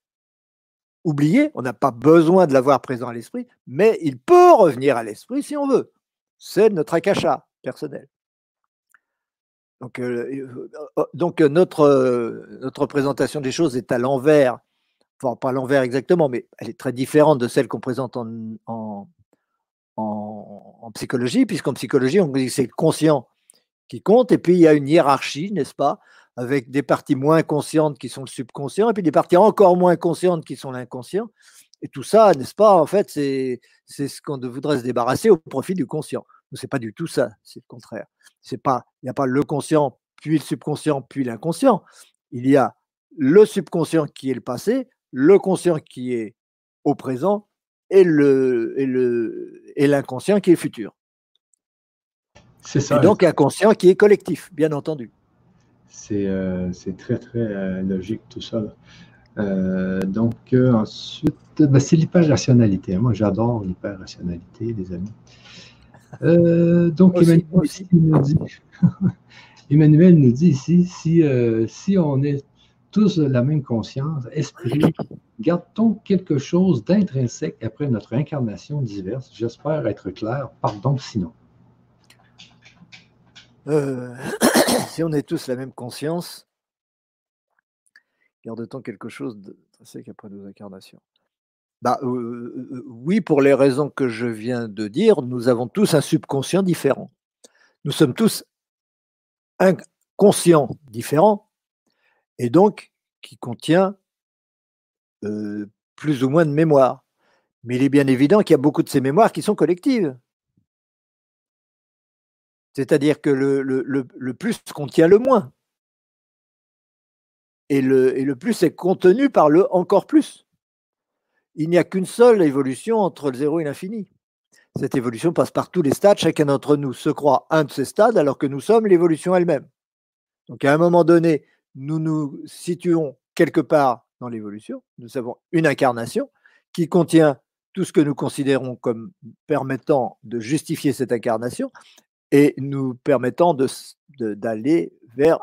oublié. On n'a pas besoin de l'avoir présent à l'esprit, mais il peut revenir à l'esprit si on veut. C'est notre akasha personnel. Donc, euh, euh, euh, notre, notre présentation des choses est à l'envers, pas à l'envers exactement, mais elle est très différente de celle qu'on présente en, en, en, psychologie, puisqu'en psychologie, on dit que c'est le conscient qui compte, et puis il y a une hiérarchie, n'est-ce pas, avec des parties moins conscientes qui sont le subconscient, et puis des parties encore moins conscientes qui sont l'inconscient. Et tout ça, n'est-ce pas, en fait, c'est ce qu'on voudrait se débarrasser au profit du conscient. C'est pas du tout ça, c'est le contraire. Il n'y a pas le conscient, puis le subconscient, puis l'inconscient. Il y a le subconscient qui est le passé, le conscient qui est au présent et le et le et l'inconscient qui est futur. C'est ça. Et donc un conscient qui est collectif, bien entendu. C'est euh, très très euh, logique tout ça. Euh, donc ensuite, ben, c'est l'hyper-rationalité. Moi j'adore l'hyper-rationalité, les amis. Euh, donc, Emmanuel, nous dit, ici, si, euh, si on est tous de la même conscience, esprit, garde-t-on quelque chose d'intrinsèque après notre incarnation diverse? J'espère être clair. Pardon sinon. Euh, si on est tous la même conscience, garde-t-on quelque chose d'intrinsèque après nos incarnations? Bah, oui, pour les raisons que je viens de dire, nous avons tous un subconscient différent. Nous sommes tous inconscients différents, et donc qui contient plus ou moins de mémoire. Mais il est bien évident qu'il y a beaucoup de ces mémoires qui sont collectives. C'est-à-dire que le, plus contient le moins. Et le, et le plus est contenu par le encore plus il n'y a qu'une seule évolution entre le zéro et l'infini. Cette évolution passe par tous les stades. Chacun d'entre nous se croit un de ces stades alors que nous sommes l'évolution elle-même. Donc à un moment donné, nous nous situons quelque part dans l'évolution. Nous avons une incarnation qui contient tout ce que nous considérons comme permettant de justifier cette incarnation et nous permettant d'aller vers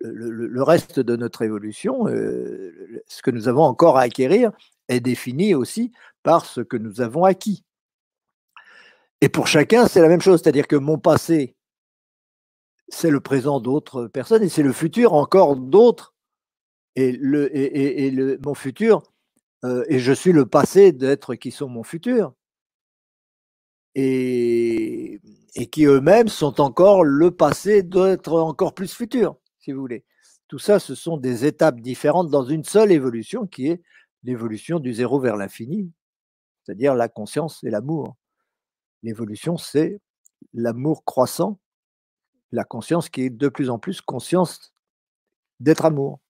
le, reste de notre évolution, euh, ce que nous avons encore à acquérir, est défini aussi par ce que nous avons acquis. Et pour chacun, c'est la même chose, c'est-à-dire que mon passé, c'est le présent d'autres personnes et c'est le futur encore d'autres. Et, le, et, le, mon futur, euh, et je suis le passé d'êtres qui sont mon futur. Et, qui eux-mêmes sont encore le passé d'être encore plus futur si vous voulez. Tout ça, ce sont des étapes différentes dans une seule évolution qui est l'évolution du zéro vers l'infini, c'est-à-dire la conscience et l'amour. L'évolution, c'est l'amour croissant, la conscience qui est de plus en plus conscience d'être amour.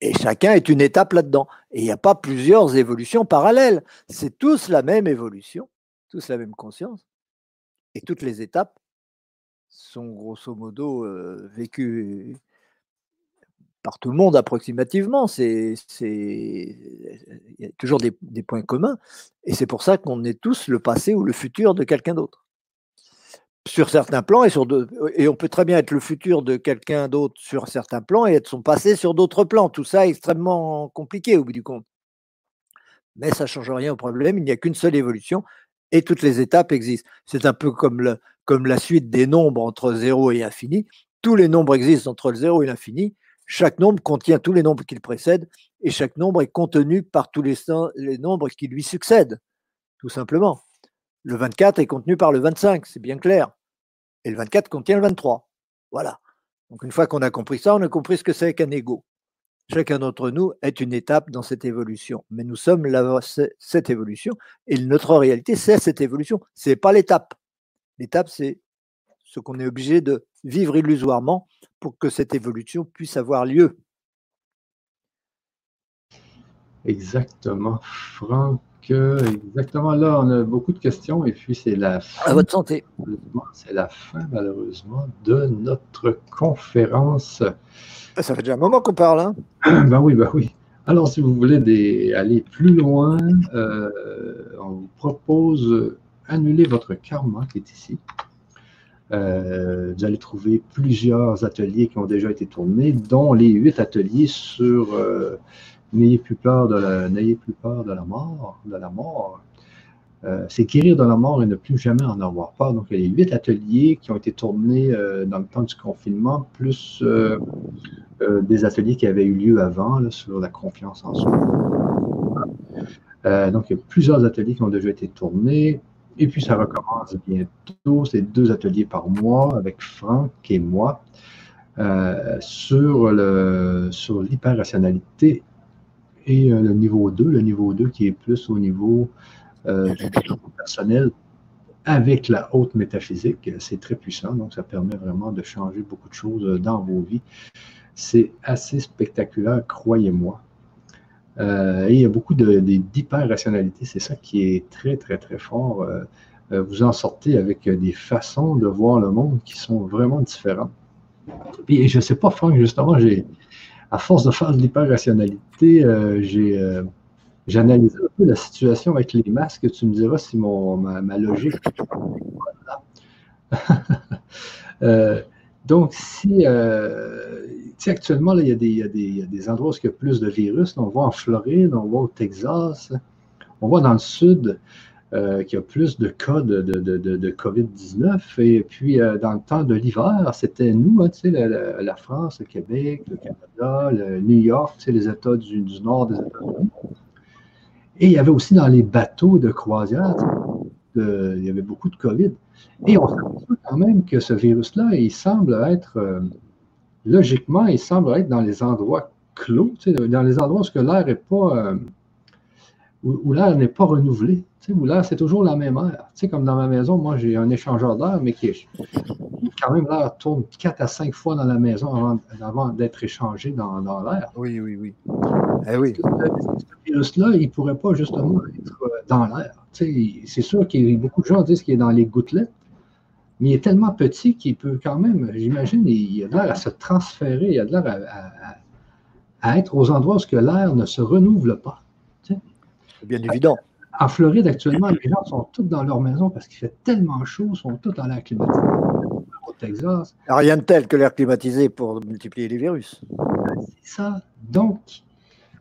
Et chacun est une étape là-dedans. Et il n'y a pas plusieurs évolutions parallèles. C'est tous la même évolution, tous la même conscience. Et toutes les étapes sont grosso modo vécus par tout le monde approximativement. C'est, il y a toujours des, points communs, et c'est pour ça qu'on est tous le passé ou le futur de quelqu'un d'autre. sur certains plans et sur et on peut très bien être le futur de quelqu'un d'autre sur certains plans et être son passé sur d'autres plans. Tout ça est extrêmement compliqué au bout du compte. Mais ça ne change rien au problème, il n'y a qu'une seule évolution et toutes les étapes existent. C'est un peu comme, la suite des nombres entre 0 et infini. Tous les nombres existent entre le 0 et l'infini. Chaque nombre contient tous les nombres qui le précèdent et chaque nombre est contenu par tous les, les nombres qui lui succèdent, tout simplement. Le 24 est contenu par le 25, c'est bien clair. Et le 24 contient le 23. Voilà. Donc une fois qu'on a compris ça, on a compris ce que c'est qu'un ego. Chacun d'entre nous est une étape dans cette évolution. Mais nous sommes cette évolution et notre réalité, c'est cette évolution. Ce n'est pas l'étape. L'étape, c'est ce qu'on est obligé de vivre illusoirement pour que cette évolution puisse avoir lieu. Exactement, Franck. Exactement, là, on a beaucoup de questions et puis c'est la fin. À votre santé. C'est la fin, malheureusement, de notre conférence. Ah, ça fait déjà un moment qu'on parle. Hein? ben oui, ben oui. Alors, si vous voulez aller plus loin, euh, on vous propose annuler votre karma qui est ici. Euh, vous allez trouver plusieurs ateliers qui ont déjà été tournés, dont les huit ateliers sur euh, N'ayez plus peur de la, mort. Euh, c'est guérir de la mort et ne plus jamais en avoir peur. Donc, il y a huit ateliers qui ont été tournés euh, dans le temps du confinement, plus euh, des ateliers qui avaient eu lieu avant sur la confiance en soi. donc, il y a plusieurs ateliers qui ont déjà été tournés. Et puis, ça recommence bientôt. C'est deux ateliers par mois avec Franck et moi sur, l'hyperrationalité et le niveau 2, le niveau 2 qui est plus au niveau euh, du personnel avec la haute métaphysique. C'est très puissant, donc ça permet vraiment de changer beaucoup de choses euh, dans vos vies. C'est assez spectaculaire, croyez-moi. et il y a beaucoup d'hyper-rationalité, c'est ça qui est très, très, très fort. vous en sortez avec des façons de voir le monde qui sont vraiment différentes. Et je ne sais pas, Franck, justement, j'ai à force de faire de l'hyper-rationalité, euh, j'ai analysé un peu la situation avec les masques. Tu me diras si mon, ma, logique. euh, donc, si, euh, actuellement, il, y a des, y des, y endroits où il y a plus de virus. on voit en Floride, on voit au Texas, on voit dans le sud. Euh, qui a plus de cas de, de, COVID-19. Et puis, euh, dans le temps de l'hiver, c'était nous, hein, la, la, France, le Québec, le Canada, le New York, les États du, nord des États-Unis. Et il y avait aussi dans les bateaux de croisière, il y avait beaucoup de COVID. Et on s'aperçoit quand même que ce virus-là, il semble être, euh, logiquement, il semble être dans les endroits clos, dans les endroits où l'air n'est pas, où l'air n'est pas renouvelé où là, c'est toujours la même air. Tu sais, comme dans ma maison, moi, j'ai un échangeur d'air, mais qui est quand même l'air tourne 4 à 5 fois dans la maison avant, d'être échangé dans, l'air. Oui, oui, oui. Eh oui. Ce virus-là, il ne pourrait pas justement être euh, dans l'air. Tu sais, c'est sûr qu'il y a beaucoup de gens disent qu'il est dans les gouttelettes, mais il est tellement petit qu'il peut quand même, j'imagine, il a l'air à se transférer, il a l'air à, à, être aux endroits où l'air ne se renouvelle pas. C'est bien évident. En Floride, actuellement, les gens sont tous dans leur maison parce qu'il fait tellement chaud, ils sont tous dans l'air climatisé. Au Texas. Rien de tel que l'air climatisé pour multiplier les virus. C'est ça. Donc,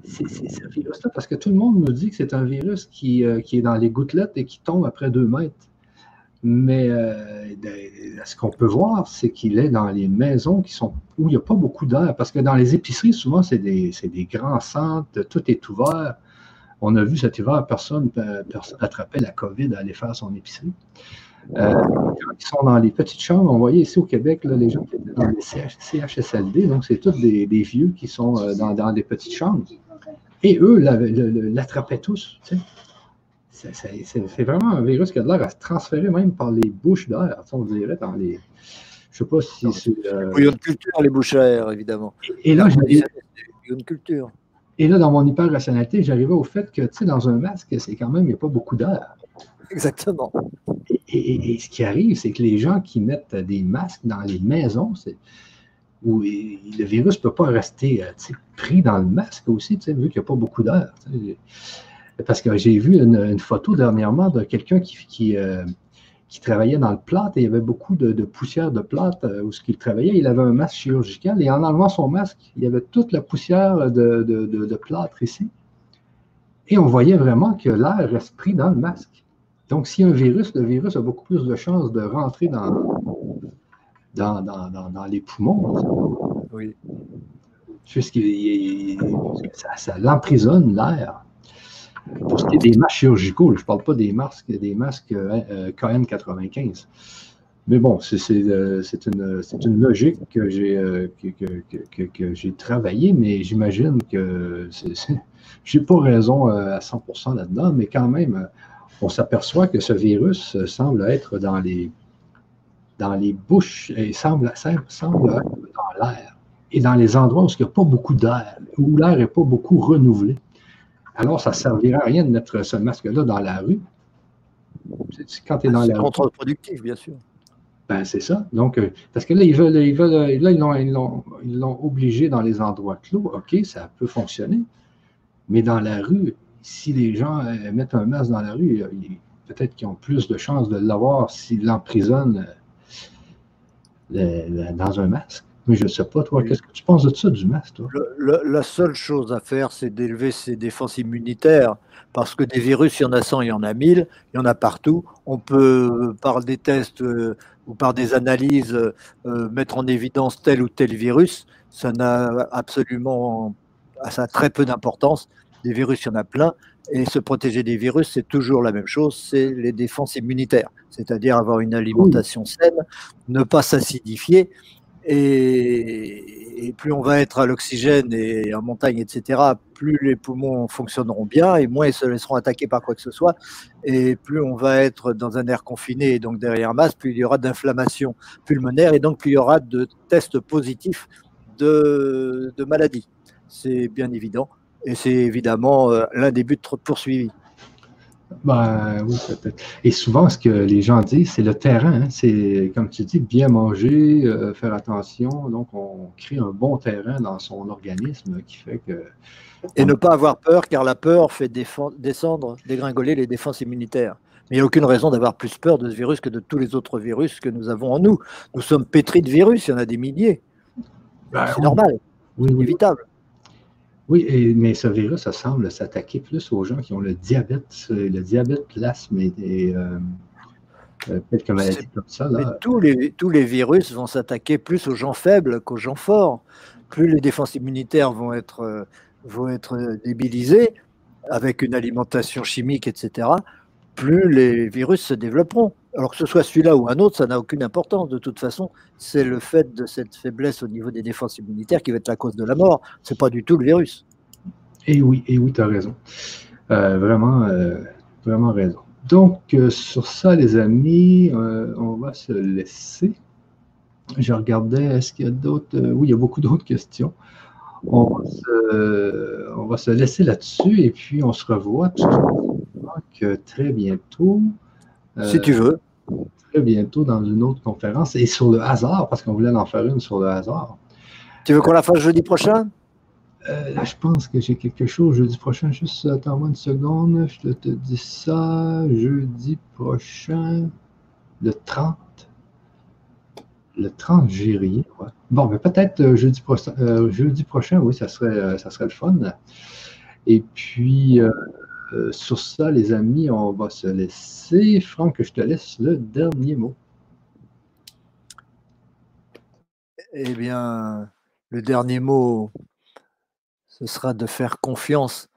c'est ce virus-là, parce que tout le monde nous dit que c'est un virus qui, euh, qui, est dans les gouttelettes et qui tombe après deux mètres. Mais euh, ce qu'on peut voir, c'est qu'il est dans les maisons qui sont où il n'y a pas beaucoup d'air. Parce que dans les épiceries, souvent, c'est des, des, grands centres, tout est ouvert. On a vu cet hiver, personne n'attrapait la COVID à aller faire son épicerie. Euh, ils sont dans les petites chambres, on voyait ici au Québec, les gens qui étaient dans les CHSLD, donc c'est tous des, vieux qui sont euh, dans, des petites chambres. Et eux l'attrapaient tous. C'est vraiment un virus qui a l'air à se transférer même par les bouches d'air, on dirait, dans les. Je ne sais pas si c'est. Euh... Oui, une culture, les bouches d'air, évidemment. Et, là, j'ai. une culture. Et là, dans mon hyper-rationalité, j'arrivais au fait que, tu sais, dans un masque, c'est quand même, il n'y a pas beaucoup d'air. Exactement. Et, ce qui arrive, c'est que les gens qui mettent des masques dans les maisons, où le virus ne peut pas rester euh, pris dans le masque aussi, vu qu'il n'y a pas beaucoup d'air. Parce que j'ai vu une, photo dernièrement de quelqu'un qui, qui, euh, qui travaillait dans le plâtre et il y avait beaucoup de, poussière de plâtre euh, où ce qu'il travaillait. Il avait un masque chirurgical et en enlevant son masque, il y avait toute la poussière de, de plâtre ici. Et on voyait vraiment que l'air reste pris dans le masque. Donc, s'il y a un virus, le virus a beaucoup plus de chances de rentrer dans, dans, dans, les poumons. Oui. Puisqu'il ça, ça l'emprisonne l'air. Pour ce qui est des masques chirurgicaux, je ne parle pas des masques, des masques euh, KN95. Mais bon, c'est euh, une, une, logique que j'ai euh, que, que, j'ai travaillé, mais j'imagine que je n'ai pas raison à 100% là-dedans, mais quand même, on s'aperçoit que ce virus semble être dans les, dans les bouches, et semble, semble être dans l'air, et dans les endroits où il n'y a pas beaucoup d'air, où l'air n'est pas beaucoup renouvelé. Alors, ça ne servira à rien de mettre ce masque-là dans la rue. Quand tu es dans la contre-productif, bien sûr. Ben, c'est ça. Donc, euh, parce que là, ils veulent, ils veulent, là, ils l'ont obligé dans les endroits clos. OK, ça peut fonctionner. Mais dans la rue, si les gens euh, mettent un masque dans la rue, peut-être qu'ils ont plus de chances de l'avoir s'ils l'emprisonnent euh, dans un masque. Mais je ne sais pas, toi, qu'est-ce que tu penses de ça, du masque, toi? la seule chose à faire, c'est d'élever ses défenses immunitaires. Parce que des virus, il y en a 100, il y en a 1000, il y en a partout. On peut, par des tests euh, ou par des analyses, euh, mettre en évidence tel ou tel virus. Ça n'a absolument, ça a très peu d'importance. Des virus, il y en a plein. Et se protéger des virus, c'est toujours la même chose, c'est les défenses immunitaires. C'est-à-dire avoir une alimentation saine, ne pas s'acidifier et, plus on va être à l'oxygène et en montagne, etc., plus les poumons fonctionneront bien et moins ils se laisseront attaquer par quoi que ce soit. Et plus on va être dans un air confiné et donc derrière masse, plus il y aura d'inflammation pulmonaire et donc plus il y aura de tests positifs de, de maladies. C'est bien évident. Et c'est évidemment euh, l'un des buts poursuivis. Ben, oui, peut-être. Et souvent, ce que les gens disent, c'est le terrain. Hein. C'est, comme tu dis, bien manger, euh, faire attention. Donc, on crée un bon terrain dans son organisme qui fait que. Et ne pas avoir peur, car la peur fait descendre, dégringoler les défenses immunitaires. Mais il n'y a aucune raison d'avoir plus peur de ce virus que de tous les autres virus que nous avons en nous. Nous sommes pétris de virus, il y en a des milliers. Ben, c'est normal, oui, inévitable. Oui, mais ce virus, ça semble s'attaquer plus aux gens qui ont le diabète, le diabète, l'asthme et, euh, euh, quelques maladies comme ça. tous, les, tous les virus vont s'attaquer plus aux gens faibles qu'aux gens forts. Plus les défenses immunitaires vont être, euh, vont être débilisées avec une alimentation chimique, etc., plus les virus se développeront. Alors que ce soit celui-là ou un autre, ça n'a aucune importance. De toute façon, c'est le fait de cette faiblesse au niveau des défenses immunitaires qui va être la cause de la mort. Ce n'est pas du tout le virus. Et oui, et oui, tu as raison. Euh, vraiment, euh, vraiment raison. Donc, euh, sur ça, les amis, on va se laisser. Je regardais, est-ce qu'il y a d'autres? oui, il y a beaucoup d'autres questions. On va se, laisser là-dessus et puis on se revoit très bientôt. si tu veux très bientôt dans une autre conférence et sur le hasard, parce qu'on voulait en faire une sur le hasard. Tu veux qu'on la fasse jeudi prochain? Euh, là, je pense que j'ai quelque chose jeudi prochain. Juste attends-moi une seconde. Je te dis ça. Jeudi prochain, le 30. Le 30, j'ai rien. Bon, mais peut-être euh, jeudi, euh, jeudi prochain, oui, ça serait, ça serait le fun. Et puis, euh, sur ça, les amis, on va se laisser. Franck, je te laisse le dernier mot. Eh bien, le dernier mot, ce sera de faire confiance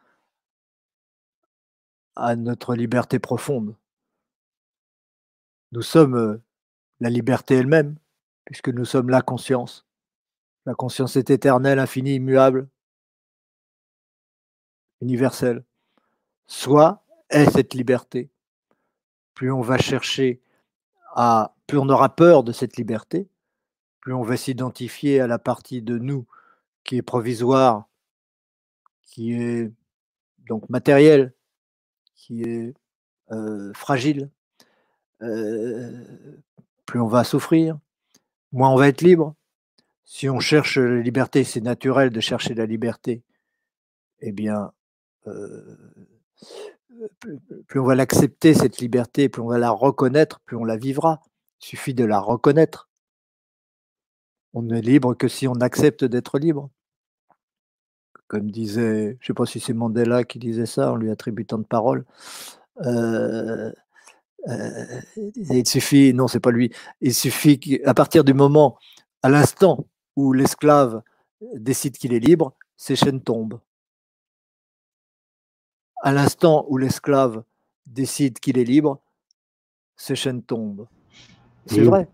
à notre liberté profonde. Nous sommes euh, la liberté elle-même, puisque nous sommes la conscience. La conscience est éternelle, infinie, immuable, universelle soit est cette liberté. Plus on va chercher à, plus on aura peur de cette liberté, plus on va s'identifier à la partie de nous qui est provisoire, qui est donc matérielle, qui est euh, fragile, euh, plus on va souffrir, moins on va être libre. Si on cherche la liberté, c'est naturel de chercher la liberté, eh bien, euh, plus on va l'accepter, cette liberté, plus on va la reconnaître, plus on la vivra. Il suffit de la reconnaître. On n'est libre que si on accepte d'être libre. Comme disait, je ne sais pas si c'est Mandela qui disait ça, on lui attribue tant de paroles. Euh, euh, il suffit, non, c'est pas lui, il suffit qu'à partir du moment, à l'instant où l'esclave décide qu'il est libre, ses chaînes tombent. À l'instant où l'esclave décide qu'il est libre, ses chaînes tombent. C'est vrai.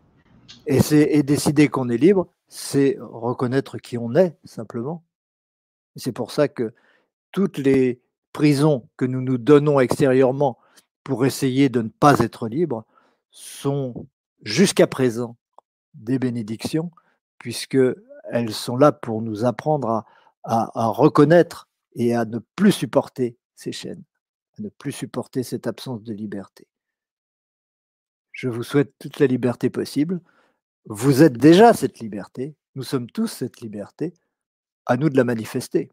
Et, et décider qu'on est libre, c'est reconnaître qui on est, simplement. C'est pour ça que toutes les prisons que nous nous donnons extérieurement pour essayer de ne pas être libre sont jusqu'à présent des bénédictions, puisqu'elles sont là pour nous apprendre à, à, reconnaître et à ne plus supporter ces chaînes, à ne plus supporter cette absence de liberté. Je vous souhaite toute la liberté possible. Vous êtes déjà cette liberté, nous sommes tous cette liberté, à nous de la manifester.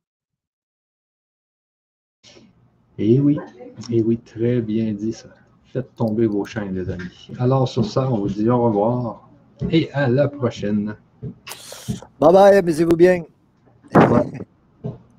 Et oui, et oui, très bien dit ça. Faites tomber vos chaînes, les amis. Alors, sur ça, on vous dit au revoir et à la prochaine. Bye bye, amusez-vous bien.